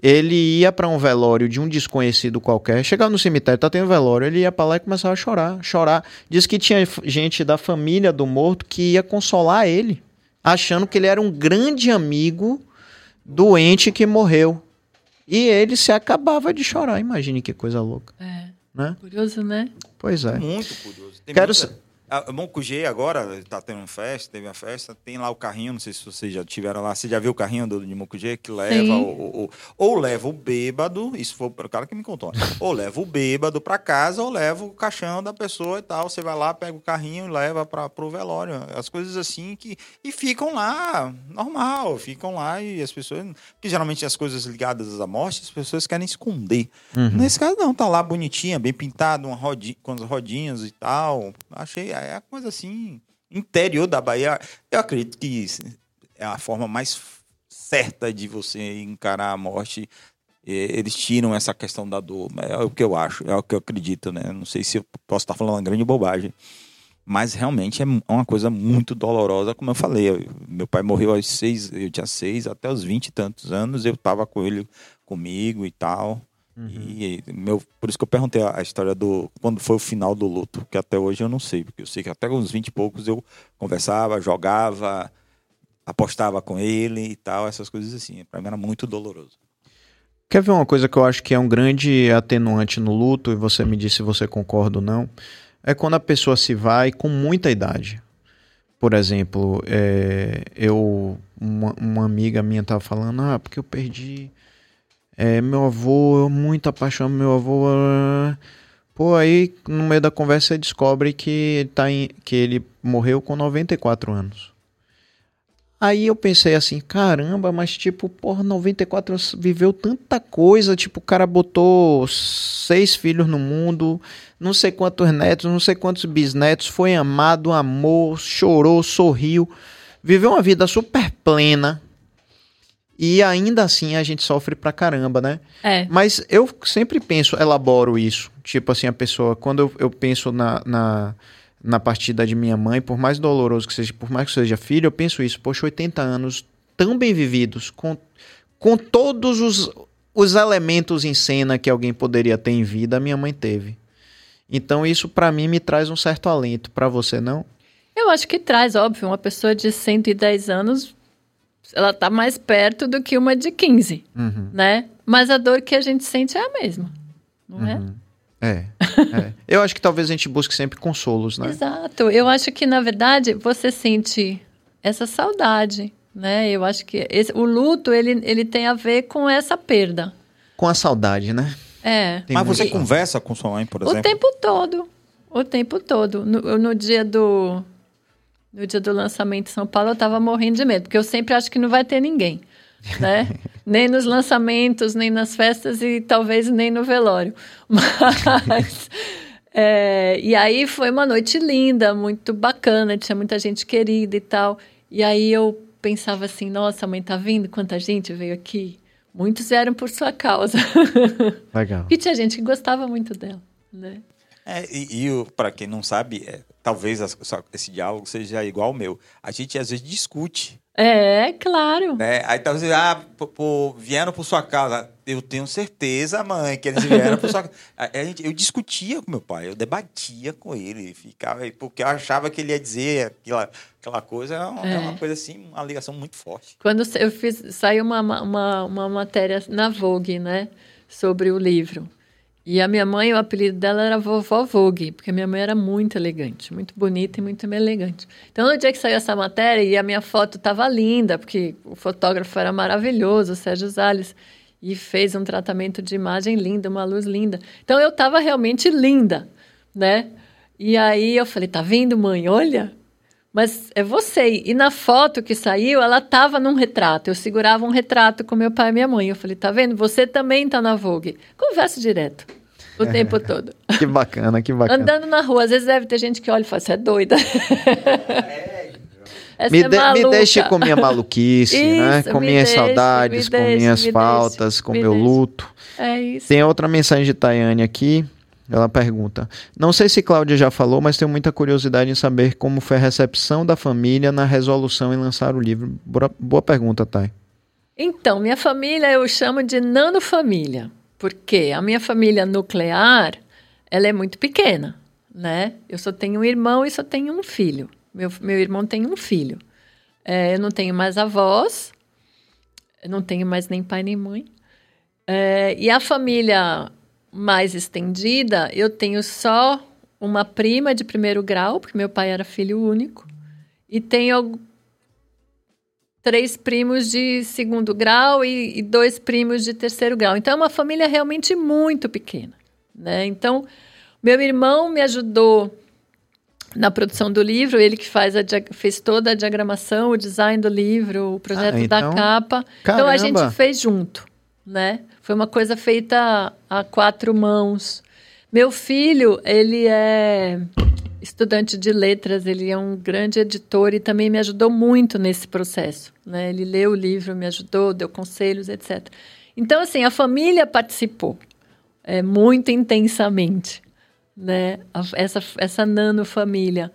ele ia para um velório de um desconhecido qualquer, chegava no cemitério, tá tendo velório, ele ia para lá e começava a chorar, chorar. Diz que tinha gente da família do morto que ia consolar ele, achando que ele era um grande amigo doente que morreu. E ele se acabava de chorar. Imagine que coisa louca. É. Né? Curioso, né? Pois é. Muito curioso. Tem Quero muita... A Moncugê agora está tendo uma festa, teve uma festa, tem lá o carrinho, não sei se vocês já tiveram lá, você já viu o carrinho do, de Moncugê que leva o, o, ou leva o bêbado, isso foi o cara que me contou, né? ou leva o bêbado para casa ou leva o caixão da pessoa e tal, você vai lá, pega o carrinho e leva para o velório, as coisas assim que e ficam lá, normal, ficam lá e as pessoas, que geralmente as coisas ligadas à morte, as pessoas querem esconder. Uhum. Nesse caso não, tá lá bonitinha, bem pintado, uma rodinha, com as rodinhas e tal, achei é a coisa assim, interior da Bahia. Eu acredito que é a forma mais certa de você encarar a morte. Eles tiram essa questão da dor. É o que eu acho, é o que eu acredito, né? Não sei se eu posso estar falando uma grande bobagem. Mas realmente é uma coisa muito dolorosa, como eu falei. Eu, meu pai morreu aos seis, eu tinha seis, até os vinte e tantos anos, eu estava com ele comigo e tal. Uhum. E meu, por isso que eu perguntei a, a, história do quando foi o final do luto, que até hoje eu não sei, porque eu sei que até uns 20 e poucos eu conversava, jogava, apostava com ele e tal, essas coisas assim. Para mim era muito doloroso. Quer ver uma coisa que eu acho que é um grande atenuante no luto, e você me disse se você concorda ou não? É quando a pessoa se vai com muita idade. Por exemplo, é, eu uma, uma amiga minha estava falando, ah, porque eu perdi é, meu avô, muito apaixonado meu avô. Uh, pô, aí no meio da conversa você descobre que ele, tá em, que ele morreu com 94 anos. Aí eu pensei assim, caramba, mas tipo, porra, 94 anos viveu tanta coisa, tipo, o cara botou seis filhos no mundo, não sei quantos netos, não sei quantos bisnetos, foi amado, amou, chorou, sorriu, viveu uma vida super plena, e ainda assim a gente sofre pra caramba, né? É. Mas eu sempre penso, elaboro isso. Tipo assim, a pessoa, quando eu, eu penso na, na, na partida de minha mãe, por mais doloroso que seja, por mais que seja filho, eu penso isso. Poxa, 80 anos, tão bem vividos, com, com todos os, os elementos em cena que alguém poderia ter em vida, a minha mãe teve. Então isso para mim me traz um certo alento, para você não? Eu acho que traz, óbvio, uma pessoa de 110 anos, ela tá mais perto do que uma de 15, Uhum. né? Mas a dor que a gente sente é a mesma, não é? É, é. Eu acho que talvez a gente busque sempre consolos, né? Exato. Eu acho que, na verdade, você sente essa saudade, né? Eu acho que esse- o luto, ele, ele tem a ver com essa perda. Com a saudade, né? É. Tem Mas você conversa com sua mãe, por O exemplo? tempo todo. O tempo todo. No, no dia do. No dia do lançamento em São Paulo, eu tava morrendo de medo, porque eu sempre acho que não vai ter ninguém. Né? nem nos lançamentos, nem nas festas e talvez nem no velório. Mas. é, e aí foi uma noite linda, muito bacana, tinha muita gente querida e tal. E aí eu pensava assim: nossa, mãe, tá vindo? Quanta gente veio aqui? Muitos vieram por sua causa. Legal. E tinha gente que gostava muito dela, né? É, e, e para quem não sabe, é, talvez esse diálogo seja igual ao meu. A gente às vezes discute, É, claro. né? Aí talvez, ah, pô, pô, vieram por sua causa. Eu tenho certeza, mãe, que eles vieram por sua causa. Eu discutia com meu pai, eu debatia com ele, ficava, porque eu achava que ele ia dizer aquela, aquela coisa, é uma, é uma É. coisa assim, uma ligação muito forte. Quando eu fiz, saiu uma, uma, uma matéria na Vogue, né? Sobre o livro. E a minha mãe, o apelido dela era Vovó Vogue, porque a minha mãe era muito elegante, muito bonita e muito elegante. Então, no dia que saiu essa matéria, e a minha foto estava linda, porque o fotógrafo era maravilhoso, o Sérgio Salles, e fez um tratamento de imagem linda, uma luz linda. Então, eu estava realmente linda, né? E aí eu falei, tá vendo, mãe? Olha, mas é você. E na foto que saiu, ela estava num retrato. Eu segurava um retrato com meu pai e minha mãe. Eu falei, tá vendo? Você também tá na Vogue. Conversa direto. O tempo todo. Que bacana, que bacana. Andando na rua. Às vezes deve ter gente que olha e fala, você é doida. Essa Me, é de- me deixe com minha maluquice, né? Isso, Com me minhas deixe, saudades, com deixe, minhas me faltas, deixe, com me meu luto. É isso. Tem outra mensagem de Tayane aqui. Ela pergunta: Não sei se Cláudia já falou, mas tenho muita curiosidade em saber como foi a recepção da família na resolução em lançar o livro. Boa, pergunta, Thay. Então, minha família eu chamo de nanofamília, porque a minha família nuclear, ela é muito pequena, né? Eu só tenho um irmão e só tenho um filho. Meu, meu irmão tem um filho. É, eu não tenho mais avós, eu não tenho mais nem pai nem mãe. É, e a família mais estendida, eu tenho só uma prima de primeiro grau, porque meu pai era filho único, e tenho três primos de segundo grau e, e dois primos de terceiro grau. Então é uma família realmente muito pequena, né? Então meu irmão me ajudou na produção do livro, ele que faz a, fez toda a diagramação, o design do livro, o projeto Ah, então- da capa. Então a gente Caramba! fez junto, né? Foi uma coisa feita a quatro mãos. Meu filho, ele é estudante de letras, ele é um grande editor e também me ajudou muito nesse processo. Né? Ele leu o livro, me ajudou, deu conselhos, etc. Então, assim, a família participou é, muito intensamente, né? A- essa, essa nanofamília.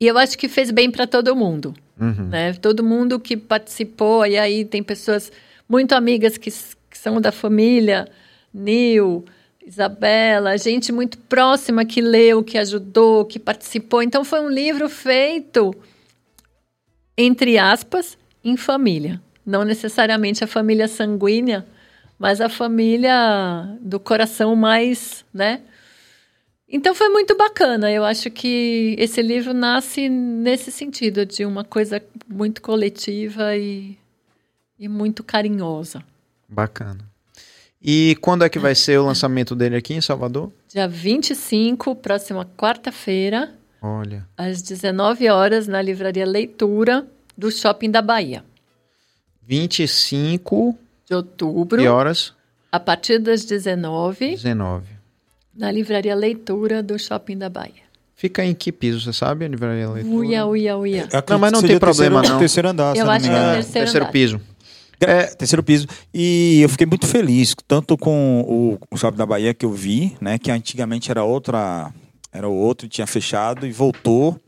E eu acho que fez bem para todo mundo. Né? Todo mundo que participou, e aí tem pessoas muito amigas que, que são da família, Nil, Isabela, gente muito próxima que leu, que ajudou, que participou. Então foi um livro feito, entre aspas, em família. Não necessariamente a família sanguínea, mas a família do coração mais, né? Então foi muito bacana. Eu acho que esse livro nasce nesse sentido, de uma coisa muito coletiva e, e muito carinhosa. Bacana. E quando é que vai ser o lançamento dele aqui em Salvador? Dia 25, próxima quarta-feira, Olha. às 19 horas, na Livraria Leitura do Shopping da Bahia. 25 De outubro, que horas? a partir das 19, 19. na Livraria Leitura do Shopping da Bahia. Fica em que piso, você sabe? A livraria leitura? Uia, uia, uia. Eu acredito Não, mas não tem problema, terceiro, não. Terceiro andar, Eu acho que é terceiro terceiro andar. piso. É, terceiro piso. E eu fiquei muito feliz, tanto com o, o Shopping da Bahia que eu vi, né? Que antigamente era outra. Era outro, tinha fechado e voltou.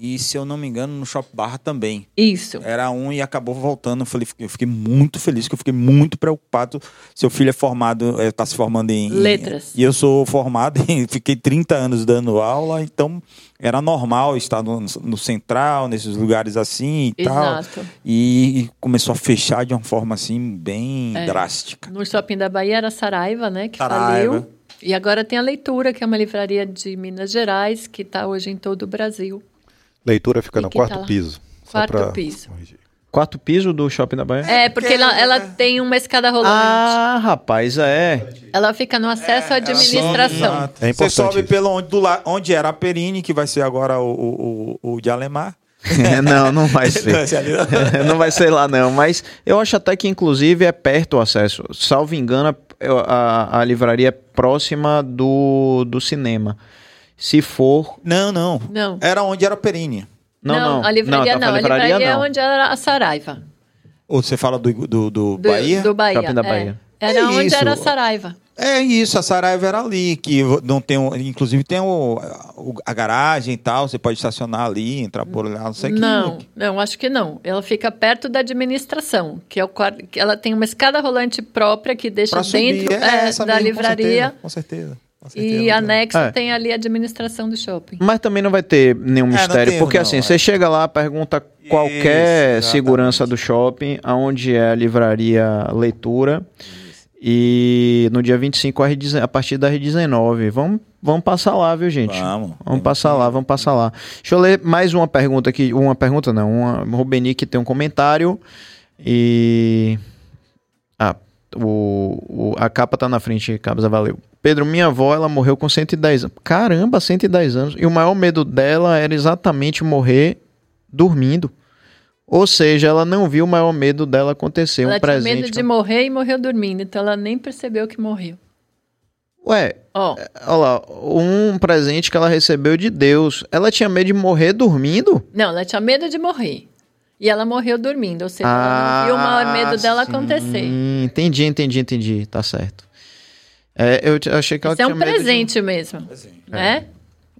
E, se eu não me engano, no Shop Barra também. Isso. Era um e acabou voltando. Eu, falei, eu fiquei muito feliz, que eu fiquei muito preocupado. Seu filho é formado, está se formando em... Letras. E eu sou formado em... Fiquei 30 anos dando aula, então era normal estar no, no central, nesses lugares assim e Exato. tal. E, e começou a fechar de uma forma assim, bem É. drástica. No shopping da Bahia era Saraiva, né? Que Saraiva. faliu. E agora tem a Leitura, que é uma livraria de Minas Gerais, que está hoje em todo o Brasil. Leitura fica E no que quarto tá piso. Quarto pra piso. Quarto piso do Shopping da Bahia? É, porque ela, ela tem uma escada rolante. Ah, rapaz, é. Ela fica no acesso à administração. Exato. É Você sobe isso. pelo onde, do la- onde era a Perini, que vai ser agora o, o, o, o de Alemar. não, não vai ser. não vai ser lá, não. Mas eu acho até que, inclusive, é perto o acesso. Salvo engano, eu- a, a livraria é próxima do, do cinema. Se for. Não, não. Não. Era onde era a Perini. Não, não. a livraria tá não. falando A livraria é não. onde era a Saraiva. Ou você fala do, do, do Do Bahia? Do Bahia. Shopping da é. Bahia. Era É onde isso. era a Saraiva. É isso, a Saraiva era ali, que não tem, um- inclusive tem o, o- a garagem e tal, você pode estacionar ali, entrar por lá, não sei o que. Não, não, acho que não. Ela fica perto da administração, que é o quarto, que ela tem uma escada rolante própria que deixa Pra subir, dentro é é, essa da mesmo, livraria Com certeza, com certeza. E anexo É. tem ali a administração do shopping. Mas também não vai ter nenhum É, mistério. porque não, assim, é. você chega lá, pergunta qualquer Isso, segurança do shopping, aonde é a livraria Leitura. E no dia 25, a, R19 a partir da R19. Vamos, vamos passar lá, viu, gente? Vamos. Vamos passar lá, vamos passar lá. Deixa eu ler mais uma pergunta aqui. Uma pergunta não, uma Rubenique tem um comentário. E. Ah, o, o- a capa tá na frente, Cabza, valeu. Pedro, minha avó, ela morreu com 110 anos. Caramba, 110 anos. E o maior medo dela era exatamente morrer dormindo. Ou seja, ela não viu o maior medo dela acontecer. ela um tinha presente. medo de morrer e morreu dormindo, então ela nem percebeu que morreu. Ué, Ó, olha lá, um presente que ela recebeu de Deus. Ela tinha medo de morrer dormindo? não, ela tinha medo de morrer. E ela morreu dormindo, ou seja, ela não viu o maior medo dela Ah, sim. acontecer. Entendi, entendi, entendi. Tá certo. É, eu t- achei que ela Isso é tinha um medo de- presente mesmo, né?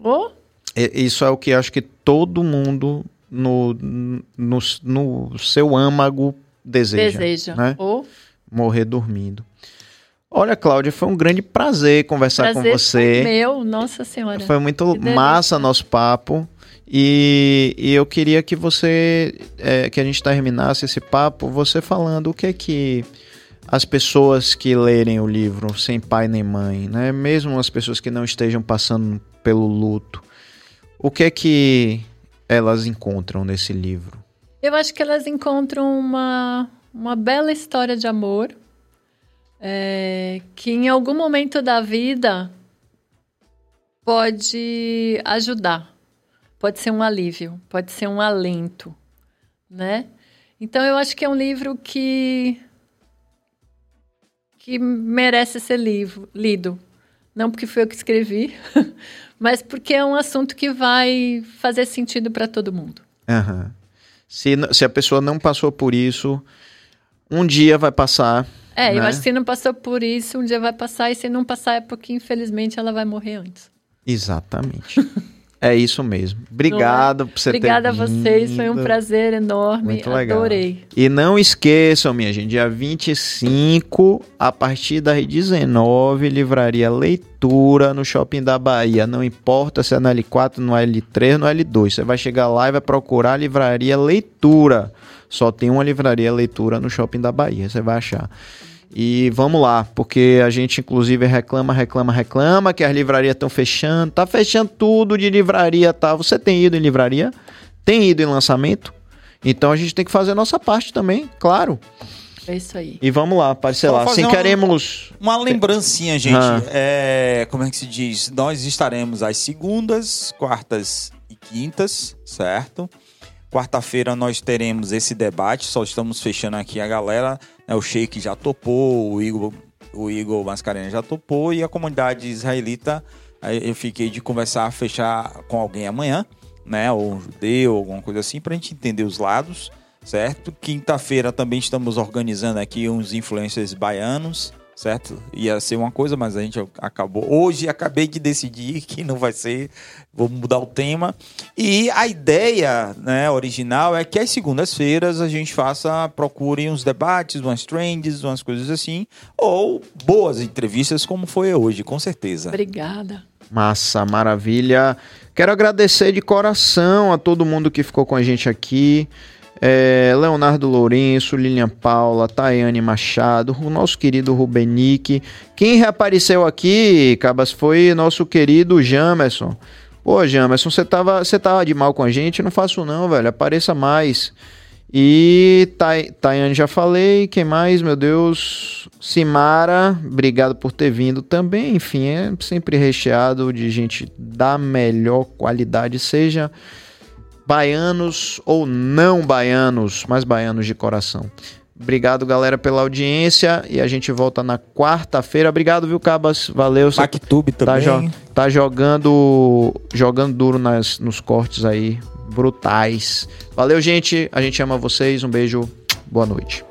Ô, É, Isso é o que eu acho que todo mundo no, no, no seu âmago deseja. deseja. Né? Ô, Morrer dormindo. Olha, Cláudia, foi um grande prazer conversar prazer com você. foi meu, nossa senhora. Foi muito massa nosso papo. E, e eu queria que você, é, que a gente terminasse esse papo, você falando o que é que as pessoas que lerem o livro sem pai nem mãe, né? Mesmo as pessoas que não estejam passando pelo luto, o que é que elas encontram nesse livro? Eu acho que elas encontram uma, uma bela história de amor é, que em algum momento da vida pode ajudar, pode ser um alívio, pode ser um alento, né? Então eu acho que é um livro que que merece ser livro, lido. Não porque foi eu que escrevi, mas porque é um assunto que vai fazer sentido para todo mundo. Aham. Se, se a pessoa não passou por isso, um dia vai passar. É, eu né? acho que se não passou por isso, um dia vai passar, e se não passar é porque, infelizmente, ela vai morrer antes. Exatamente. é isso mesmo. Obrigado por você Obrigada ter a vocês, foi um prazer enorme. Muito legal. Adorei. E não esqueçam, minha gente, dia 25, a partir das 19, livraria Leitura no Shopping da Bahia. Não importa se é no L4, no L3, no L2. Você vai chegar lá e vai procurar a livraria Leitura. Só tem uma livraria Leitura no Shopping da Bahia, você vai achar. E vamos lá, porque a gente inclusive reclama, reclama, reclama que as livrarias estão fechando, tá fechando tudo de livraria, tá? Você tem ido em livraria? Tem ido em lançamento? Então a gente tem que fazer a nossa parte também, claro. É isso aí. E vamos lá, parcelar. Só fazer Assim um- queremos. Uma lembrancinha, gente. Ah. É, como é que se diz? Nós estaremos às segundas, quartas e quintas, certo? Quarta-feira nós teremos esse debate, só estamos fechando aqui a galera. Né? O Sheik já topou, o Igor, o Igor Mascarenhas já topou e a comunidade israelita, eu fiquei de conversar, fechar com alguém amanhã, né? Ou um judeu, alguma coisa assim, pra gente entender os lados, certo? Quinta-feira também estamos organizando aqui uns influencers baianos, certo? Ia ser uma coisa, mas a gente acabou. Hoje acabei de decidir que não vai ser. Vou mudar o tema. E a ideia né, original é que às segundas-feiras a gente faça, procure uns debates, umas trends, umas coisas assim. Ou boas entrevistas, como foi hoje, com certeza. Obrigada. Massa, maravilha. Quero agradecer de coração a todo mundo que ficou com a gente aqui. É, Leonardo Lourenço, Lilian Paula, Tayane Machado, o nosso querido Rubenique. Quem reapareceu aqui, Cabas, foi nosso querido Jamerson. Pô, Jamerson, você tava, você tava de mal com a gente? Não faço não, velho. Apareça mais. E Tay, Tayane já falei. Quem mais, meu Deus? Simara, obrigado por ter vindo também. Enfim, é sempre recheado de gente da melhor qualidade, seja baianos ou não baianos, mas baianos de coração. Obrigado, galera, pela audiência e a gente volta na quarta-feira. Obrigado, viu, Cabas? Valeu. PacTube tá, também. jo tá jogando jogando duro nas, nos cortes aí, brutais. Valeu, gente. A gente ama vocês. Um beijo. Boa noite.